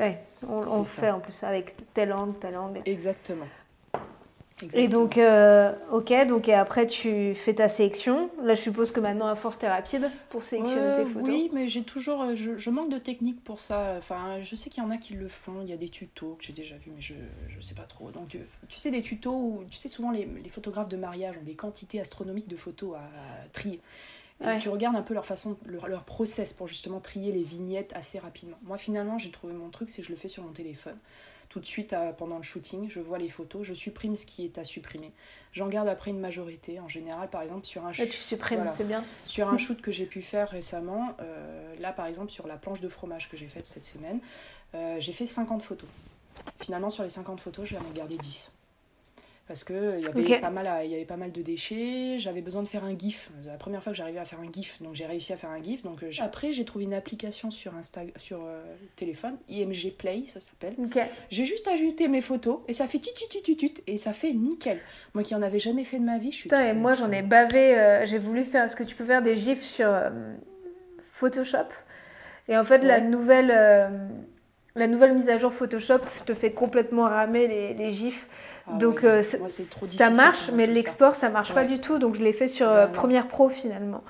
on, fait en plus avec tel angle, tel angle. Exactement. Et donc, euh, ok, donc et après tu fais ta sélection. Là, je suppose que maintenant, à force, t'es rapide pour sélectionner tes photos. Oui, mais j'ai toujours, euh, je, manque de technique pour ça. Enfin, je sais qu'il y en a qui le font. Il y a des tutos que j'ai déjà vus, mais je, je sais pas trop. Donc, tu, sais, des tutos où, tu sais, souvent les, les, photographes de mariage ont des quantités astronomiques de photos à, trier. Et tu regardes un peu leur façon, leur, leur, process pour justement trier les vignettes assez rapidement. Moi, finalement, j'ai trouvé mon truc, c'est que je le fais sur mon téléphone tout de suite pendant le shooting, je vois les photos, je supprime ce qui est à supprimer. J'en garde après une majorité, en général, par exemple, sur un shoot. tu supprimes, c'est bien. Sur un (laughs) shoot que j'ai pu faire récemment, euh, là par exemple, sur la planche de fromage que j'ai faite cette semaine, euh, j'ai fait 50 photos. Finalement, sur les 50 photos, j'en ai gardé 10 parce que il y avait pas mal il y avait pas mal de déchets j'avais besoin de faire un gif. C'est la première fois que j'arrivais à faire un gif donc j'ai réussi à faire un gif. Donc euh, après j'ai trouvé une application sur Insta sur euh, téléphone IMG Play ça s'appelle. J'ai juste ajouté mes photos et ça fait tut tut tut tut et ça fait nickel. Moi qui en avais jamais fait de ma vie je suis et moi j'en ai bavé euh, j'ai voulu faire ce que tu peux faire des gifs sur Photoshop? Et en fait la nouvelle la nouvelle mise à jour Photoshop te fait complètement ramer les, les gifs ah donc euh, ça marche, mais l'export ça marche pas du tout. Donc je l'ai fait sur bah, euh, Premiere Pro finalement.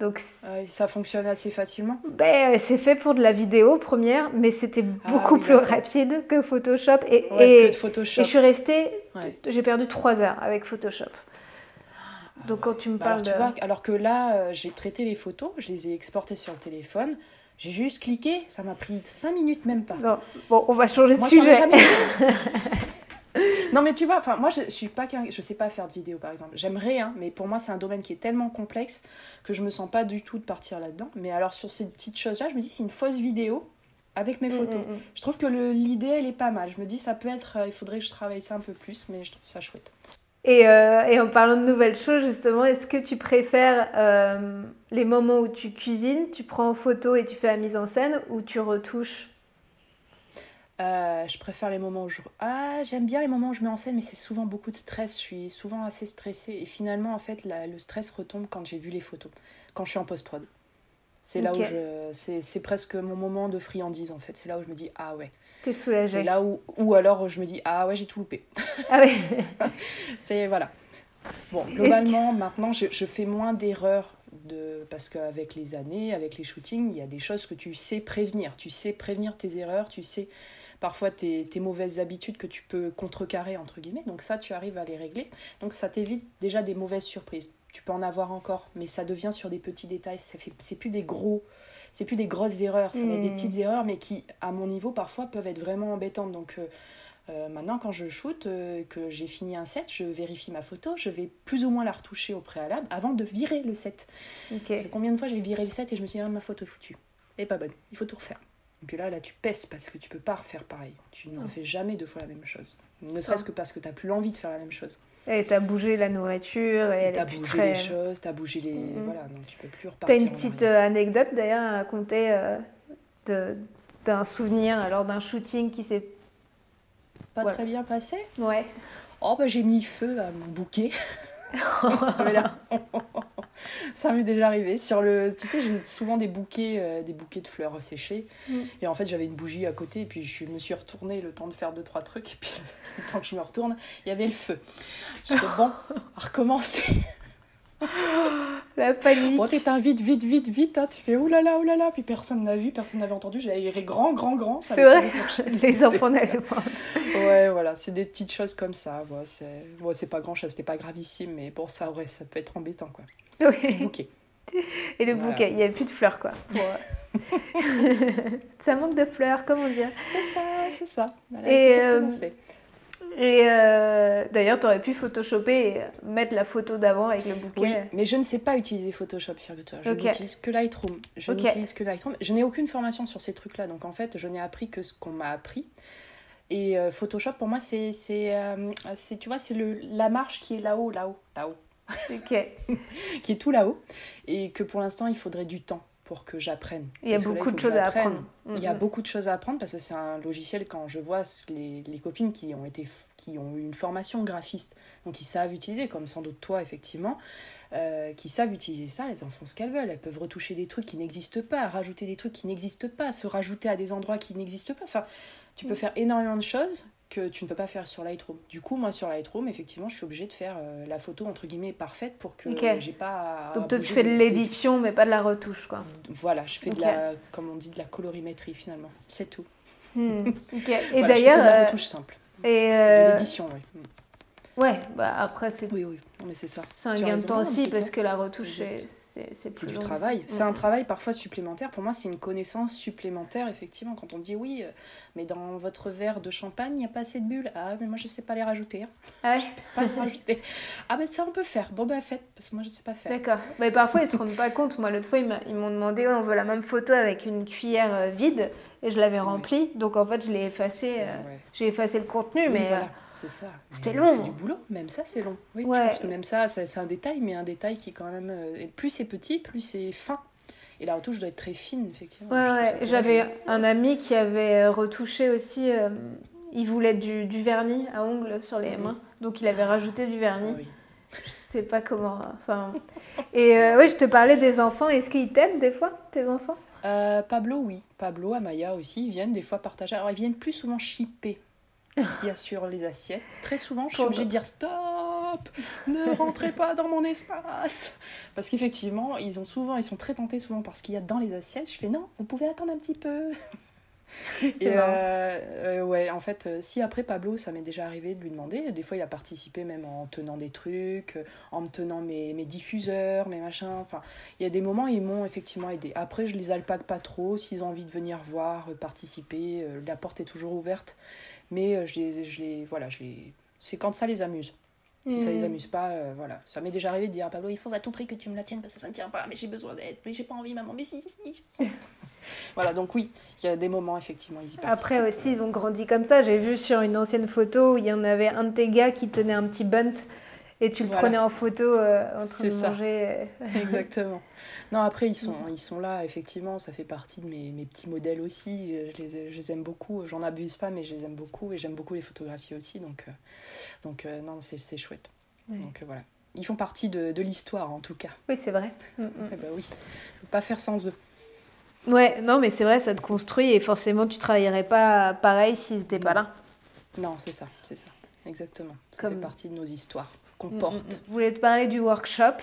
Donc ça fonctionne assez facilement. Ben, c'est fait pour de la vidéo première, mais c'était ah beaucoup plus rapide que Photoshop et, et, je suis restée, j'ai perdu 3 heures avec Photoshop. Donc quand tu me bah, parles alors, tu vois, alors que là, euh, j'ai traité les photos, je les ai exportées sur le téléphone. J'ai juste cliqué, ça m'a pris 5 minutes même pas. Bon, on va changer de sujet. (laughs) (laughs) non mais tu vois, enfin moi je, je suis pas je sais pas faire de vidéo par exemple. J'aimerais hein, mais pour moi c'est un domaine qui est tellement complexe que je me sens pas du tout de partir là-dedans. Mais alors sur ces petites choses-là, je me dis c'est une fausse vidéo avec mes mm, photos. Mm, mm. Je trouve que l'idée elle est pas mal. Je me dis ça peut être, euh, il faudrait que je travaille ça un peu plus, mais je trouve ça chouette. Et, euh, et en parlant de nouvelles choses, justement, est-ce que tu préfères euh, les moments où tu cuisines, tu prends en photo et tu fais la mise en scène, ou tu retouches euh, je préfère les moments où je... Ah, j'aime bien les moments où je mets en scène, mais c'est souvent beaucoup de stress. Je suis souvent assez stressée. Et finalement, en fait, le stress retombe quand j'ai vu les photos, quand je suis en post-prod. C'est là où je... C'est presque mon moment de friandise, en fait. C'est là où je me dis, ah ouais. T'es soulagée. C'est là où... Ou alors, je me dis, ah ouais, j'ai tout loupé. Ah ouais. (laughs) c'est... Voilà. Bon, globalement, maintenant, je, je fais moins d'erreurs de... parce qu'avec les années, avec les shootings, il y a des choses que tu sais prévenir. Tu sais prévenir tes erreurs, tu sais parfois tes, tes, mauvaises habitudes que tu peux contrecarrer, entre guillemets. Donc ça, tu arrives à les régler. Donc ça t'évite déjà des mauvaises surprises. Tu peux en avoir encore, mais ça devient sur des petits détails. Ça fait, c'est plus des gros, c'est plus des grosses erreurs. Être des hmm. petites erreurs, mais qui, à mon niveau, parfois peuvent être vraiment embêtantes. Donc euh, euh, maintenant, quand je shoot, euh, que j'ai fini un set, je vérifie ma photo, je vais plus ou moins la retoucher au préalable avant de virer le set. C'est combien de fois j'ai viré le set et je me suis dit, ah, ma photo foutue. Elle est pas bonne, il faut tout refaire. Et puis là, là, tu pestes parce que tu peux pas refaire pareil. Tu ne fais jamais deux fois la même chose. Ne serait-ce que parce que tu n'as plus l'envie de faire la même chose. Et tu as bougé la nourriture. Et, tu as bougé les choses, tu as bougé les. Voilà, donc tu peux plus repartir. Tu as une petite euh, anecdote d'ailleurs à raconter euh, d'un souvenir lors d'un shooting qui s'est. Pas très bien passé? Ouais. Oh, bah j'ai mis feu à mon bouquet. (laughs) (laughs) ça m'est déjà arrivé. Sur le, tu sais, j'ai souvent des bouquets, euh, des bouquets de fleurs séchées. Mm. Et en fait, j'avais une bougie à côté. Et puis, je me suis retournée le temps de faire deux, trois trucs. Et puis, (laughs) le temps que je me retourne, il y avait le feu. Dit bon, à recommencer. (laughs) La panique. Bon, t'éteins vite, vite, vite, vite. Hein. Tu fais oulala, oulala. Puis personne n'a vu, personne n'avait entendu. J'ai aéré grand, grand, grand. C'est vrai. (laughs) Les enfants n'avaient pas. ouais, voilà. C'est des petites choses comme ça. Ouais, c'est bon, pas grand chose. C'était pas gravissime. Mais bon, ça, ouais, ça peut être embêtant, quoi. Oui. Le bouquet. Et le bouquet. Il n'y avait plus de fleurs, quoi. (laughs) ça manque de fleurs, comment dire C'est ça, c'est ça. Et. Et euh, d'ailleurs, tu aurais pu photoshopper et mettre la photo d'avant avec le bouquet. Oui, mais je ne sais pas utiliser Photoshop, figure-toi. Je n'utilise que Lightroom. Je n'utilise que Lightroom. Je n'ai aucune formation sur ces trucs-là. Donc en fait, je n'ai appris que ce qu'on m'a appris. Et euh, Photoshop, pour moi, c'est, euh, c'est, tu vois, c'est le, la marche qui est là-haut, là-haut, là-haut. Ok. (laughs) qui est tout là-haut. Et que pour l'instant, il faudrait du temps pour que j'apprenne. Il y a beaucoup de choses à apprendre. Il y a beaucoup de choses à apprendre parce que c'est un logiciel, quand je vois les, les, copines qui ont, été, qui ont eu une formation graphiste, donc qui savent utiliser, comme sans doute toi effectivement, euh, qui savent utiliser ça, elles en font ce qu'elles veulent. Elles peuvent retoucher des trucs qui n'existent pas, rajouter des trucs qui n'existent pas, se rajouter à des endroits qui n'existent pas. Enfin, tu peux mm. faire énormément de choses que tu ne peux pas faire sur Lightroom. Du coup, moi sur Lightroom, effectivement, je suis obligée de faire euh, la photo entre guillemets parfaite pour que j'ai pas. Donc toi, tu fais de l'édition, mais pas de la retouche, quoi. Voilà, je fais de la, comme on dit, de la colorimétrie finalement. C'est tout. Hmm. (laughs) Et d'ailleurs, de la euh, retouche simple. Et euh... l'édition, oui. Hmm. Ouais, bah après c'est. Oui, oui, mais c'est ça. C'est un gain de temps aussi parce que la retouche, c'est c'est du travail. C'est un travail parfois supplémentaire. Pour moi, c'est une connaissance supplémentaire, effectivement. Quand on dit oui, euh, mais dans votre verre de champagne, il n'y a pas assez de bulles. Ah, mais moi, je ne sais pas les rajouter. Hein. Ah ouais (laughs) Pas les rajouter. Ah, ben ça, on peut faire. Bon, ben faites, parce que moi, je ne sais pas faire. D'accord. Mais parfois, ils ne se rendent pas compte. Moi, l'autre fois, ils m'ont demandé on veut la même photo avec une cuillère euh, vide. Et je l'avais remplie. Donc, en fait, je l'ai effacé. Euh, j'ai effacé le contenu, mais. C'est ça. C'était long. C'est du boulot, même ça c'est long. Oui, je pense que même ça, c'est un détail, mais un détail qui quand même. Euh, plus c'est petit, plus c'est fin. Et la retouche doit être très fine, effectivement. Ouais, J'avais un ami qui avait euh, retouché aussi. Euh, il voulait du, du, vernis à ongles sur les mains, donc il avait rajouté du vernis. Oui. Je sais pas comment. Enfin. Et oui, je te parlais des enfants. Est-ce qu'ils t'aident des fois, tes enfants? Pablo, oui. Pablo, Amaya aussi, ils viennent des fois partager. Alors, ils viennent plus souvent chipper ce qu'il y a sur les assiettes. Très souvent, je suis obligée de dire stop, ne rentrez pas dans mon espace. Parce qu'effectivement, ils ont souvent, ils sont très tentés souvent par ce qu'il y a dans les assiettes. Je fais non, vous pouvez attendre un petit peu. (laughs) Et euh, euh, ouais, en fait, euh, si après Pablo, ça m'est déjà arrivé de lui demander. Des fois, il a participé même en tenant des trucs, en me tenant mes, mes diffuseurs, mes machins. Enfin, il y a des moments, ils m'ont effectivement aidé. Après, je les alpague pas trop. S'ils ont envie de venir voir, participer, la porte est toujours ouverte. Mais euh, je les, je les, voilà, je les... c'est quand ça les amuse. Si ça les mhm. amuse pas, euh, voilà. Ça m'est déjà arrivé de dire à Pablo, il faut à tout prix que tu me la tiennes parce que ça ne tient pas, mais j'ai besoin d'aide, mais j'ai pas envie, maman, mais si, si. (laughs) voilà, donc oui, il y a des moments, effectivement, ils y Après aussi, ils ont grandi comme ça. J'ai vu sur une ancienne photo où il y en avait un de tes gars qui tenait un petit bunt et tu le prenais en photo euh, en train de manger. (laughs) Exactement. Non, après, ils sont, ils sont là, effectivement, ça fait partie de mes, mes petits modèles aussi. Je les, je les aime beaucoup. J'en abuse pas, mais je les aime beaucoup et j'aime beaucoup les photographies aussi. Donc, euh, donc euh, non, c'est chouette. Donc voilà. Ils font partie de, de l'histoire, en tout cas. Oui, c'est vrai. Mm, mm. Eh ben oui, ne pas faire sans eux. Ouais, non, mais c'est vrai, ça te construit et forcément, tu travaillerais pas pareil s'ils n'étaient pas là. Non, c'est ça, c'est ça, exactement. Ça Comme... fait partie de nos histoires qu'on porte. Mm, Je voulais te parler du workshop.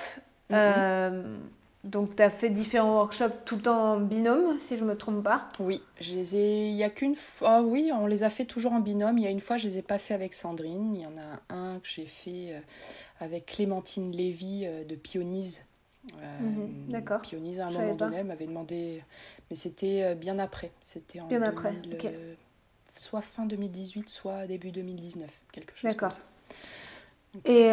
Euh, donc, tu as fait différents workshops tout en binôme, si je ne me trompe pas Oui, je les ai... il y a qu'une fois. Ah oui, on les a fait toujours en binôme. Il y a une fois, je ne les ai pas fait avec Sandrine. Il y en a un que j'ai fait euh, avec Clémentine Lévy euh, de Pionise. Mhm, d'accord. Pionise, à un moment donné, elle m'avait demandé. Mais c'était bien après. C'était en bien après. Soit fin 2018, soit début 2019, quelque chose D'accord. Et.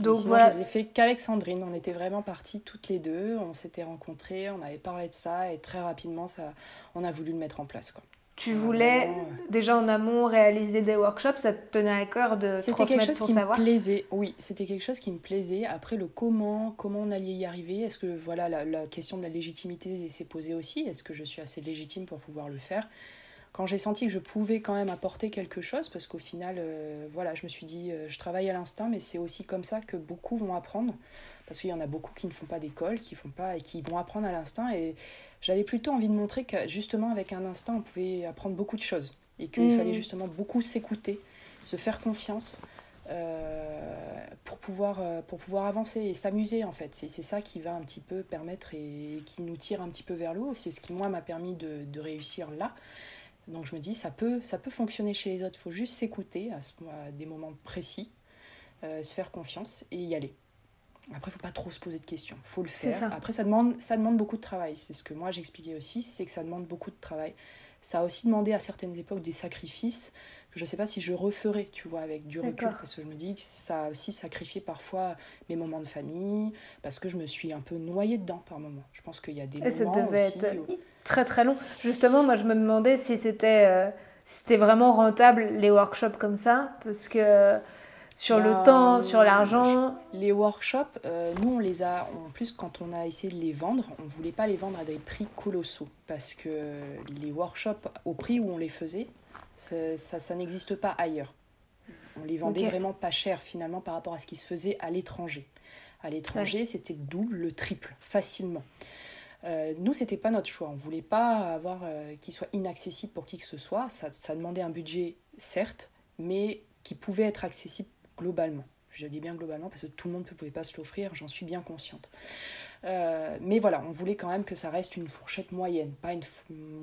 Donc voilà. Je les ai fait qu'Alexandrine. On était vraiment partis toutes les deux. On s'était rencontrés, on avait parlé de ça et très rapidement, ça, on a voulu le mettre en place. Quoi. Tu voulais euh, déjà en amont réaliser des workshops, ça te tenait à cœur de transmettre quelque chose qui Me plaisait. Oui, c'était quelque chose qui me plaisait. Après le comment, comment on allait y arriver, est-ce que voilà la, la question de la légitimité s'est posée aussi? Est-ce que je suis assez légitime pour pouvoir le faire? Quand j'ai senti que je pouvais quand même apporter quelque chose, parce qu'au final, euh, voilà, je me suis dit, euh, je travaille à l'instinct, mais c'est aussi comme ça que beaucoup vont apprendre, parce qu'il y en a beaucoup qui ne font pas d'école, qui font pas et qui vont apprendre à l'instinct. Et j'avais plutôt envie de montrer que justement avec un instinct, on pouvait apprendre beaucoup de choses, et qu'il mmh. fallait justement beaucoup s'écouter, se faire confiance. Euh, pour, pouvoir, pour pouvoir avancer et s'amuser en fait. C'est ça qui va un petit peu permettre et qui nous tire un petit peu vers le haut. C'est ce qui moi m'a permis de, de, réussir là. Donc je me dis, ça peut, ça peut fonctionner chez les autres, il faut juste s'écouter à, des moments précis, euh, se faire confiance et y aller. Après, il faut pas trop se poser de questions, il faut le faire. Après, ça demande, ça demande beaucoup de travail. C'est ce que moi j'expliquais aussi, c'est que ça demande beaucoup de travail. Ça a aussi demandé à certaines époques des sacrifices que je ne sais pas si je referais, tu vois, avec du recul, parce que je me dis que ça a aussi sacrifié parfois mes moments de famille, parce que je me suis un peu noyée dedans par moments. Je pense qu'il y a des et moments ça devait être très très long. Justement, moi je me demandais si c'était euh, c'était vraiment rentable les workshops comme ça, parce que sur le bah, temps, sur l'argent. Les workshops, euh, nous on les a, en plus quand on a essayé de les vendre, on ne voulait pas les vendre à des prix colossaux, parce que les workshops au prix où on les faisait, ça, ça, n'existe pas ailleurs. On les vendait vraiment pas cher finalement par rapport à ce qui se faisait à l'étranger. À l'étranger, c'était le double, le triple, facilement. Euh, nous, c'était pas notre choix. On voulait pas avoir euh, qu'il soit inaccessible pour qui que ce soit. Ça, ça demandait un budget, certes, mais qui pouvait être accessible globalement. Je dis bien globalement parce que tout le monde ne pouvait pas se l'offrir, j'en suis bien consciente. Euh, mais voilà, on voulait quand même que ça reste une fourchette moyenne, pas une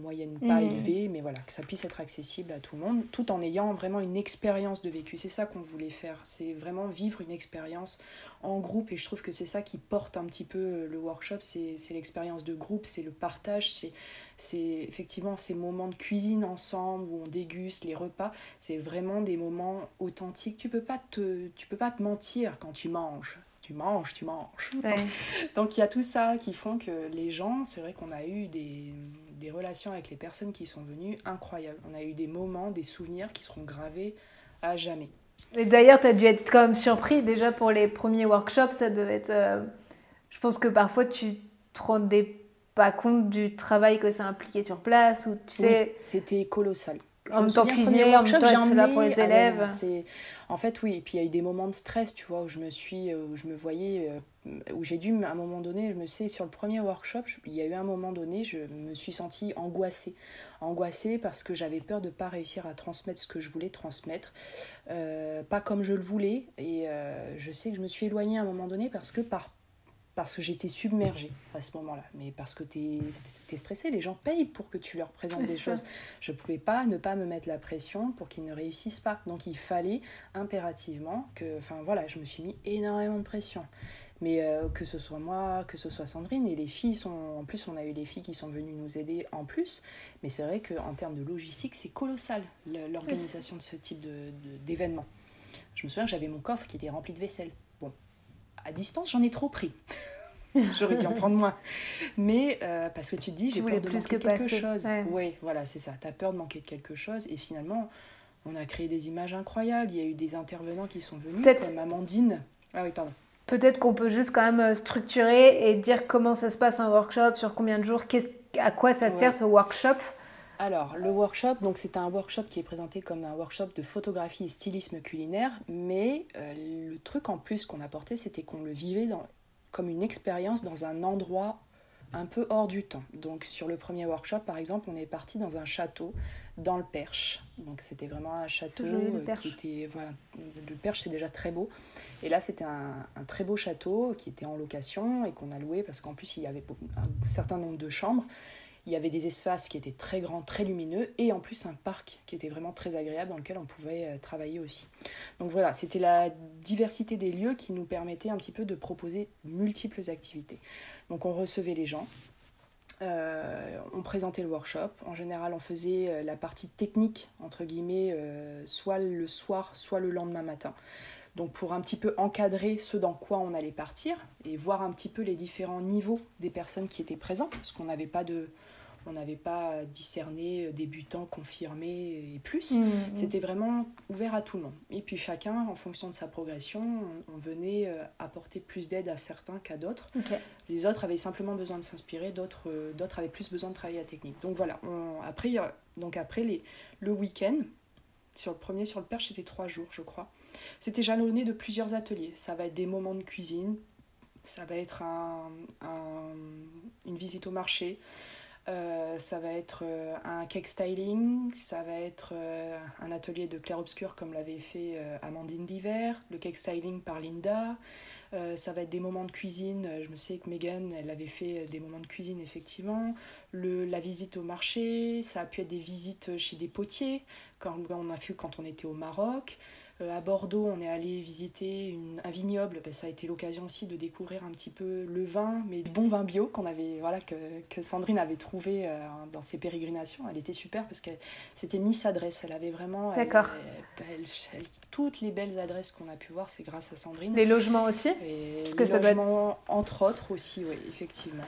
moyenne pas mmh. élevée, mais voilà, que ça puisse être accessible à tout le monde, tout en ayant vraiment une expérience de vécu. C'est ça qu'on voulait faire, c'est vraiment vivre une expérience en groupe, et je trouve que c'est ça qui porte un petit peu le workshop, c'est l'expérience de groupe, c'est le partage, c'est effectivement ces moments de cuisine ensemble où on déguste les repas, c'est vraiment des moments authentiques. Tu peux pas te, tu peux pas te mentir quand tu manges tu manges, tu manges. (laughs) Donc il y a tout ça qui font que les gens, c'est vrai qu'on a eu des, des, relations avec les personnes qui sont venues incroyables. On a eu des moments, des souvenirs qui seront gravés à jamais. Et d'ailleurs, tu as dû être quand même surpris déjà pour les premiers workshops, ça devait être... Euh, je pense que parfois tu te rendais pas compte du travail que ça impliquait sur place ou tu sais... C'était colossal en même temps cuisiner, en même temps là pour les ah élèves. en fait, oui. Et puis il y a eu des moments de stress, tu vois, où je me suis, où je me voyais, euh, où j'ai dû, à un moment donné, je me sais, sur le premier workshop, il y a eu un moment donné, je me suis sentie angoissée. Angoissée parce que j'avais peur de ne pas réussir à transmettre ce que je voulais transmettre. Euh, pas comme je le voulais. Et euh, je sais que je me suis éloignée à un moment donné parce que par parce que j'étais submergée à ce moment-là. Mais parce que tu es, stressée, les gens payent pour que tu leur présentes des choses. Je ne pouvais pas ne pas me mettre la pression pour qu'ils ne réussissent pas. Donc il fallait impérativement que... Enfin voilà, je me suis mis énormément de pression. Mais euh, que ce soit moi, que ce soit Sandrine, et les filles sont... En plus, on a eu les filles qui sont venues nous aider en plus. Mais c'est vrai qu'en termes de logistique, c'est colossal, l'organisation de ce type d'événement. De, je me souviens que j'avais mon coffre qui était rempli de vaisselle à distance, j'en ai trop pris. (laughs) J'aurais dû en prendre moins. Mais euh, parce que tu te dis, j'ai peur de plus manquer que quelque chose. Oui, voilà, c'est ça. Tu as peur de manquer de quelque chose. Et finalement, on a créé des images incroyables. Il y a eu des intervenants qui sont venus, comme Amandine. Ah oui, pardon. Peut-être qu'on peut juste quand même euh, structurer et dire comment ça se passe un workshop, sur combien de jours, à quoi ça sert ce workshop alors, le workshop, donc c'est un workshop qui est présenté comme un workshop de photographie et stylisme culinaire, mais euh, le truc en plus qu'on apportait, c'était qu'on le vivait dans, comme une expérience dans un endroit un peu hors du temps. Donc sur le premier workshop, par exemple, on est parti dans un château dans le Perche. Donc c'était vraiment un château euh, qui était... Voilà, le Perche, c'est déjà très beau. Et là, c'était un, un, très beau château qui était en location et qu'on a loué parce qu'en plus, il y avait un certain nombre de chambres. Il y avait des espaces qui étaient très grands, très lumineux, et en plus un parc qui était vraiment très agréable dans lequel on pouvait euh, travailler aussi. Donc voilà, c'était la diversité des lieux qui nous permettait un petit peu de proposer multiples activités. Donc on recevait les gens, euh, on présentait le workshop. En général, on faisait euh, la partie technique, entre guillemets, soit le soir, soit le lendemain matin. Donc pour un petit peu encadrer ce dans quoi on allait partir et voir un petit peu les différents niveaux des personnes qui étaient présentes, parce qu'on n'avait pas de, on n'avait pas discerné débutants, confirmés et plus. Mmh, mmh. C'était vraiment ouvert à tout le monde. Et puis chacun, en fonction de sa progression, on, venait euh, apporter plus d'aide à certains qu'à d'autres. Les autres avaient simplement besoin de s'inspirer, d'autres, euh, d'autres avaient plus besoin de travailler la technique. Donc voilà, après, donc après les, le week-end, sur le premier, sur le perche, c'était trois jours, je crois. C'était jalonné de plusieurs ateliers. Ça va être des moments de cuisine, ça va être une visite au marché, euh, ça va être euh, un cake styling, ça va être euh, un atelier de clair-obscur comme l'avait fait Amandine l'hiver, le cake styling par Linda, ça va être des moments de cuisine, je me sais que Megan, elle avait fait des moments de cuisine effectivement, le, la visite au marché, ça a pu être des visites chez des potiers, quand on a fait quand on était au Maroc, à Bordeaux, on est allé visiter un vignoble. Ben, ça a été l'occasion aussi de découvrir un petit peu le vin, mais le bon vin bio qu'on avait, voilà, que, que, Sandrine avait trouvé euh, dans ses pérégrinations. Elle était super parce que c'était Miss Adresse. Elle avait vraiment. D'accord. toutes les belles adresses qu'on a pu voir, c'est grâce à Sandrine. Les logements aussi Et Les ça logements, entre autres aussi, oui, effectivement.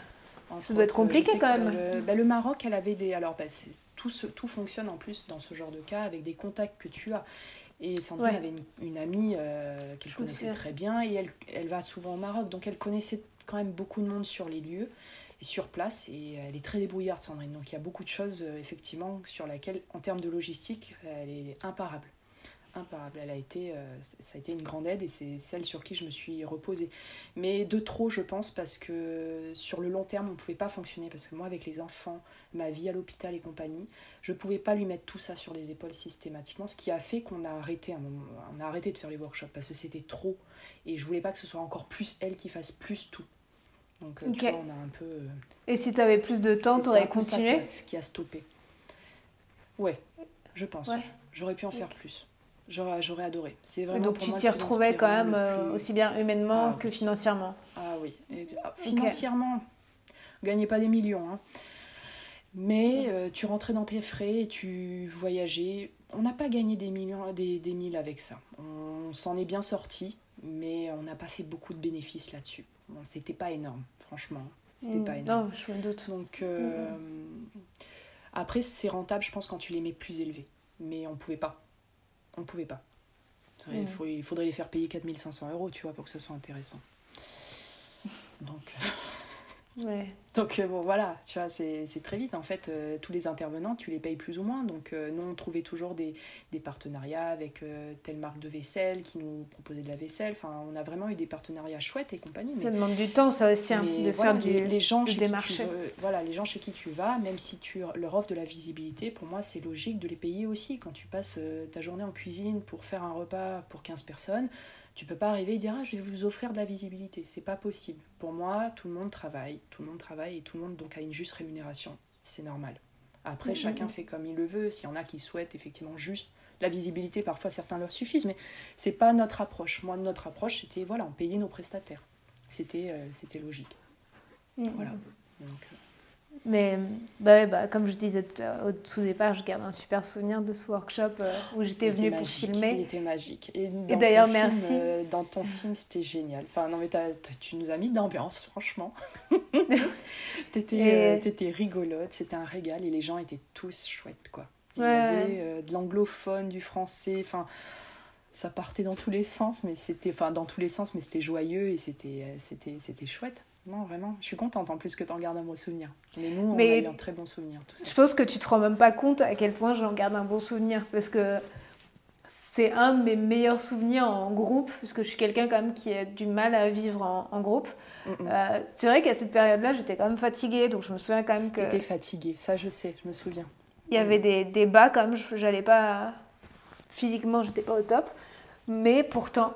ça doit être compliqué quand même. Le, ben, le, Maroc, elle avait des. Alors, ben, tout, tout fonctionne en plus dans ce genre de cas avec des contacts que tu as. Et Sandrine avait une, amie euh, qu'elle connaissait très bien et elle, elle va souvent au Maroc, donc elle connaissait quand même beaucoup de monde sur les lieux et sur place et elle est très débrouillarde Sandrine. Donc il y a beaucoup de choses euh, effectivement sur laquelle en termes de logistique elle est imparable. Imparable. Elle a été, euh, ça a été une grande aide et c'est celle sur qui je me suis reposée. Mais de trop, je pense, parce que sur le long terme, on ne pouvait pas fonctionner. Parce que moi, avec les enfants, ma vie à l'hôpital et compagnie, je ne pouvais pas lui mettre tout ça sur les épaules systématiquement. Ce qui a fait qu'on a arrêté un moment, on a arrêté de faire les workshops parce que c'était trop. Et je voulais pas que ce soit encore plus elle qui fasse plus tout. Donc, euh, tu vois, on a un peu. Euh, et si tu avais plus de temps, tu aurais continué? qui a, stoppé. Ouais, je pense. J'aurais pu en faire plus. J'aurais adoré. C'est vraiment donc tu t'y retrouvais quand même euh, aussi bien humainement ah que financièrement. Ah oui. Ah, financièrement, gagnais pas des millions. Hein. Mais euh, tu rentrais dans tes frais et tu voyageais. On n'a pas gagné des millions, des, des mille avec ça. On s'en est bien sorti, mais on n'a pas fait beaucoup de bénéfices là-dessus. Bon, c'était pas énorme, franchement. C'était mm. pas énorme. Non, je me doute. Donc, euh, après, c'est rentable, je pense, quand tu les mets plus élevés. Mais on pouvait pas on pouvait pas. Il, il, faudrait les faire payer 4500 euros, tu vois, pour que ce soit intéressant. Donc, (laughs) Donc euh, bon voilà, tu vois, c'est très vite. En fait, euh, tous les intervenants, tu les payes plus ou moins. Donc euh, nous, on trouvait toujours des, des partenariats avec telle marque de vaisselle qui nous proposait de la vaisselle. Enfin, on a vraiment eu des partenariats chouettes et compagnie. Ça demande du temps, ça aussi, hein, de faire du, les gens chez voilà, les gens chez qui tu vas, même si tu leur offres de la visibilité, pour moi, c'est logique de les payer aussi. Quand tu passes ta journée en cuisine pour faire un repas pour 15 personnes, tu peux pas arriver et dire ah, je vais vous offrir de la visibilité. C'est pas possible. Pour moi, tout le monde travaille, tout le monde travaille et tout le monde donc a une juste rémunération. C'est normal. Après, mm, chacun mm, mm. fait comme il le veut. S'il y en a qui souhaitent effectivement juste la visibilité, parfois certains leur suffisent, mais c'est pas notre approche. Moi, notre approche, c'était voilà, on payait nos prestataires. C'était euh, c'était logique. Voilà. Donc, euh, mais bah, bah, comme je disais au tout départ, je garde un super souvenir de ce workshop euh, où j'étais venue pour filmer. Il était magique. Et, d'ailleurs, merci. Euh, dans ton film, c'était génial. Enfin, non, mais tu nous as mis d'ambiance, franchement. (laughs) T'étais étais rigolote, c'était un régal et les gens étaient tous chouettes, quoi. Il y avait euh, de l'anglophone, du français, enfin ça partait dans tous les sens mais c'était enfin dans tous les sens mais c'était joyeux et c'était c'était c'était chouette non, vraiment. Je suis contente en plus que tu en gardes un bon souvenir. Mais nous, on a eu un très bon souvenir. Tout ça. Je pense que tu te rends même pas compte à quel point j'en garde un bon souvenir. Parce que c'est un de mes meilleurs souvenirs en groupe. Parce que je suis quelqu'un quand même qui a du mal à vivre en, groupe. Euh, c'est vrai qu'à cette période-là, j'étais quand même fatiguée. Donc je me souviens quand même que. J'étais fatiguée, ça je sais, je me souviens. Il y avait des, bas quand même. J'allais pas. Physiquement, j'étais pas au top. Mais pourtant,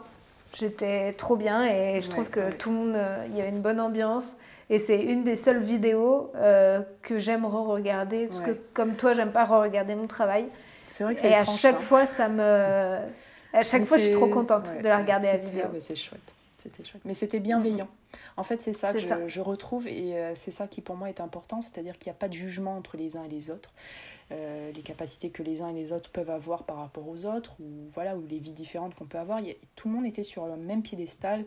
J'étais trop bien et je trouve que tout le monde, euh, il y a une bonne ambiance. Et c'est une des seules vidéos euh, que j'aime re-regarder. Parce que comme toi, j'aime pas re-regarder mon travail. C'est vrai que Et à chaque hein. fois, ça me. À chaque fois, je suis trop contente de la regarder à vidéo. c'est chouette. C'était chouette. Mais c'était bienveillant. En fait, c'est ça que je, je, retrouve et euh, c'est ça qui pour moi est important, c'est-à-dire qu'il n'y a pas de jugement entre les uns et les autres. Euh, les capacités que les uns et les autres peuvent avoir par rapport aux autres, ou voilà, ou les vies différentes qu'on peut avoir. tout le monde était sur le même piédestal.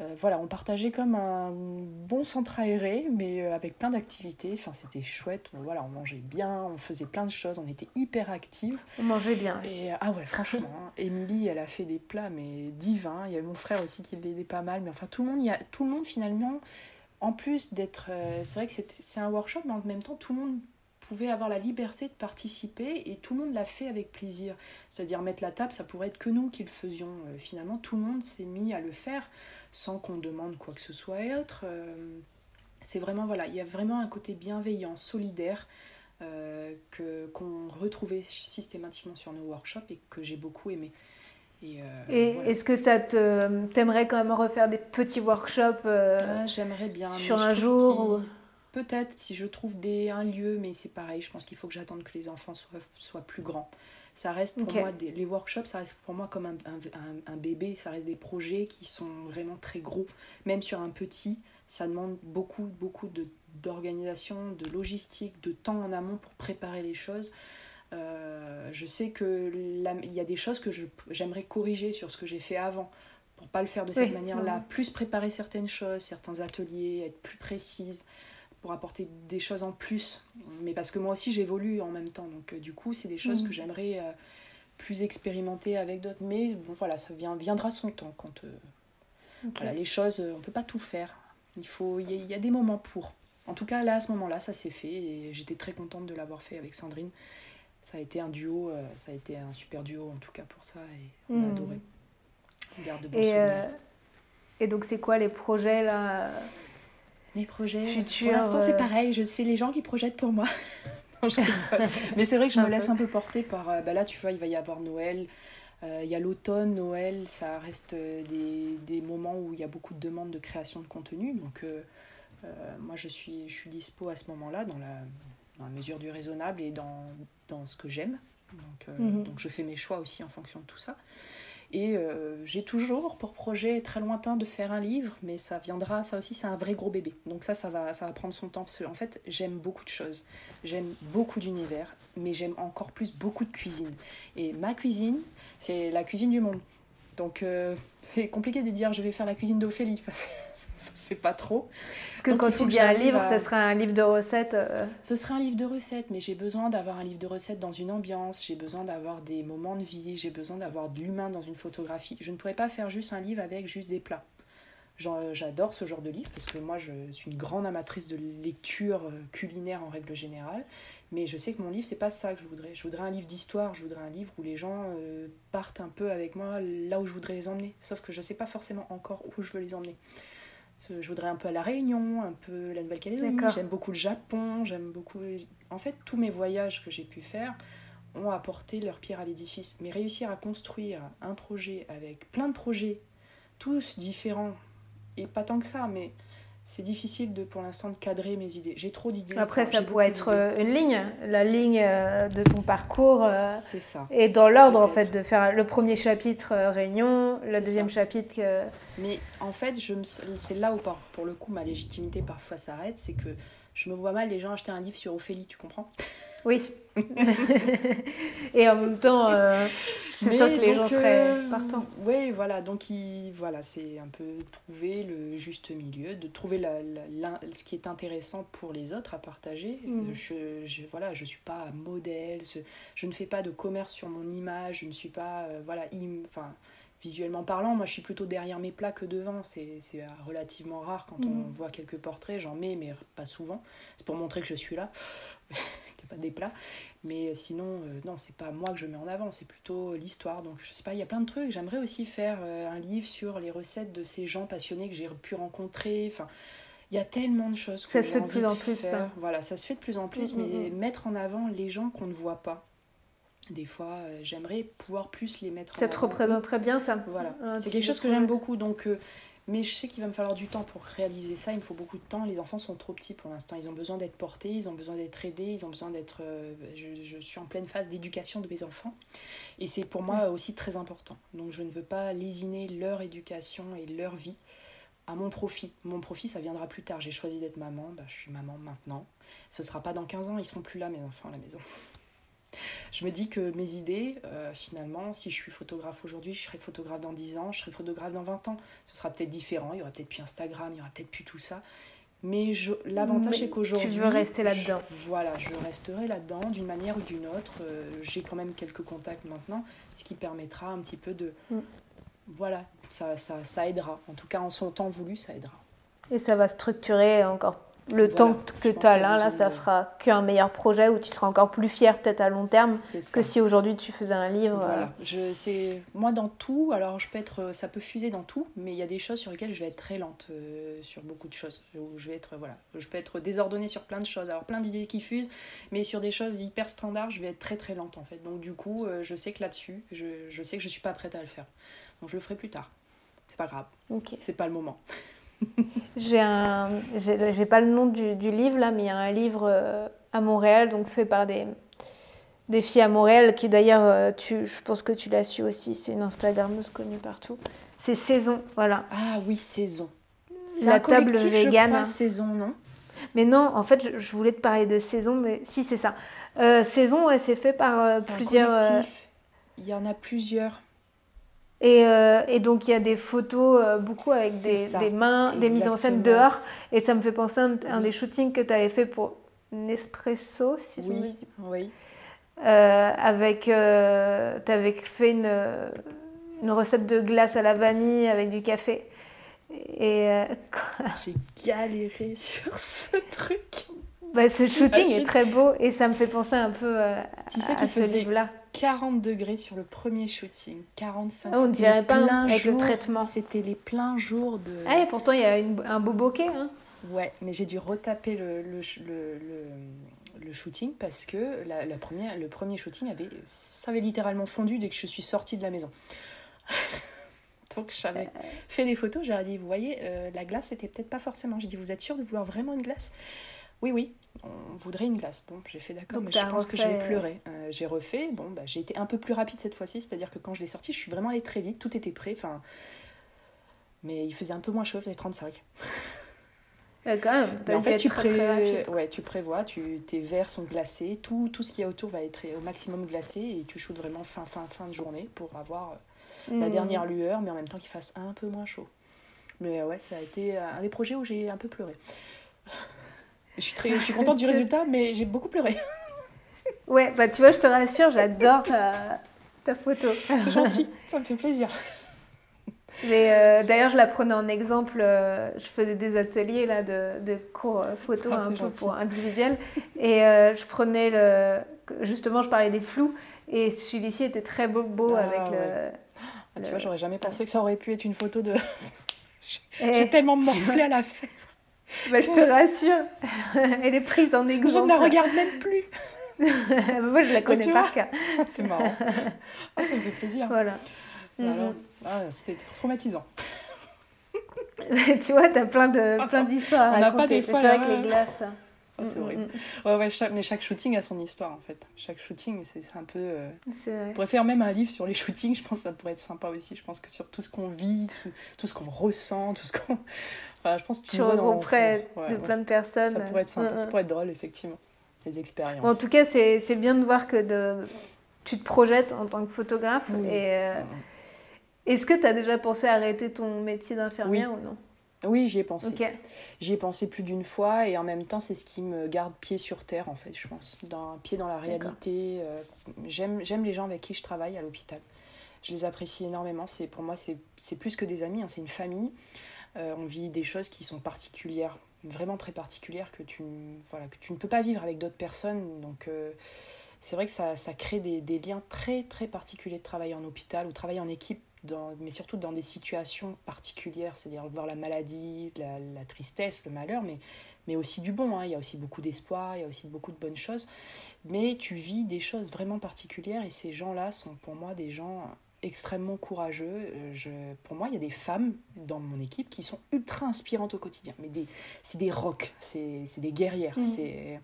Euh, voilà, on partageait comme un bon centre aéré, mais euh, avec plein d'activités. Enfin, c'était chouette. On, voilà, on mangeait bien, on faisait plein de choses, on était hyper actifs. On mangeait bien. Et ah ouais, franchement, hein, Émilie, elle a fait des plats mais divins. Il y a mon frère aussi qui l'aidait pas mal, mais enfin tout le monde, y a tout le monde finalement. En plus d'être, c'est vrai que c'est un workshop, mais en même temps, tout le monde pouvait avoir la liberté de participer et tout le monde l'a fait avec plaisir. C'est-à-dire mettre la table, ça pourrait être que nous qui le faisions. Euh, finalement, tout le monde s'est mis à le faire sans qu'on demande quoi que ce soit et autre. Euh, c'est vraiment, voilà, il y a vraiment un côté bienveillant, solidaire. Euh, que qu'on retrouvait systématiquement sur nos workshops et que j'ai beaucoup aimé. Et, est-ce que ça te t'aimerais quand même refaire des petits workshops ah, J'aimerais bien sur un jour Peut-être si je trouve des, un lieu, mais c'est pareil, je pense qu'il faut que j'attende que les enfants soient, soient plus grands. Ça reste pour moi, des, les workshops, ça reste pour moi comme un, un, un, bébé, ça reste des projets qui sont vraiment très gros. Même sur un petit, ça demande beaucoup, beaucoup d'organisation, de, logistique, de temps en amont pour préparer les choses. Euh, je sais qu'il y a des choses que j'aimerais corriger sur ce que j'ai fait avant pour pas le faire de cette manière-là. Plus préparer certaines choses, certains ateliers, être plus précise pour apporter des choses en plus. Mais parce que moi aussi j'évolue en même temps. Donc euh, du coup, c'est des choses que mm. j'aimerais euh, plus expérimenter avec d'autres. Mais bon, voilà, ça vient, viendra son temps. Quand euh, voilà, les choses, on peut pas tout faire. Il faut, il y, a des moments pour. En tout cas, là, à ce moment-là, ça s'est fait et j'étais très contente de l'avoir fait avec Sandrine. ça a été un duo, ça a été un super duo en tout cas pour ça et on a hmm. adoré. garde de et, et donc c'est quoi les projets là Les projets futurs. Pour l'instant c'est pareil, je sais les gens qui projettent pour moi. (laughs) Mais c'est vrai que je me laisse un peu porter par. Bah là, tu vois, il va y avoir Noël. Euh, il y a l'automne, Noël, ça reste euh, des, des, moments où il y a beaucoup de demandes de création de contenu. Donc, euh, moi, je suis, je suis dispo à ce moment-là, dans la, dans la mesure du raisonnable et dans, dans ce que j'aime. Donc, mhm. donc, je fais mes choix aussi en fonction de tout ça. Et j'ai toujours pour projet très lointain de faire un livre, mais ça viendra, ça aussi c'est un vrai gros bébé. Donc ça, ça va, ça va prendre son temps, parce qu'en fait j'aime beaucoup de choses. J'aime beaucoup d'univers, mais j'aime encore plus beaucoup de cuisine. Et ma cuisine, c'est la cuisine du monde. Donc euh, (laughs) c'est compliqué de dire je vais faire la cuisine d'Ophélie. Ça se fait pas trop. Parce que quand tu dis un livre, ce serait un livre de recettes euh, Ce serait un livre de recettes, mais j'ai besoin d'avoir un livre de recettes dans une ambiance, j'ai besoin d'avoir des moments de vie, j'ai besoin d'avoir de l'humain dans une photographie. Je ne pourrais pas faire juste un livre avec juste des plats. J'adore ce genre de livre parce que moi je suis une grande amatrice de lecture euh, culinaire en règle générale mais je sais que mon livre, c'est pas ça que je voudrais. Je voudrais un livre d'histoire, je voudrais un livre où les gens euh, partent un peu avec moi là où je voudrais les emmener. Sauf que je sais pas forcément encore où je veux les emmener. Je voudrais un peu à La Réunion, un peu la Nouvelle-Calédonie. J'aime beaucoup le Japon, j'aime beaucoup. En fait, tous mes voyages que j'ai pu faire ont apporté leur pierre à l'édifice. Mais réussir à construire un projet avec plein de projets, tous différents, et pas tant que ça, mais c'est difficile de pour l'instant de cadrer mes idées. J'ai trop d'idées. Après, ça pourrait être euh, une ligne, la ligne euh, de ton parcours. Euh, c'est ça. Et dans l'ordre, en fait, de faire le premier chapitre réunion, le deuxième chapitre. Mais en fait, je c'est là où, pour le coup, ma légitimité parfois s'arrête. C'est que je me vois mal les gens acheter un livre sur Ophélie, tu comprends? Oui. et en même temps, euh, c'est sûr que les gens seraient euh, partants. Oui, voilà. Donc, il, voilà, c'est un peu trouver le juste milieu, de trouver la, ce qui est intéressant pour les autres à partager. Mm. Je, je, voilà, je suis pas modèle, je ne fais pas de commerce sur mon image, je ne suis pas, euh, voilà, enfin visuellement parlant, moi je suis plutôt derrière mes plats que devant. C'est relativement rare quand on mm. voit quelques portraits, j'en mets, mais pas souvent. C'est pour montrer que je suis là pas des plats. Mais sinon, euh, non, c'est pas moi que je mets en avant, c'est plutôt l'histoire. Donc, je sais pas, il y a plein de trucs. J'aimerais aussi faire euh, un livre sur les recettes de ces gens passionnés que j'ai pu rencontrer. Enfin, il y a tellement de choses. ça se fait de plus en plus, ça. Voilà, ça se fait de plus en plus, mm, mm, mais mm. mettre en avant les gens qu'on ne voit pas. Des fois, euh, j'aimerais pouvoir plus les mettre en avant. Ça te bien, ça. Voilà. c'est quelque chose que j'aime beaucoup. Donc, mais je sais qu'il va me falloir du temps pour réaliser ça. Il me faut beaucoup de temps. Les enfants sont trop petits pour l'instant. Ils ont besoin d'être portés, ils ont besoin d'être aidés, ils ont besoin d'être. Euh, je, suis en pleine phase d'éducation de mes enfants. Et c'est pour moi aussi très important. Donc je ne veux pas lésiner leur éducation et leur vie à mon profit. Mon profit, ça viendra plus tard. J'ai choisi d'être maman. Bah, je suis maman maintenant. Ce sera pas dans 15 ans. Ils seront plus là, mes enfants, à la maison je me dis que mes idées, euh, finalement, si je suis photographe aujourd'hui, je serai photographe dans 10 ans, je serai photographe dans 20 ans. Ce sera peut-être différent, il y aura peut-être plus Instagram, il y aura peut-être plus tout ça. Mais l'avantage c'est qu'aujourd'hui... Tu veux rester là-dedans. Voilà, je resterai là-dedans d'une manière ou d'une autre. Euh, j'ai quand même quelques contacts maintenant, ce qui permettra un petit peu de... Mm. Voilà, ça, ça, ça aidera. En tout cas, en son temps voulu, ça aidera. Et ça va structurer encore le temps que tu as là, là, ça sera qu'un meilleur projet où tu seras encore plus fier peut-être à long terme que si aujourd'hui tu faisais un livre. Voilà. Euh. Je, c'est, moi dans tout, alors je peux être, ça peut fuser dans tout, mais il y a des choses sur lesquelles je vais être très lente euh, sur beaucoup de choses. Où je vais être, voilà, je peux être désordonnée sur plein de choses, avoir plein d'idées qui fusent, mais sur des choses hyper standards, je vais être très très lente en fait. Donc du coup, euh, je sais que là-dessus, je, je, sais que je suis pas prête à le faire. Donc je le ferai plus tard. C'est pas grave. Ok. C'est pas le moment. (laughs) j'ai un, j'ai pas le nom du, du, livre là, mais il y a un livre euh, à Montréal, donc fait par des, des filles à Montréal, qui d'ailleurs, euh, tu, je pense que tu l'as su aussi, c'est une Instagrammeuse connue partout. C'est Saison, voilà. Ah oui, Saison. La table végane. Saison, non? Mais non, en fait, je, voulais te parler de Saison, mais si, c'est ça. Euh, saison, ouais, c'est fait par plusieurs. Il y en a plusieurs. Et, euh, et, donc il y a des photos euh, beaucoup avec des, des, mains, des mises en scène dehors. Et ça me fait penser à un, des shootings que tu avais fait pour Nespresso, si je me dis. Oui. Euh, avec, tu avais fait une, une, recette de glace à la vanille avec du café. Et (laughs) j'ai galéré sur ce truc. Bah, ce shooting est très beau et ça me fait penser un peu à, tu sais à ce livre-là. 40 degrés sur le premier shooting, 45 oh, On dirait pas avec le traitement. C'était les pleins jours de. Ah, et pourtant il y a un beau bokeh. Hein. Ouais, mais j'ai dû retaper le, le, le, le, shooting parce que la, la, première, le premier shooting avait, ça avait littéralement fondu dès que je suis sortie de la maison. (laughs) Donc j'avais euh. fait des photos, j'ai dit, vous voyez, euh, la glace, c'était peut-être pas forcément. J'ai dit, vous êtes sûr de vouloir vraiment une glace? Oui, oui, on voudrait une glace. Bon, j'ai fait d'accord, mais je pense que j'ai pleuré. Euh, j'ai refait, bon, bah, j'ai été un peu plus rapide cette fois-ci, c'est-à-dire que quand je l'ai sorti, je suis vraiment allée très vite, tout était prêt, enfin... Mais il faisait un peu moins chaud, il faisait 35. quand même, en fait, tu, ouais, tu prévois, tu... tes verres sont glacés, tout, tout ce qu'il y a autour va être au maximum glacé et tu shootes vraiment fin, fin, fin de journée pour avoir la mm. dernière lueur, mais en même temps qu'il fasse un peu moins chaud. Mais ouais, ça a été un des projets où j'ai un peu pleuré. Je suis, très, je suis (laughs) contente du résultat, mais j'ai beaucoup pleuré. (laughs) Ouais, bah tu vois, je te rassure, j'adore ta, ta photo. C'est gentil, ça me fait plaisir. Mais euh, d'ailleurs, je la prenais en exemple. Euh, je faisais des ateliers là de, de cours euh, photo ah, un peu pour individuel, et je prenais le. Justement, je parlais des flous, et celui-ci était très beau, beau ah, avec le, ah, Tu vois, j'aurais jamais pensé que ça aurait pu être une photo de. (laughs) J'ai tellement morflé à la fin. Bah, je te rassure, (laughs) elle est prise en exemple. Je ne la regarde même plus. (laughs) Moi, je la connais par cœur. (laughs) C'est marrant. ça me fait plaisir. Voilà. Mhm. Ah, c'était traumatisant. tu vois, tu as plein d'histoires à raconter. C'est vrai que les glaces... Oh, c'est mm, horrible. Ouais, ouais, chaque, mais chaque shooting a son histoire en fait. Chaque shooting, c'est un peu. Euh... On pourrait faire même un livre sur les shootings, je pense que ça pourrait être sympa aussi. Je pense que sur tout ce qu'on vit, tout, ce qu'on ressent, tout ce qu'on. Enfin, je pense que tu regrouperais de plein de personnes. Ça pourrait être sympa, ça pourrait être drôle, effectivement. Les expériences. en tout cas, c'est bien de voir que de... tu te projettes en tant que photographe. Et, euh, Est-ce que tu as déjà pensé à arrêter ton métier d'infirmière ou non? Oui, j'y ai pensé. J'y ai pensé plus d'une fois et en même temps, c'est ce qui me garde pied sur terre, en fait, je pense. D'un pied dans la réalité. Euh, j'aime les gens avec qui je travaille à l'hôpital. Je les apprécie énormément. Pour moi, c'est plus que des amis, hein, c'est une famille. Euh, on vit des choses qui sont particulières, vraiment très particulières, que tu, voilà, que tu ne peux pas vivre avec d'autres personnes. Donc, euh, c'est vrai que ça, ça crée des, des, liens très, très particuliers de travailler en hôpital ou travailler en équipe mais surtout dans des situations particulières, c'est-à-dire voir la maladie, la, tristesse, le malheur, mais, mais aussi du bon. Hein. Il y a aussi beaucoup d'espoir, il y a aussi beaucoup de bonnes choses. Mais tu vis des choses vraiment particulières et ces gens-là sont pour moi des gens extrêmement courageux. Euh, je, pour moi, il y a des femmes dans mon équipe qui sont ultra inspirantes au quotidien. Mais c'est des rocs, c'est des guerrières. Mmh.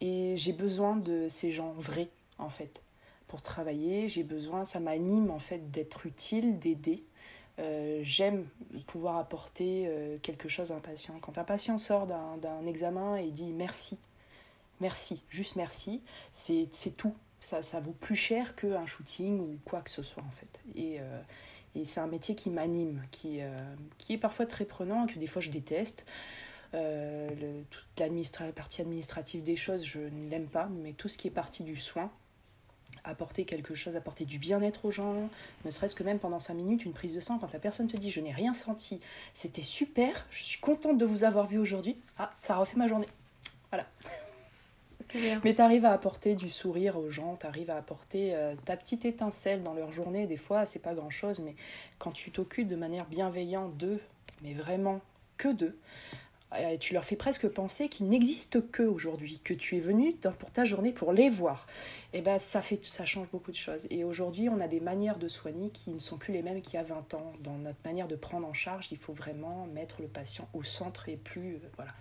Et j'ai besoin de ces gens vrais, en fait pour travailler. J'ai besoin, ça m'anime en fait d'être utile, d'aider. Euh, j'aime pouvoir apporter euh, quelque chose à un patient. Quand un patient sort d'un examen et dit merci, merci, juste merci, c'est tout. Ça, vaut plus cher qu'un shooting ou quoi que ce soit en fait. Et, euh, c'est un métier qui m'anime, qui, qui est parfois très prenant, que des fois je déteste. Le, toute la partie administrative des choses, je ne l'aime pas, mais tout ce qui est partie du soin, apporter quelque chose, apporter du bien-être aux gens, ne serait-ce que même pendant 5 minutes, une prise de sang, quand la personne te dit je n'ai rien senti, c'était super, je suis contente de vous avoir vu aujourd'hui, ah, ça refait ma journée. Voilà. Mais tu arrives à apporter du sourire aux gens, tu arrives à apporter euh, ta petite étincelle dans leur journée. Des fois, c'est pas grand chose, mais quand tu t'occupes de manière bienveillante d'eux, mais vraiment que d'eux, euh, tu leur fais presque penser qu'ils n'existent que aujourd'hui, que tu es venu pour ta journée pour les voir. Et eh ben ça fait ça change beaucoup de choses. Et aujourd'hui, on a des manières de soigner qui ne sont plus les mêmes qu'il y a 20 ans. Dans notre manière de prendre en charge, il faut vraiment mettre le patient au centre et plus euh, voilà.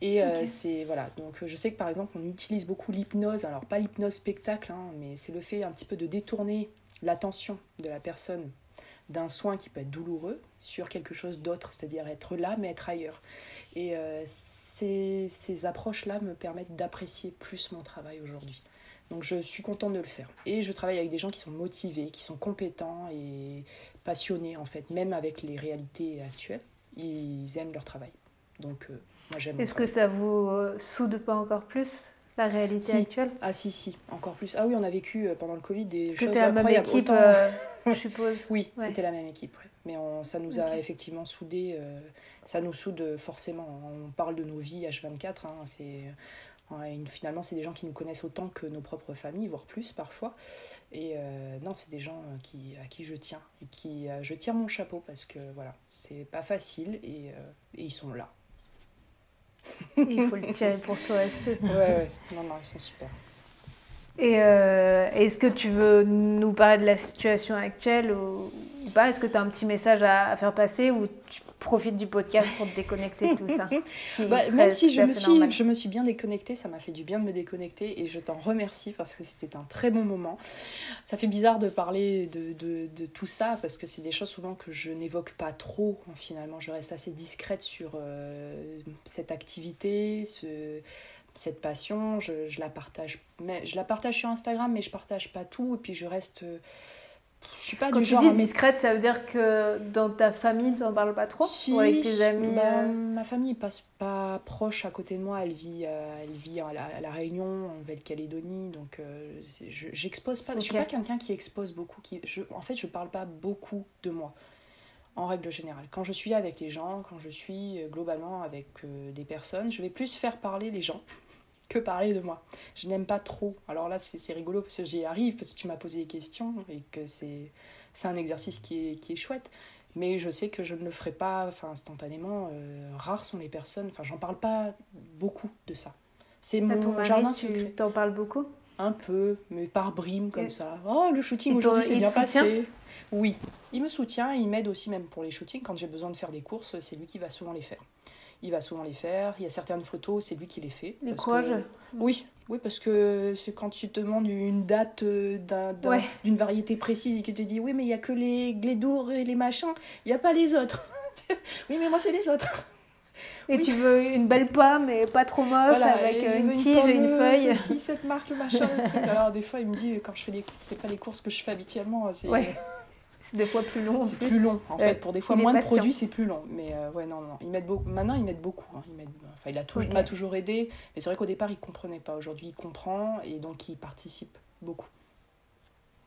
Et euh, c'est voilà. Donc je sais que par exemple, on utilise beaucoup l'hypnose. Alors pas l'hypnose spectacle, hein, mais c'est le fait un petit peu de détourner l'attention de la personne d'un soin qui peut être douloureux sur quelque chose d'autre, c'est-à-dire être là mais être ailleurs. Et euh, ces, ces approches-là me permettent d'apprécier plus mon travail aujourd'hui. Donc je suis contente de le faire. Et je travaille avec des gens qui sont motivés, qui sont compétents et passionnés en fait, même avec les réalités actuelles. Ils aiment leur travail. Donc euh. Est-ce que ça vous euh, soude pas encore plus la réalité actuelle? Ah si si, encore plus. Ah oui, on a vécu pendant le Covid des choses incroyables. (laughs) C'était la même équipe, je suppose. oui, c'était la même équipe. Mais on, ça nous a effectivement soudés ça nous soude forcément. On parle de nos vies H24, hein, c'est finalement, c'est des gens qui nous connaissent autant que nos propres familles, voire plus parfois. Et euh, non, c'est des gens euh, qui, à qui je tiens. Et qui, euh, je tire mon chapeau parce que voilà, c'est pas facile et, et, ils sont là. Il faut le tirer pour toi aussi. Ouais, ouais. Non, non, ils sont super. Et est-ce que tu veux nous parler de la situation actuelle ou, pas Est-ce que tu as un petit message à, à faire passer ou tu profite du podcast pour te déconnecter de tout ça. (laughs) Bah, même si je me, suis, je me suis bien déconnectée, ça m'a fait du bien de me déconnecter et je t'en remercie parce que c'était un très bon moment. Ça fait bizarre de parler de, de, de tout ça parce que c'est des choses souvent que je n'évoque pas trop. Finalement, je reste assez discrète sur euh, cette activité, ce, cette passion. Je, je, la partage, mais je la partage sur Instagram, mais je partage pas tout et puis je reste je suis pas Quand tu dis discrète, ça veut dire que dans ta famille, tu n'en parles pas trop Ou avec tes amis bah, euh Ma famille passe pas proche à côté de moi. Elle vit, euh, elle vit à, la, Réunion, en Nouvelle-Calédonie. Donc, euh, je j'expose pas. Je suis pas quelqu'un qui expose beaucoup. Qui, je, en fait, je parle pas beaucoup de moi, en règle générale. Quand je suis avec les gens, quand je suis globalement avec des personnes, je vais plus faire parler les gens que parler de moi. Je n'aime pas trop. Alors là, c'est rigolo parce que j'y arrive, parce que tu m'as posé des questions et que c'est un exercice qui est, qui est chouette. Mais je sais que je ne le ferai pas enfin, instantanément. Euh, rares sont les personnes. Enfin, j'en parle pas beaucoup de ça. C'est mon ton mari, jardin tu t'en parles beaucoup? Un peu, mais par brime comme ça. Oh, le shooting aujourd'hui c'est bien passé. Oui, il me soutient il m'aide aussi même pour les shootings. Quand j'ai besoin de faire des courses, c'est lui qui va souvent les faire il va souvent les faire. Il y a certaines photos, c'est lui qui les fait. Les courage Oui, oui, parce que c'est quand tu te demandes une date euh, d'une variété précise et que tu te dis oui, mais il n'y a que les glédours et les machins, il n'y a pas les autres. (laughs) oui, mais moi, c'est les autres. Et tu veux une belle pomme, mais pas trop moche, avec une tige et une feuille. Si, cette marque, machin. Alors, des fois, il me dit, quand je fais des courses, c'est pas les courses que je fais habituellement. C'est c'est des fois plus long. C'est plus long, en fait. Pour des fois moins de produits, c'est plus long. Mais euh, ouais, non, non. Ils mettent beaucoup. Maintenant, ils mettent beaucoup. Hein. Ils mettent... Enfin, il a toujours, m'a toujours aidé. Mais c'est vrai qu'au départ, il comprenait pas. Aujourd'hui, il comprend et donc il participe beaucoup.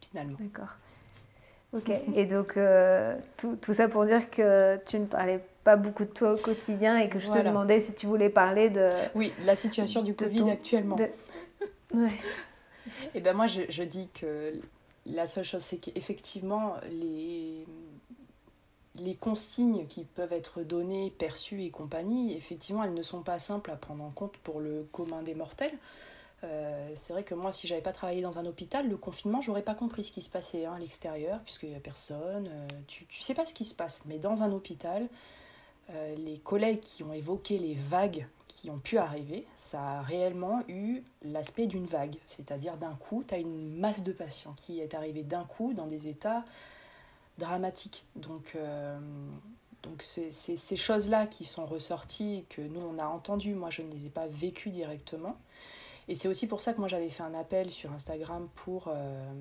Finalement. D'accord. Ok. et donc, euh, tout, tout, ça pour dire que tu ne parlais pas beaucoup de toi au quotidien et que je te demandais si tu voulais parler de. Oui, la situation du Covid actuellement. Ouais. (laughs) Et ben moi, je, je dis que la seule chose, c'est qu'effectivement, les, les consignes qui peuvent être données, perçues et compagnie, effectivement, elles ne sont pas simples à prendre en compte pour le commun des mortels. Euh, c'est vrai que moi, si j'avais pas travaillé dans un hôpital, le confinement, j'aurais pas compris ce qui se passait hein, à l'extérieur, puisqu'il n'y a personne. Euh, tu, tu sais pas ce qui se passe. Mais dans un hôpital, euh, les collègues qui ont évoqué les vagues qui ont pu arriver, ça a réellement eu l'aspect d'une vague. C'est-à-dire d'un coup, tu as une masse de patients qui est arrivée d'un coup dans des états dramatiques. Donc, euh, donc c'est ces choses-là qui sont ressorties, que nous, on a entendues. Moi, je ne les ai pas vécues directement. Et c'est aussi pour ça que moi j'avais fait un appel sur Instagram pour, euh,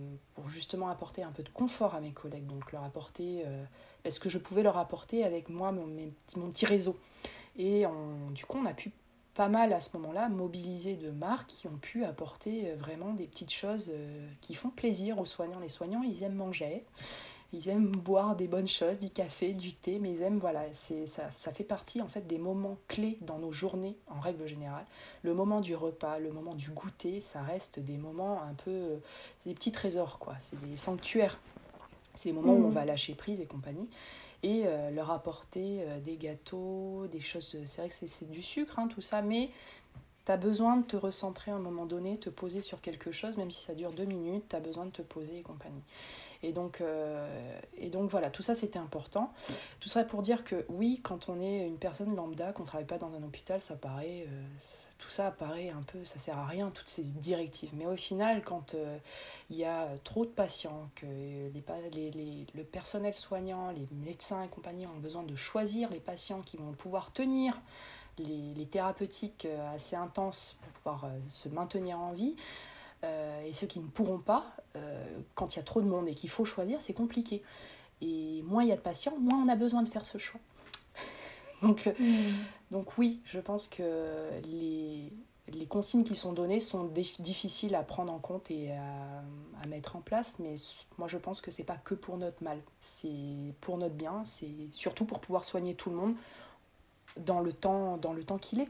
justement apporter un peu de confort à mes collègues, donc leur apporter est ce que je pouvais leur apporter avec moi, mon, mon petit réseau? Et du coup, on a pu pas mal à ce moment-là mobiliser de marques qui ont pu apporter euh, vraiment des petites choses euh, qui font plaisir aux soignants. Les soignants, ils aiment manger, ils aiment boire des bonnes choses, du café, du thé, mais ils aiment, voilà, c'est, ça, ça fait partie en fait des moments clés dans nos journées en règle générale. Le moment du repas, le moment du goûter, ça reste des moments un peu, euh, des petits trésors quoi, c'est des sanctuaires c'est les moments où on mm. va lâcher prise et compagnie. Et euh, leur apporter euh, des gâteaux, des choses. C'est vrai que c'est du sucre, hein, tout ça, mais tu as besoin de te recentrer à un moment donné, te poser sur quelque chose, même si ça dure deux minutes, tu as besoin de te poser et compagnie. Et donc, euh, et donc voilà, tout ça c'était important. Tout ça pour dire que oui, quand on est une personne lambda, qu'on ne travaille pas dans un hôpital, ça paraît, tout ça paraît un peu, ça sert à rien, toutes ces directives. Mais au final, quand euh, il y a trop de patients, que les, les, le personnel soignant, les médecins et compagnie ont besoin de choisir les patients qui vont pouvoir tenir les, thérapeutiques euh, assez intenses pour pouvoir euh, se maintenir en vie, et ceux qui ne pourront pas, quand il y a trop de monde et qu'il faut choisir, c'est compliqué. Et moins il y a de patients, moins on a besoin de faire ce choix. (laughs) Donc, mm. Donc oui, je pense que les, les consignes qui sont données sont difficiles à prendre en compte et à, mettre en place, mais moi je pense que c'est pas que pour notre mal, c'est pour notre bien, c'est surtout pour pouvoir soigner tout le monde dans le temps, dans le temps qu'il est.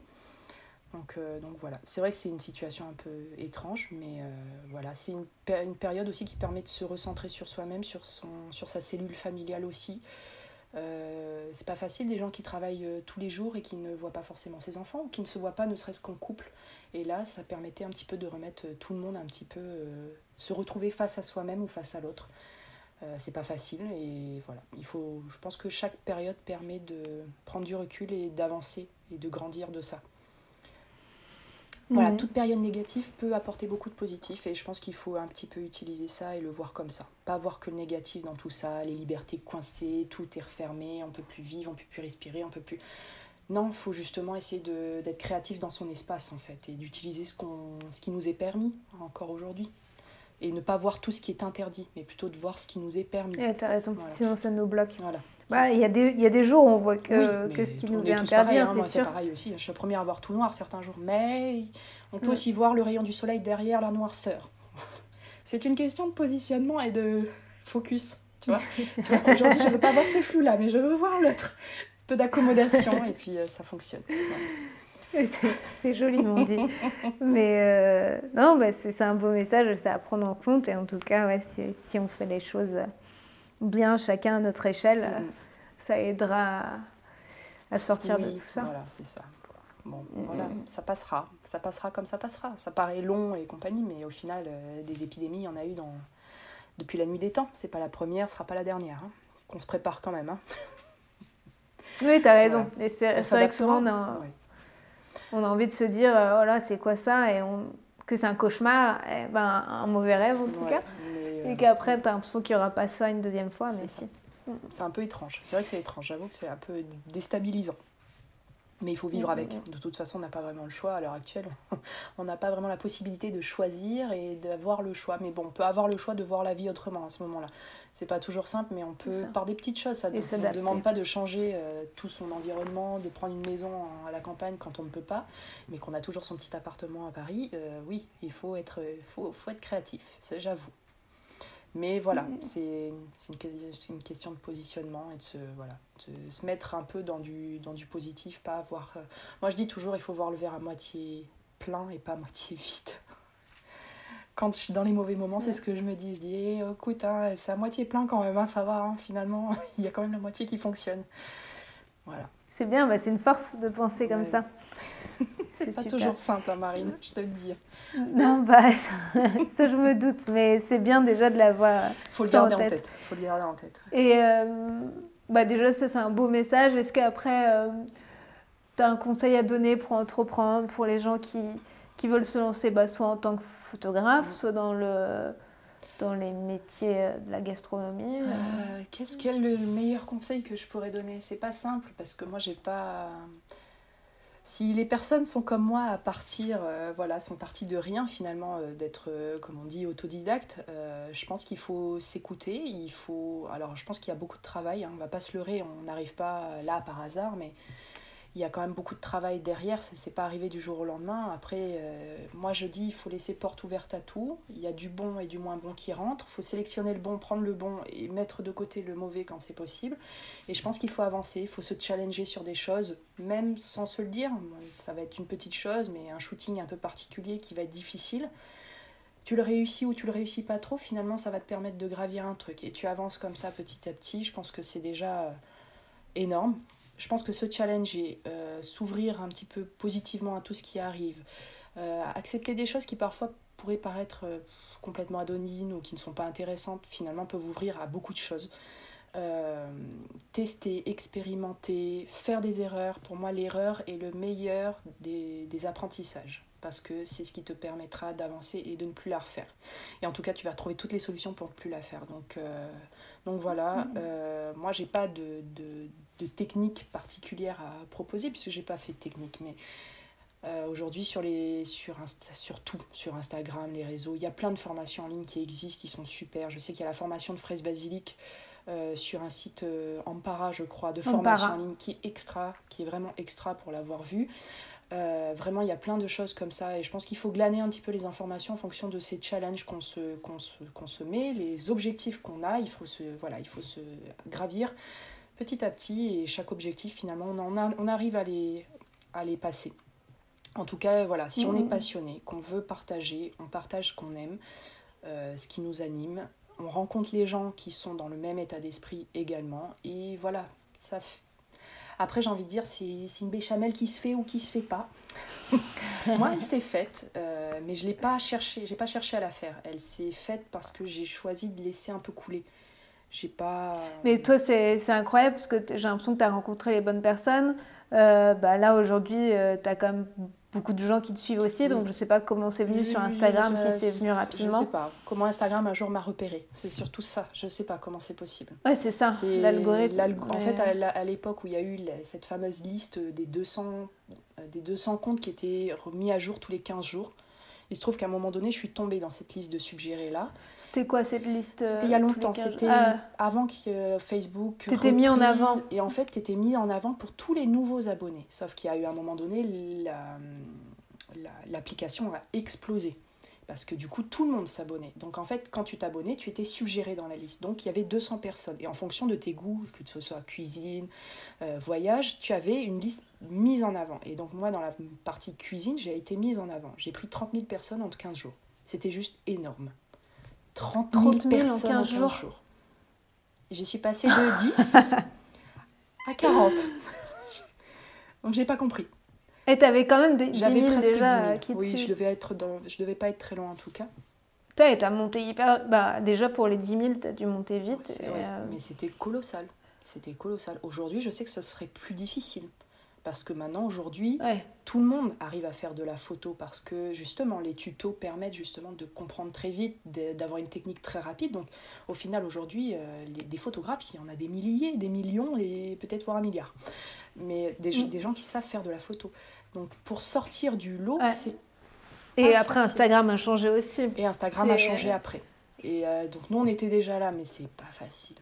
Donc, donc voilà, c'est vrai que c'est une situation un peu étrange, mais voilà, c'est une, une, période aussi qui permet de se recentrer sur soi-même, sur, son, sur sa cellule familiale aussi. c'est pas facile des gens qui travaillent tous les jours et qui ne voient pas forcément ses enfants, ou qui ne se voient pas ne serait-ce qu'en couple. Et là, ça permettait un petit peu de remettre tout le monde un petit peu, se retrouver face à soi-même ou face à l'autre. Euh, c'est pas facile et voilà. Il faut, je pense que chaque période permet de prendre du recul et d'avancer et de grandir de ça. Voilà, toute période négative peut apporter beaucoup de positif et je pense qu'il faut un petit peu utiliser ça et le voir comme ça. Pas voir que le négatif dans tout ça, les libertés coincées, tout est refermé, on peut plus vivre, on peut plus respirer, on peut plus. Non, il faut justement essayer d'être créatif dans son espace en fait et d'utiliser ce, qu'on, ce qui nous est permis encore aujourd'hui et ne pas voir tout ce qui est interdit, mais plutôt de voir ce qui nous est permis. tu t'as raison, sinon ça nous bloque. Voilà. Bah, il y, a des, y a des jours où on voit que, que ce qui nous est, interdit, hein, c'est pareil aussi, je suis la première à voir tout noir certains jours, mais on peut aussi voir le rayon du soleil derrière la noirceur. (laughs) c'est une question de positionnement et de focus. Tu vois, (laughs) Aujourd'hui, je ne veux pas voir ce flou-là, mais je veux voir l'autre. Peu d'accommodation, et puis euh, ça fonctionne. C'est joliment dit. Mais euh, non, bah, c'est un beau message, c'est à prendre en compte. Et en tout cas, ouais, si, si, on fait les choses bien, chacun à notre échelle, mm. ça aidera à, sortir de tout ça. Voilà, c'est ça. Bon, voilà, ça passera. Ça passera comme ça passera. Ça paraît long et compagnie, mais au final, euh, des épidémies, il y en a eu dans... depuis la nuit des temps. C'est pas la première, ce sera pas la dernière. Hein. Qu'on se prépare quand même. Hein. Oui, tu as raison. Et c'est vrai que souvent, on on a envie de se dire, euh, oh là, c'est quoi ça? Et que c'est un cauchemar, eh ben, un mauvais rêve en tout cas. Et euh, qu'après, tu as l'impression qu'il n'y aura pas ça une deuxième fois, mais si. C'est un peu étrange. C'est vrai que c'est étrange. J'avoue que c'est un peu déstabilisant. Mais il faut vivre mm, avec. Mm, mm. De toute façon, on n'a pas vraiment le choix à l'heure actuelle. (laughs) on n'a pas vraiment la possibilité de choisir et d'avoir le choix. Mais bon, on peut avoir le choix de voir la vie autrement à ce moment-là. C'est pas toujours simple, mais on peut, par des petites choses, ça ne demande pas de changer euh, tout son environnement, de prendre une maison à la campagne quand on ne peut pas, mais qu'on a toujours son petit appartement à Paris. Euh, oui, il faut être, faut, faut être créatif, j'avoue. Mais voilà, mm. c'est une, une, question de positionnement et de se, voilà, de se mettre un peu dans du, dans du positif, pas avoir... Euh, moi je dis toujours, il faut voir le verre à moitié plein et pas à moitié (laughs) vide. Quand je suis dans les mauvais moments, c'est ce que je me dis. Je dis, eh, écoute, hein, c'est à moitié plein quand même, hein, ça va, hein, finalement, (laughs) il y a quand même la moitié qui fonctionne. Voilà. C'est bien, bah, c'est une force de penser comme ça. (laughs) c'est pas toujours simple, hein, Marine, je te le dis. Non, bah, (laughs) ça, je me doute, mais c'est bien déjà de l'avoir. Faut le garder en tête. Faut le garder en tête. Et euh, bah, déjà, ça, c'est un beau message. Est-ce qu'après, euh, tu as un conseil à donner pour entreprendre, pour les gens qui, qui veulent se lancer, bah, soit en tant que photographe, mm. soit dans le dans les métiers de la gastronomie euh, Qu'est-ce quel est le meilleur conseil que je pourrais donner? C'est pas simple parce que moi j'ai pas si les personnes sont comme moi à partir, euh, voilà, sont parties de rien finalement, euh, d'être, euh, comme on dit, autodidacte, je pense qu'il faut s'écouter. Il faut, alors je pense qu'il y a beaucoup de travail. Hein, on va pas se leurrer, on n'arrive pas là par hasard, mais il y a quand même beaucoup de travail derrière, ça s'est pas arrivé du jour au lendemain. Après, euh, moi je dis, il faut laisser porte ouverte à tout. Il y a du bon et du moins bon qui rentrent. Il faut sélectionner le bon, prendre le bon et mettre de côté le mauvais quand c'est possible. Et je pense qu'il faut avancer, il faut se challenger sur des choses, même sans se le dire. Ça va être une petite chose, mais un shooting un peu particulier qui va être difficile. Tu le réussis ou tu le réussis pas trop, finalement ça va te permettre de gravir un truc. Et tu avances comme ça petit à petit. Je pense que c'est déjà euh, énorme je pense que ce challenge est euh, s'ouvrir un petit peu positivement à tout ce qui arrive, euh, accepter des choses qui parfois pourraient paraître euh, complètement adonines ou qui ne sont pas intéressantes, finalement peuvent ouvrir à beaucoup de choses. tester, expérimenter, faire des erreurs. Pour moi, l'erreur est le meilleur des, des apprentissages parce que c'est ce qui te permettra d'avancer et de ne plus la refaire. Et en tout cas, tu vas trouver toutes les solutions pour ne plus la faire. Donc, donc voilà, mmh. euh, moi j'ai pas de, de, de, technique particulière à proposer puisque j'ai pas fait de technique, mais euh, aujourd'hui sur, les, sur, sur tout, sur Instagram, les réseaux, il y a plein de formations en ligne qui existent, qui sont super. Je sais qu'il y a la formation de fraise basilic euh, sur un site Ampara, je crois, de formation en ligne qui est extra, qui est vraiment extra pour l'avoir vu. Euh, vraiment, il y a plein de choses comme ça et je pense qu'il faut glaner un petit peu les informations en fonction de ces challenges qu'on se, qu'on se, met, les objectifs qu'on a. Il faut, se, voilà, il faut se gravir petit à petit et chaque objectif, finalement, on, on arrive à les, à les passer. En tout cas, voilà, si on est passionné, qu'on veut partager, on partage ce qu'on aime, euh, ce qui nous anime. On rencontre les gens qui sont dans le même état d'esprit également. Et voilà, ça Après, j'ai envie de dire, c'est une béchamel qui se fait ou qui se fait pas. (laughs) Moi, elle s'est faite, euh, mais je l'ai pas cherché, j'ai pas cherché à la faire. Elle s'est faite parce que j'ai choisi de laisser un peu couler. J'ai pas. Mais toi, c'est incroyable parce que j'ai l'impression que tu as rencontré les bonnes personnes. Euh, bah là, aujourd'hui, tu as quand même beaucoup de gens qui te suivent aussi, donc je sais pas comment c'est venu sur Instagram, si c'est venu rapidement. Je sais pas comment Instagram un jour m'a repéré. C'est surtout ça. Je sais pas comment c'est possible. Ouais, c'est ça, l'algorithme. En fait, à l'époque où il y a eu cette fameuse liste des 200, euh, des 200 comptes qui étaient remis à jour tous les 15 jours, il se trouve qu'à un moment donné, je suis tombée dans cette liste de suggérés là. C'était quoi cette liste C'était il y a longtemps. C'était ah. avant que euh, Facebook. T'étais mis en avant. Et en fait, t'étais mis en avant pour tous les nouveaux abonnés. Sauf qu'il y a eu un moment donné, l'application a explosé parce que du coup tout le monde s'abonnait. Donc en fait quand tu t'abonnais, tu étais suggéré dans la liste. Donc il y avait 200 personnes et en fonction de tes goûts, que ce soit cuisine, euh, voyage, tu avais une liste mise en avant. Et donc moi dans la partie cuisine, j'ai été mise en avant. J'ai pris 30 000 personnes en 15 jours. C'était juste énorme. 30 000, personnes en 15, jours. jours. Je suis passée de (laughs) 10 à 40. donc j'ai pas compris. Et tu avais quand même des 10 000 déjà 10 000. Oui, je devais, être dans... je devais pas être très loin en tout cas. Toi, tu as monté hyper. Bah, déjà pour les 10 000, tu as dû monter vite. Euh, mais c'était colossal. C'était colossal. Aujourd'hui, je sais que ça serait plus difficile. Parce que maintenant, aujourd'hui, tout le monde arrive à faire de la photo parce que justement, les tutos permettent justement de comprendre très vite, d'avoir une technique très rapide. Donc, au final, aujourd'hui, euh, des photographes, il y en a des milliers, des millions et peut-être voire un milliard. Mais des, mm. des gens qui savent faire de la photo. Donc pour sortir du lot, c'est. Et après, Instagram a changé aussi. Et Instagram a changé après. Et euh, donc nous, on était déjà là, mais c'est pas facile.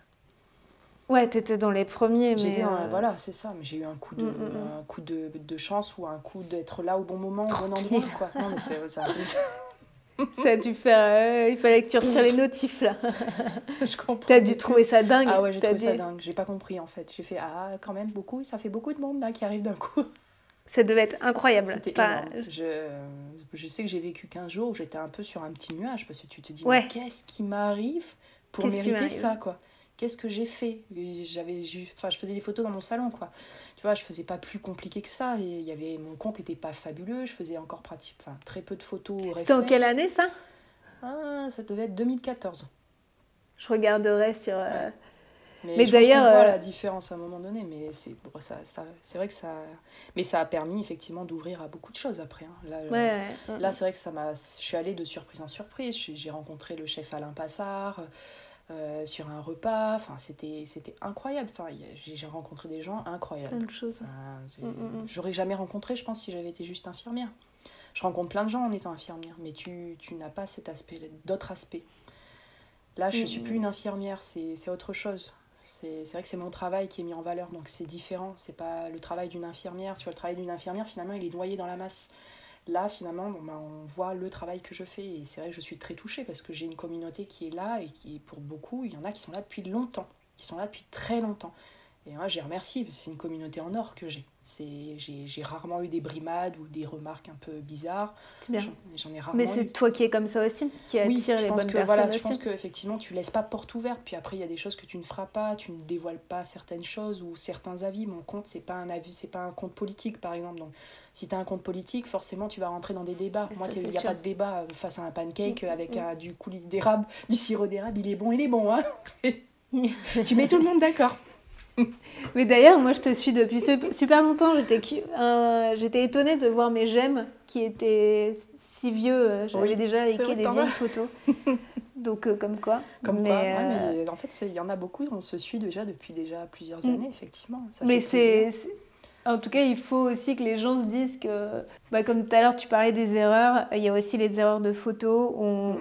Ouais, t'étais dans les premiers, mais... Euh, voilà, c'est ça. Mais j'ai eu un coup de, mm, mm, un coup de, de, chance ou un coup d'être là au bon moment, au bon endroit, quoi. Non, mais c'est ça. (laughs) ça a dû faire... Euh, il fallait que tu retires les notifs, là. (laughs) je comprends. T'as dû trouver ça dingue. Ah ouais, j'ai trouvé ça dingue. J'ai pas compris, en fait. J'ai fait, ah, quand même, beaucoup. Ça fait beaucoup de monde, là, qui arrive d'un coup. Ça devait être incroyable. C'était je, je, sais que j'ai vécu 15 jours où j'étais un peu sur un petit nuage parce que tu te dis, ouais. qu'est-ce qui m'arrive pour mériter ça, quoi? Qu'est-ce que j'ai fait J'avais, enfin, je faisais des photos dans mon salon, quoi. Tu vois, je faisais pas plus compliqué que ça. Et il y avait, mon compte était pas fabuleux. Je faisais encore pratique, enfin, très peu de photos. C'était en quelle année ça? Ah, Ça devait être 2014. Je regarderai sur. Euh, mais, d'ailleurs, euh, la différence à un moment donné, mais c'est ça, ça c'est vrai que ça, mais ça a permis effectivement d'ouvrir à beaucoup de choses après. Hein. Là, euh, là c'est vrai que ça m'a, je suis allée de surprise en surprise. J'ai rencontré le chef Alain Passard euh, sur un repas. Enfin, c'était c'était incroyable. Enfin, j'ai rencontré des gens incroyables. Plein de choses. Mm, mm, mm. J'aurais jamais rencontré, je pense, si j'avais été juste infirmière. Je rencontre plein de gens en étant infirmière, mais tu, tu n'as pas cet aspect, d'autres aspects. Là, je ne suis plus une infirmière, c'est autre chose. C'est vrai que c'est mon travail qui est mis en valeur, donc c'est différent. C'est pas le travail d'une infirmière. Tu vois, le travail d'une infirmière, finalement, il est noyé dans la masse. Là, finalement, bon, bah, on voit le travail que je fais. Et c'est vrai que je suis très touchée parce que j'ai une communauté qui est là et qui, pour beaucoup, il y en a qui sont là depuis longtemps, qui sont là depuis très longtemps. Et moi, j'ai remercie, c'est une communauté en or que j'ai. J'ai rarement eu des brimades ou des remarques un peu bizarres. J'en ai rarement Mais c'est toi qui es comme ça aussi, qui attire oui, je les pense bonnes que, personnes voilà, Je pense qu'effectivement, tu laisses pas porte ouverte. Puis après, il y a des choses que tu ne feras pas, tu ne dévoiles pas certaines choses ou certains avis. Mon compte, c'est pas un avis, c'est pas un compte politique, par exemple. Donc, si tu as un compte politique, forcément, tu vas rentrer dans des débats. Moi, il n'y a pas de débat face à un pancake mm, avec mm. du coulis d'érable, du sirop d'érable. Il est bon, il est bon. Hein (laughs) tu mets tout le monde d'accord. Mais d'ailleurs, moi je te suis depuis super longtemps. J'étais euh, étonnée de voir mes j'aime qui étaient si vieux. J'avais déjà liké des vieilles photos. (laughs) Donc, euh, comme quoi. Comme mais, quoi. Euh, en fait, il y en a beaucoup. On se suit déjà depuis déjà plusieurs mm. années, effectivement. mais c'est. En tout cas, il faut aussi que les gens se disent que, bah, comme tout à l'heure, tu parlais des erreurs, il y a aussi les erreurs de photos. On.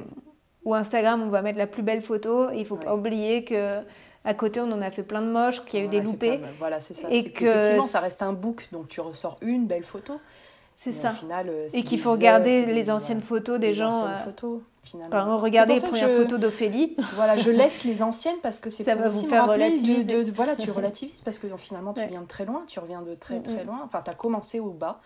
Ou Instagram, on va mettre la plus belle photo. Et il ne faut pas oublier que à côté, on en a fait plein de moches, qu'il y a eu des loupés. Voilà, c'est ça. Et que effectivement, ça reste un book, donc tu ressors une belle photo. C'est ça. Final, euh, et qu'il faut regarder les anciennes photos des gens. Euh, photos. Finalement. regardez les premières photos d'Ophélie. Voilà, je (laughs) laisse les anciennes parce que c'est ça va vous faire relativiser. De, voilà, tu (laughs) relativises parce que finalement tu viens de très loin, tu reviens de très très loin. Enfin, tu as commencé au bas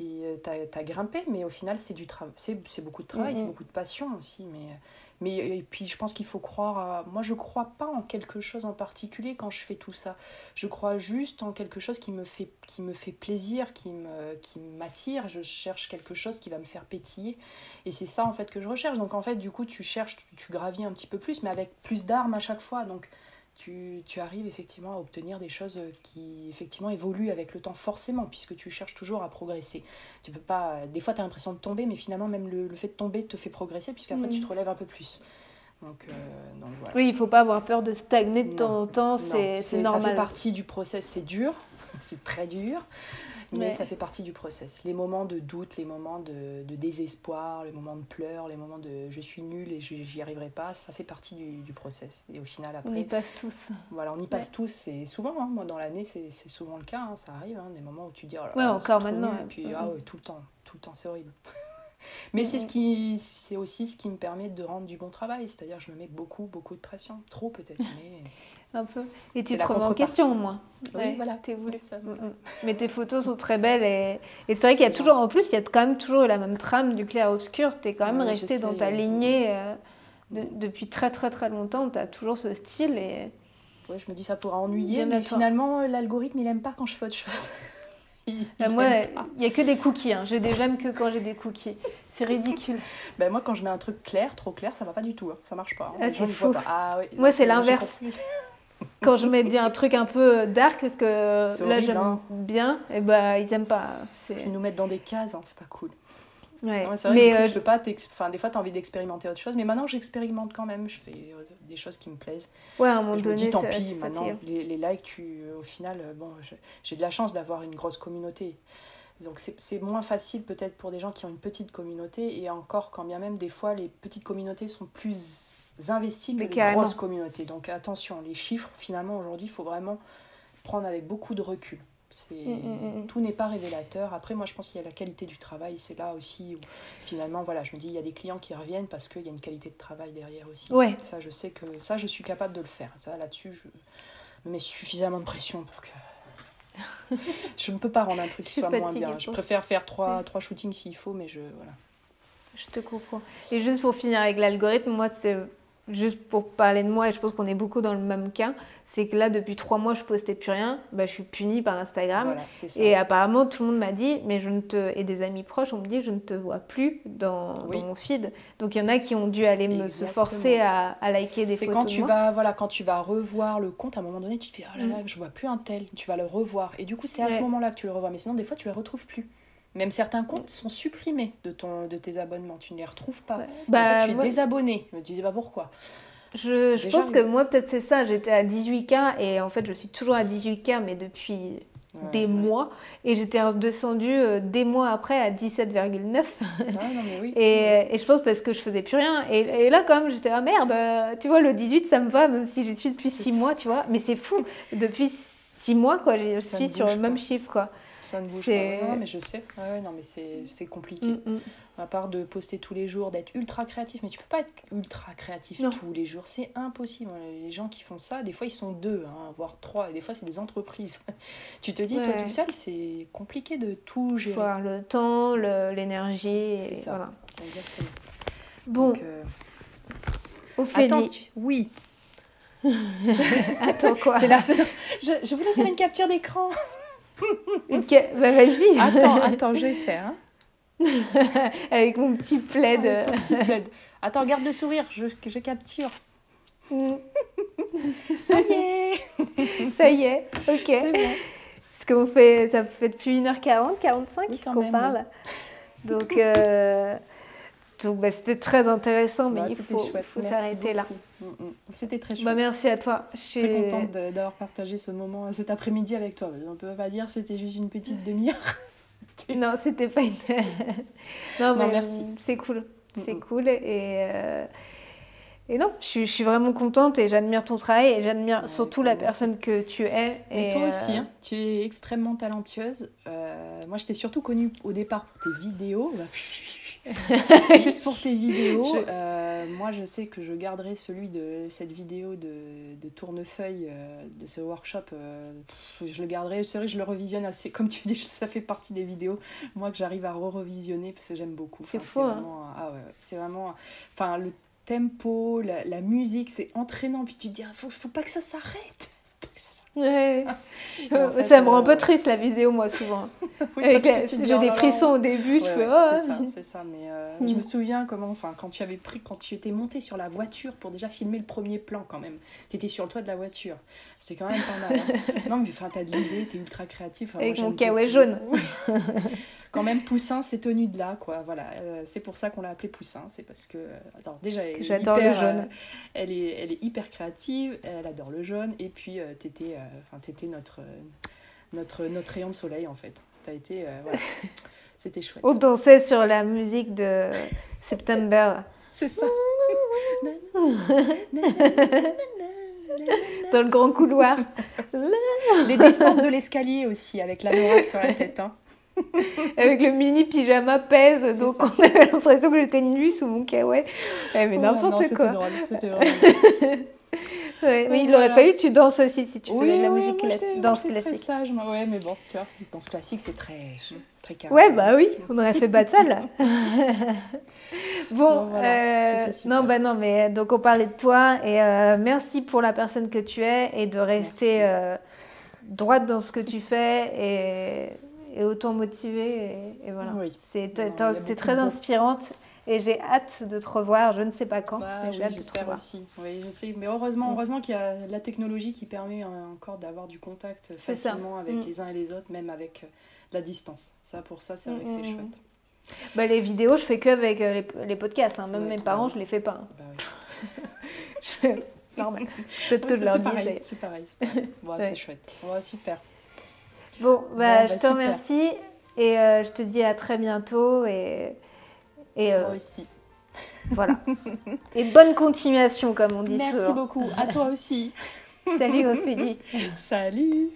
et tu as, as, grimpé, mais au final c'est du travail, c'est beaucoup de travail, c'est beaucoup de passion aussi, mais mais et puis je pense qu'il faut croire à... Moi je crois pas en quelque chose en particulier quand je fais tout ça. Je crois juste en quelque chose qui me fait, qui me fait plaisir, qui m'attire. Je cherche quelque chose qui va me faire pétiller. Et c'est ça en fait que je recherche. Donc en fait du coup tu cherches, tu, tu gravis un petit peu plus, mais avec plus d'armes à chaque fois. Donc tu, tu, arrives effectivement à obtenir des choses qui effectivement évoluent avec le temps forcément puisque tu cherches toujours à progresser. Tu peux pas des fois tu as l'impression de tomber mais finalement même le, le, fait de tomber te fait progresser puisqu'après tu te relèves un peu plus. Donc, euh, donc voilà. Oui, il faut pas avoir peur de stagner de temps en temps, c'est normal. Ça fait partie du process, c'est dur, (laughs) c'est très dur mais ça fait partie du process. Les moments de doute, les moments de, de, désespoir, les moments de pleurs, les moments de je suis nulle et j'y arriverai pas, ça fait partie du, du, process. Et au final, après. On y passe tous. Voilà, on y passe tous. Et souvent, hein, moi dans l'année, c'est souvent le cas, hein, ça arrive, hein, des moments où tu dis. Oh ouais, encore maintenant. et puis, ah ouais, tout le temps, tout le temps, c'est horrible. Mais c'est ce qui, c'est aussi ce qui me permet de rendre du bon travail. C'est-à-dire, je me mets beaucoup, beaucoup de pression, trop peut-être, (laughs) mais un peu. Et tu te remets en question au moins. Oui, voilà. T'es voulu. Ça, mm, mm. Mais tes photos sont très belles et, et c'est vrai qu'il y a toujours, en plus, il y a quand même toujours la même trame du clair obscur. T'es quand même resté dans ta lignée euh, depuis très très très longtemps. T'as toujours ce style et. Ouais, je me dis ça pourra ennuyer, mais finalement l'algorithme il aime pas quand je fais autre chose. Bah, moi, il n'y a que des cookies. Hein. J'ai des j'aime que quand j'ai des cookies. C'est ridicule. ben, moi, quand je mets un truc clair, trop clair, ça va pas du tout. Hein. Ça marche pas. Hein. Ah, c'est fou. Ah, moi, c'est l'inverse. (laughs) quand je mets un truc un peu dark, parce que là j'aime hein. bien, et bah ils aiment pas. Ils nous mettent dans des cases, hein, c'est pas cool. Ouais. vrai, mais euh, je... pas enfin, des fois tu as envie d'expérimenter autre chose, mais maintenant j'expérimente quand même, je fais euh, des choses qui me plaisent. Ouais, à un moment donné, me dis, tant pis, maintenant les, les, likes, tu, au final, euh, bon, j'ai de la chance d'avoir une grosse communauté. Donc c'est moins facile peut-être pour des gens qui ont une petite communauté, et encore quand bien même des fois les petites communautés sont plus investis que les grosses communautés. Donc attention, les chiffres, finalement, aujourd'hui, il faut vraiment prendre avec beaucoup de recul. C'est mm, mm, mm, tout n'est pas révélateur. Après, moi, je pense qu'il y a la qualité du travail. C'est là aussi où, finalement, voilà, je me dis, il y a des clients qui reviennent parce qu'il y a une qualité de travail derrière aussi. Ouais. Ça, je sais que ça, je suis capable de le faire. Ça, là-dessus, je me mets suffisamment de pression pour que (laughs) je ne peux pas rendre un truc qui soit moins bien. Je préfère faire trois, trois shootings s'il faut, mais je voilà. Je te comprends. Et juste pour finir avec l'algorithme, moi, c'est juste pour parler de moi, et je pense qu'on est beaucoup dans le même cas, c'est que là, depuis trois mois, je postais plus rien, bah, je suis punie par Instagram. et apparemment, tout le monde m'a dit, mais je ne te... et des amis proches ont me dit, je ne te vois plus dans, mon feed. Donc il y en a qui ont dû aller me se forcer à, liker des photos. C'est quand tu vas, voilà, quand tu vas revoir le compte, à un moment donné, tu te dis, oh là là, mm. je vois plus un tel. Tu vas le revoir. Et du coup, c'est à ce moment-là que tu le revois. Mais sinon, des fois, tu les retrouves plus. Même certains comptes sont supprimés de, ton, de tes abonnements. Tu ne les retrouves pas. Bah, tu es désabonné. Je me disais pas pourquoi. Je, je pense que moi, peut-être c'est ça. J'étais à 18K et en fait, je suis toujours à 18K, mais depuis des mois. Et j'étais redescendue euh, des mois après à 17,9. oui. et, et, je pense parce que je faisais plus rien. Et, et là, quand même, j'étais ah merde, euh, tu vois, le 18, ça me va, même si j'y suis depuis 6 mois, tu vois. Mais c'est fou. depuis 6 mois, quoi, je suis sur le même chiffre, quoi. Ça ne bouge pas. Non, mais je sais. Ouais, non, mais c'est compliqué. Mm, mm. À part de poster tous les jours, d'être ultra créatif. Mais tu peux pas être ultra créatif tous les jours. C'est impossible. Les gens qui font ça, des fois, ils sont deux, hein, voire trois. Et des fois, c'est des entreprises. (laughs) tu te dis, toi tout seul, c'est compliqué de tout gérer. Il faut avoir le temps, l'énergie. C'est ça. Voilà. Exactement. Bon. Donc, euh... Attends, Oui. (laughs) Attends quoi? (laughs) C'est la... je, je voulais faire une capture d'écran. (laughs) Bah, vas-y. Attends, (laughs) attends, je vais faire. Hein. (laughs) Avec mon petit plaid. Attends, garde le sourire, je, je capture. Ça y est Ça y est, ok. Parce qu'on fait, ça fait depuis 1h40, 45 qu'on parle. Donc, euh, donc bah, c'était très intéressant, mais il faut, faut s'arrêter là. Mm, mm. C'était très chouette. Bah, merci à toi. Je suis très contente d'avoir partagé ce moment, cet après-midi avec toi. On ne peut pas dire c'était juste une petite (laughs) demi-heure. (laughs) non, c'était pas une. (laughs) non, merci. C'est cool. C'est cool. Et, euh, et non, je, suis vraiment contente et j'admire ton travail et j'admire surtout la personne que tu es. Et, toi aussi, euh, hein. tu es extrêmement talentueuse. Euh, moi, je t'ai surtout connue au départ pour tes vidéos. (laughs) pour tes vidéos. Euh, moi, je sais que je garderai celui de cette vidéo de, de tournefeuille euh, de ce workshop. Euh, je le garderai. C'est vrai que je le revisionne assez. Comme tu dis, (laughs) ça fait partie des vidéos, moi, que j'arrive à re-revisionner parce que j'aime beaucoup. c'est fou. Hein. Ah ouais, c'est vraiment. Enfin, le tempo, la, la musique, c'est entraînant. Puis tu te dis, il ah, faut, faut pas que ça s'arrête. Ouais. ça me rend un peu euh, triste la vidéo, moi, souvent. oui, J'ai des frissons au début, je fais oh. C'est ça, c'est ça. Mais euh, je me souviens comment, enfin, quand tu avais pris, quand tu étais monté sur la voiture pour déjà filmer le premier plan, quand même. Tu étais sur le toit de la voiture. C'est quand même pas mal. Hein. (laughs) non, mais enfin, t'as de l'idée, t'es ultra créatif. Avec mon kawaii jaune. (laughs) quand même Poussin c'est tenu de là quoi. Voilà euh, c'est pour ça qu'on l'a appelé Poussin c'est parce que alors déjà j'adore le jaune. elle est elle est hyper créative elle adore le jaune et puis t'étais enfin t'étais notre notre notre rayon de soleil en fait. T'as été voilà. (laughs) c'était chouette. On dansait sur la musique de September. C'est ça. (laughs) Dans le grand couloir. Les descentes de l'escalier aussi avec la sur la tête hein. (laughs) Avec le mini pyjama pèse, donc on avait l'impression que j'étais nue sous mon kawaii. Ouais, mais oh, n'importe quoi. C'était (laughs) drôle, ouais, mais il aurait fallu que tu danses aussi si tu faisais de la musique classique. Danse classique. Sage, ouais, mais bon, tu vois, danse classique, c'est très, très carré. Ouais, bah oui, on aurait fait battle. (laughs) bon, euh, non, bah non, mais donc on parlait de toi et euh, merci pour la personne que tu es et de rester euh, droite dans ce que tu fais et et autant motivée. Et, voilà. Oui. C'est, es, très inspirante et j'ai hâte de te revoir. Je ne sais pas quand, bah mais j'ai hâte de te revoir. aussi. Oui, je sais. Mais heureusement, mm. heureusement qu'il y a la technologie qui permet encore d'avoir du contact facilement avec mm. les uns et les autres, même avec euh, la distance. Ça, pour ça, c'est vrai que c'est mm, chouette. Bah, les vidéos, je fais que avec euh, les, les podcasts. Hein. Même mes parents, je les fais pas. Hein. Bah, (laughs) je... Normal. (laughs) Peut-être que je leur dis. C'est pareil. C'est (laughs) pareil. Bon, C'est chouette. Super. Bon, bah, je bah, te remercie et euh, je te dis à très bientôt. Et, et, euh, Moi aussi. Voilà. (laughs) et bonne continuation, comme on dit Merci beaucoup. À toi aussi. (laughs) Salut Ophélie. Salut.